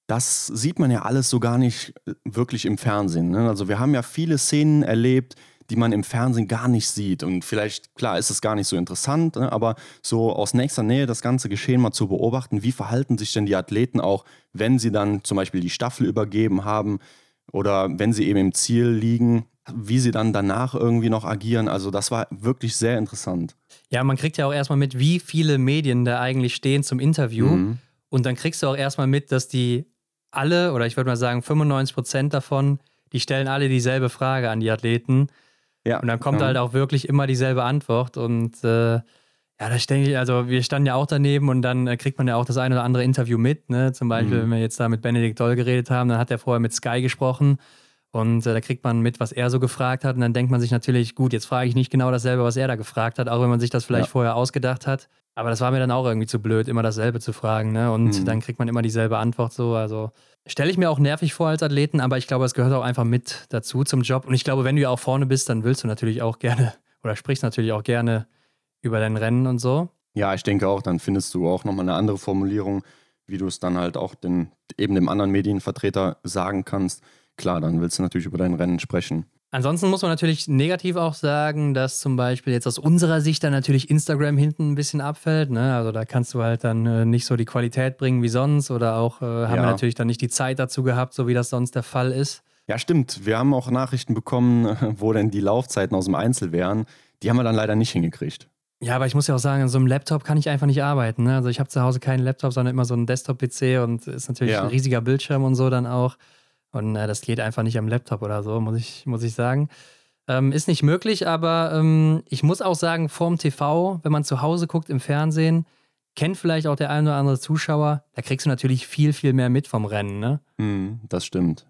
Das sieht man ja alles so gar nicht äh, wirklich im Fernsehen. Ne? Also wir haben ja viele Szenen erlebt, die man im Fernsehen gar nicht sieht. Und vielleicht, klar, ist es gar nicht so interessant, ne? aber so aus nächster Nähe das ganze Geschehen mal zu beobachten, wie verhalten sich denn die Athleten auch, wenn sie dann zum Beispiel die Staffel übergeben haben oder wenn sie eben im Ziel liegen, wie sie dann danach irgendwie noch agieren. Also das war wirklich sehr interessant. Ja, man kriegt ja auch erstmal mit, wie viele Medien da eigentlich stehen zum Interview. Mhm. Und dann kriegst du auch erstmal mit, dass die alle, oder ich würde mal sagen 95 Prozent davon, die stellen alle dieselbe Frage an die Athleten. Ja, Und dann kommt ja. halt auch wirklich immer dieselbe Antwort. Und äh, ja, da denke ich, also wir standen ja auch daneben und dann äh, kriegt man ja auch das eine oder andere Interview mit. Ne? Zum Beispiel, Mhm. wenn wir jetzt da mit Benedikt Doll geredet haben, dann hat er vorher mit Sky gesprochen. Und äh, da kriegt man mit, was er so gefragt hat. Und dann denkt man sich natürlich, gut, jetzt frage ich nicht genau dasselbe, was er da gefragt hat, auch wenn man sich das vielleicht Ja. vorher ausgedacht hat. Aber das war mir dann auch irgendwie zu blöd, immer dasselbe zu fragen. Ne? Und Mhm. dann kriegt man immer dieselbe Antwort so. Also stelle ich mir auch nervig vor als Athleten, aber ich glaube, es gehört auch einfach mit dazu zum Job. Und ich glaube, wenn du ja auch vorne bist, dann willst du natürlich auch gerne oder sprichst natürlich auch gerne über dein Rennen und so. Ja, ich denke auch, dann findest du auch nochmal eine andere Formulierung, wie du es dann halt auch den, eben dem anderen Medienvertreter sagen kannst. Klar, dann willst du natürlich über dein Rennen sprechen. Ansonsten muss man natürlich negativ auch sagen, dass zum Beispiel jetzt aus unserer Sicht dann natürlich Instagram hinten ein bisschen abfällt. Ne? Also da kannst du halt dann äh, nicht so die Qualität bringen wie sonst oder auch äh, haben wir Ja. natürlich dann nicht die Zeit dazu gehabt, so wie das sonst der Fall ist. Ja, stimmt. Wir haben auch Nachrichten bekommen, wo denn die Laufzeiten aus dem Einzel wären. Die haben wir dann leider nicht hingekriegt. Ja, aber ich muss ja auch sagen, an so einem Laptop kann ich einfach nicht arbeiten. Ne? Also ich habe zu Hause keinen Laptop, sondern immer so einen Desktop-PC und ist natürlich Ja. ein riesiger Bildschirm und so dann auch. Und äh, das geht einfach nicht am Laptop oder so, muss ich, muss ich sagen. Ähm, ist nicht möglich, aber ähm, ich muss auch sagen, vorm TV, wenn man zu Hause guckt im Fernsehen, kennt vielleicht auch der ein oder andere Zuschauer, da kriegst du natürlich viel, viel mehr mit vom Rennen. Ne? Hm, das stimmt.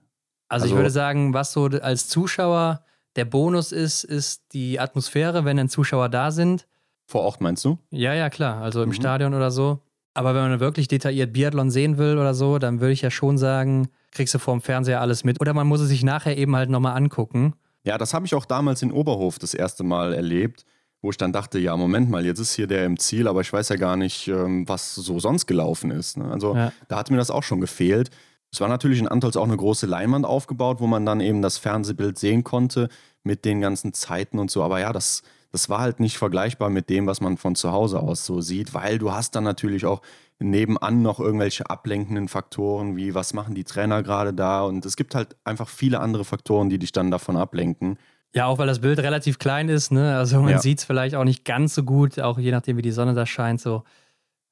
Also, ich Also- würde sagen, was so als Zuschauer der Bonus ist, ist die Atmosphäre, wenn dann Zuschauer da sind. Vor Ort meinst du? Ja, ja, klar. Also im Mhm. Stadion oder so. Aber wenn man wirklich detailliert Biathlon sehen will oder so, dann würde ich ja schon sagen, kriegst du vorm Fernseher alles mit. Oder man muss es sich nachher eben halt nochmal angucken. Ja, das habe ich auch damals in Oberhof das erste Mal erlebt, wo ich dann dachte, ja, Moment mal, jetzt ist hier der im Ziel, aber ich weiß ja gar nicht, ähm, was so sonst gelaufen ist. Ne? Also Ja. da hat mir das auch schon gefehlt. Es war natürlich in Antolz auch eine große Leinwand aufgebaut, wo man dann eben das Fernsehbild sehen konnte mit den ganzen Zeiten und so. Aber ja, das, das war halt nicht vergleichbar mit dem, was man von zu Hause aus so sieht, weil du hast dann natürlich auch nebenan noch irgendwelche ablenkenden Faktoren, wie was machen die Trainer gerade da und es gibt halt einfach viele andere Faktoren, die dich dann davon ablenken. Ja, auch weil das Bild relativ klein ist, ne? Also man Ja. sieht es vielleicht auch nicht ganz so gut, auch je nachdem, wie die Sonne da scheint, so.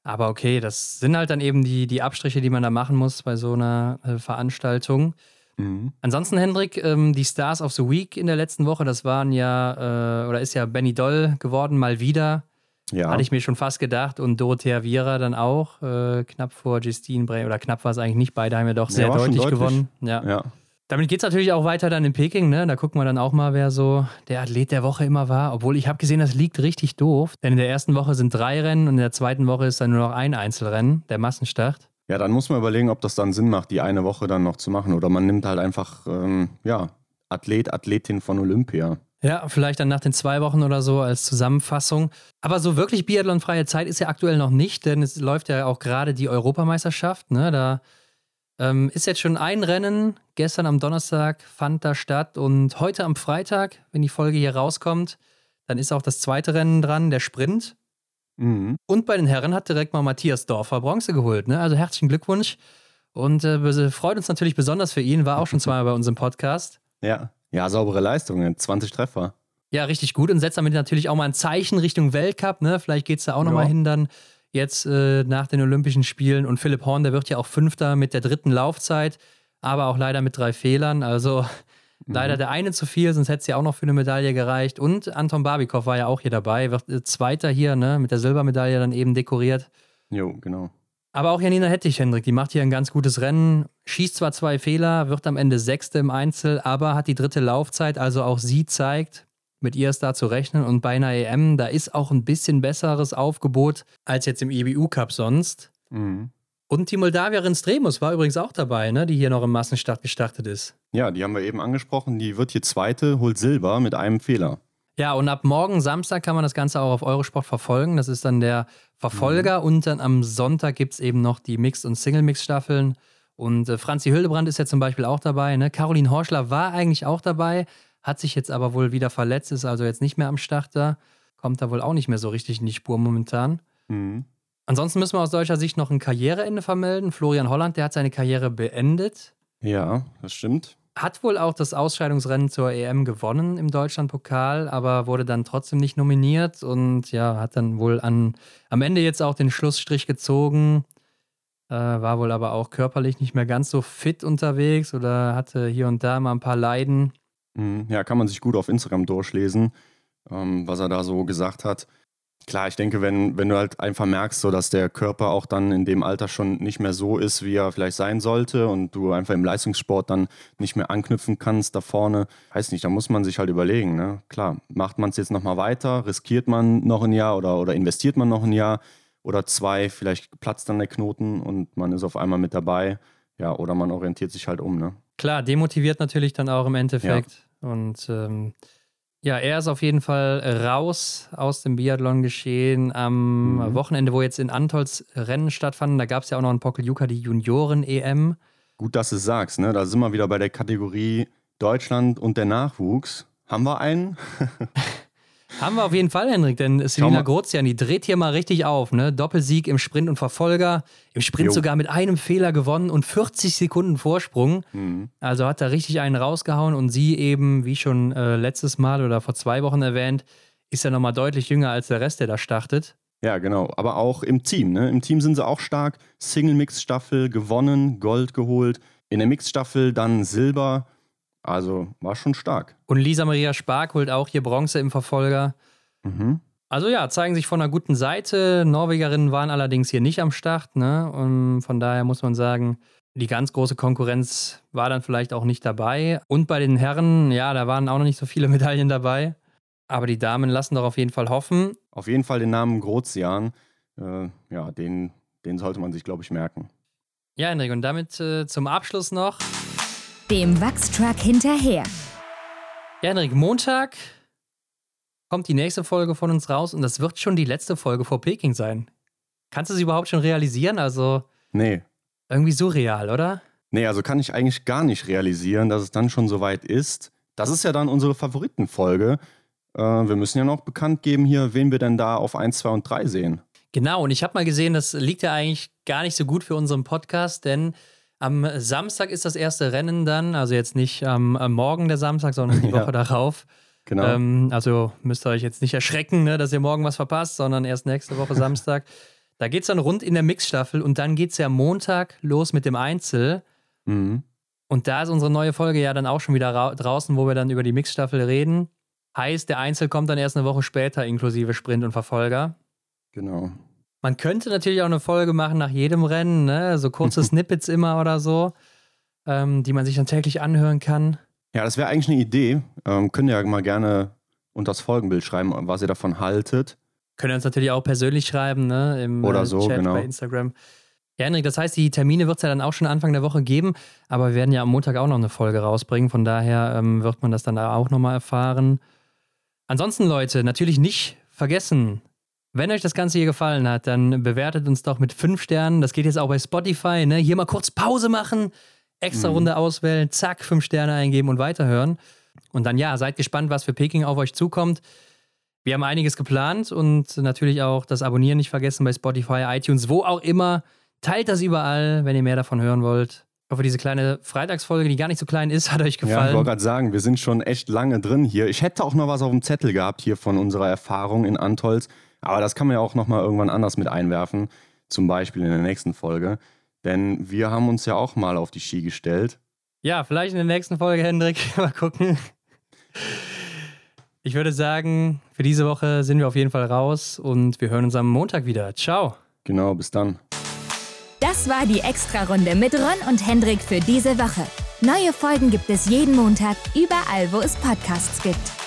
Aber okay, das sind halt dann eben die, die Abstriche, die man da machen muss bei so einer äh, Veranstaltung. Mhm. Ansonsten, Hendrik, ähm, die Stars of the Week in der letzten Woche, das waren ja, äh, oder ist ja Benny Doll geworden, mal wieder. Ja. Hatte ich mir schon fast gedacht. Und Dorothea Viera dann auch, äh, knapp vor Justine Bray, oder knapp war es eigentlich nicht, beide haben ja doch Ja, sehr schon deutlich, deutlich. gewonnen. Ja. ja. Damit geht es natürlich auch weiter dann in Peking, ne? Da gucken wir dann auch mal, wer so der Athlet der Woche immer war. Obwohl ich habe gesehen, das liegt richtig doof. Denn in der ersten Woche sind drei Rennen und in der zweiten Woche ist dann nur noch ein Einzelrennen, der Massenstart. Ja, dann muss man überlegen, ob das dann Sinn macht, die eine Woche dann noch zu machen. Oder man nimmt halt einfach, ähm, ja, Athlet, Athletin von Olympia. Ja, vielleicht dann nach den zwei Wochen oder so als Zusammenfassung. Aber so wirklich Biathlon-freie Zeit ist ja aktuell noch nicht, denn es läuft ja auch gerade die Europameisterschaft. Ne? Da ähm, ist jetzt schon ein Rennen. Gestern am Donnerstag fand da statt und heute am Freitag, wenn die Folge hier rauskommt, dann ist auch das zweite Rennen dran, der Sprint. Mhm. Und bei den Herren hat direkt mal Matthias Dorfer Bronze geholt. Ne? Also herzlichen Glückwunsch. Und äh, freut uns natürlich besonders für ihn, war auch schon zweimal bei uns im Podcast. Ja. Ja, saubere Leistung, 20 Treffer. Ja, richtig gut und setzt damit natürlich auch mal ein Zeichen Richtung Weltcup. Ne? Vielleicht geht es da auch nochmal hin dann jetzt äh, nach den Olympischen Spielen. Und Philipp Horn, der wird ja auch Fünfter mit der dritten Laufzeit, aber auch leider mit drei Fehlern. Also leider der eine zu viel, sonst hätte es ja auch noch für eine Medaille gereicht. Und Anton Barbikow war ja auch hier dabei, wird äh, Zweiter hier ne? mit der Silbermedaille dann eben dekoriert. Jo, genau. Aber auch Janina Hettich, Hendrik, die macht hier ein ganz gutes Rennen, schießt zwar zwei Fehler, wird am Ende Sechste im Einzel, aber hat die dritte Laufzeit, also auch sie zeigt, mit ihr ist da zu rechnen. Und bei einer EM, da ist auch ein bisschen besseres Aufgebot als jetzt im EBU-Cup sonst. Mhm. Und die Moldawierin Stremus war übrigens auch dabei, ne, die hier noch im Massenstart gestartet ist. Ja, die haben wir eben angesprochen. Die wird hier Zweite, holt Silber mit einem Fehler. Ja, und ab morgen Samstag kann man das Ganze auch auf Eurosport verfolgen. Das ist dann der Verfolger. Und dann am Sonntag gibt es eben noch die Mixed- und Single-Mix-Staffeln. Und äh, Franzi Hildebrand ist ja zum Beispiel auch dabei. Ne? Caroline Horschler war eigentlich auch dabei, hat sich jetzt aber wohl wieder verletzt, ist also jetzt nicht mehr am Start da. Kommt da wohl auch nicht mehr so richtig in die Spur momentan. Mhm. Ansonsten müssen wir aus deutscher Sicht noch ein Karriereende vermelden. Florian Holland, der hat seine Karriere beendet. Ja, das stimmt. Hat wohl auch das Ausscheidungsrennen zur EM gewonnen im Deutschlandpokal, aber wurde dann trotzdem nicht nominiert und ja, hat dann wohl an, am Ende jetzt auch den Schlussstrich gezogen. Äh, war wohl aber auch körperlich nicht mehr ganz so fit unterwegs oder hatte hier und da mal ein paar Leiden. Mhm. Ja, kann man sich gut auf Instagram durchlesen, ähm, was er da so gesagt hat. Klar, ich denke, wenn, wenn du halt einfach merkst, so dass der Körper auch dann in dem Alter schon nicht mehr so ist, wie er vielleicht sein sollte und du einfach im Leistungssport dann nicht mehr anknüpfen kannst da vorne, weiß nicht, da muss man sich halt überlegen. Ne? Klar, macht man es jetzt nochmal weiter, riskiert man noch ein Jahr oder, oder investiert man noch ein Jahr oder zwei, vielleicht platzt dann der Knoten und man ist auf einmal mit dabei. Ja, oder man orientiert sich halt um, ne? Klar, demotiviert natürlich dann auch im Endeffekt. Ja. Und ähm, ja, er ist auf jeden Fall raus aus dem Biathlon-Geschehen am mhm. Wochenende, wo jetzt in Antolz Rennen stattfanden. Da gab es ja auch noch in Pokeljuka die Junioren-EM. Gut, dass du es sagst, ne? Da sind wir wieder bei der Kategorie Deutschland und der Nachwuchs. Haben wir einen? Haben wir auf jeden Fall, Henrik, denn Selina Grozian, die dreht hier mal richtig auf. Ne? Doppelsieg im Sprint und Verfolger. Im Sprint jo. sogar mit einem Fehler gewonnen und 40 Sekunden Vorsprung. Mhm. Also hat da richtig einen rausgehauen und sie eben, wie schon äh, letztes Mal oder vor zwei Wochen erwähnt, ist ja nochmal deutlich jünger als der Rest, der da startet. Ja, genau. Aber auch im Team. Ne? Im Team sind sie auch stark. Single-Mix-Staffel gewonnen, Gold geholt. In der Mix-Staffel dann Silber. Also war schon stark. Und Lisa Maria Spark holt auch hier Bronze im Verfolger. Mhm. Also ja, zeigen sich von einer guten Seite. Norwegerinnen waren allerdings hier nicht am Start. Ne? Und von daher muss man sagen, die ganz große Konkurrenz war dann vielleicht auch nicht dabei. Und bei den Herren, ja, da waren auch noch nicht so viele Medaillen dabei. Aber die Damen lassen doch auf jeden Fall hoffen. Auf jeden Fall den Namen Grozian. Äh, ja, den, den sollte man sich, glaube ich, merken. Ja, Henrik, und damit äh, zum Abschluss noch dem Wachstruck hinterher. Ja, Henrik, Montag kommt die nächste Folge von uns raus und das wird schon die letzte Folge vor Peking sein. Kannst du sie überhaupt schon realisieren? Also. Nee. Irgendwie surreal, oder? Nee, also kann ich eigentlich gar nicht realisieren, dass es dann schon soweit ist. Das ist ja dann unsere Favoritenfolge. Äh, wir müssen ja noch bekannt geben hier, wen wir denn da auf 1, 2 und 3 sehen. Genau, und ich habe mal gesehen, das liegt ja eigentlich gar nicht so gut für unseren Podcast, denn am Samstag ist das erste Rennen dann, also jetzt nicht am, am Morgen der Samstag, sondern die Woche ja. darauf. Genau. Ähm, also müsst ihr euch jetzt nicht erschrecken, ne, dass ihr morgen was verpasst, sondern erst nächste Woche Samstag. da geht es dann rund in der Mixstaffel und dann geht es ja Montag los mit dem Einzel. Mhm. Und da ist unsere neue Folge ja dann auch schon wieder draußen, wo wir dann über die Mixstaffel reden. Heißt, der Einzel kommt dann erst eine Woche später, inklusive Sprint und Verfolger. Genau. Man könnte natürlich auch eine Folge machen nach jedem Rennen, ne? so kurze Snippets immer oder so, ähm, die man sich dann täglich anhören kann. Ja, das wäre eigentlich eine Idee. Ähm, könnt ihr ja mal gerne unter das Folgenbild schreiben, was ihr davon haltet. Könnt ihr uns natürlich auch persönlich schreiben, ne? Im oder so, Chat genau. bei Instagram. Ja, Henrik, das heißt, die Termine wird es ja dann auch schon Anfang der Woche geben, aber wir werden ja am Montag auch noch eine Folge rausbringen, von daher ähm, wird man das dann auch nochmal erfahren. Ansonsten, Leute, natürlich nicht vergessen, wenn euch das Ganze hier gefallen hat, dann bewertet uns doch mit fünf Sternen. Das geht jetzt auch bei Spotify. Ne? Hier mal kurz Pause machen, extra mhm. Runde auswählen, zack, fünf Sterne eingeben und weiterhören. Und dann ja, seid gespannt, was für Peking auf euch zukommt. Wir haben einiges geplant und natürlich auch das Abonnieren nicht vergessen bei Spotify, iTunes, wo auch immer. Teilt das überall, wenn ihr mehr davon hören wollt. Ich hoffe, diese kleine Freitagsfolge, die gar nicht so klein ist, hat euch gefallen. Ja, ich wollte gerade sagen, wir sind schon echt lange drin hier. Ich hätte auch noch was auf dem Zettel gehabt hier von unserer Erfahrung in Antolz. Aber das kann man ja auch nochmal irgendwann anders mit einwerfen, zum Beispiel in der nächsten Folge. Denn wir haben uns ja auch mal auf die Ski gestellt. Ja, vielleicht in der nächsten Folge, Hendrik. mal gucken. Ich würde sagen, für diese Woche sind wir auf jeden Fall raus und wir hören uns am Montag wieder. Ciao. Genau, bis dann. Das war die Extra-Runde mit Ron und Hendrik für diese Woche. Neue Folgen gibt es jeden Montag, überall, wo es Podcasts gibt.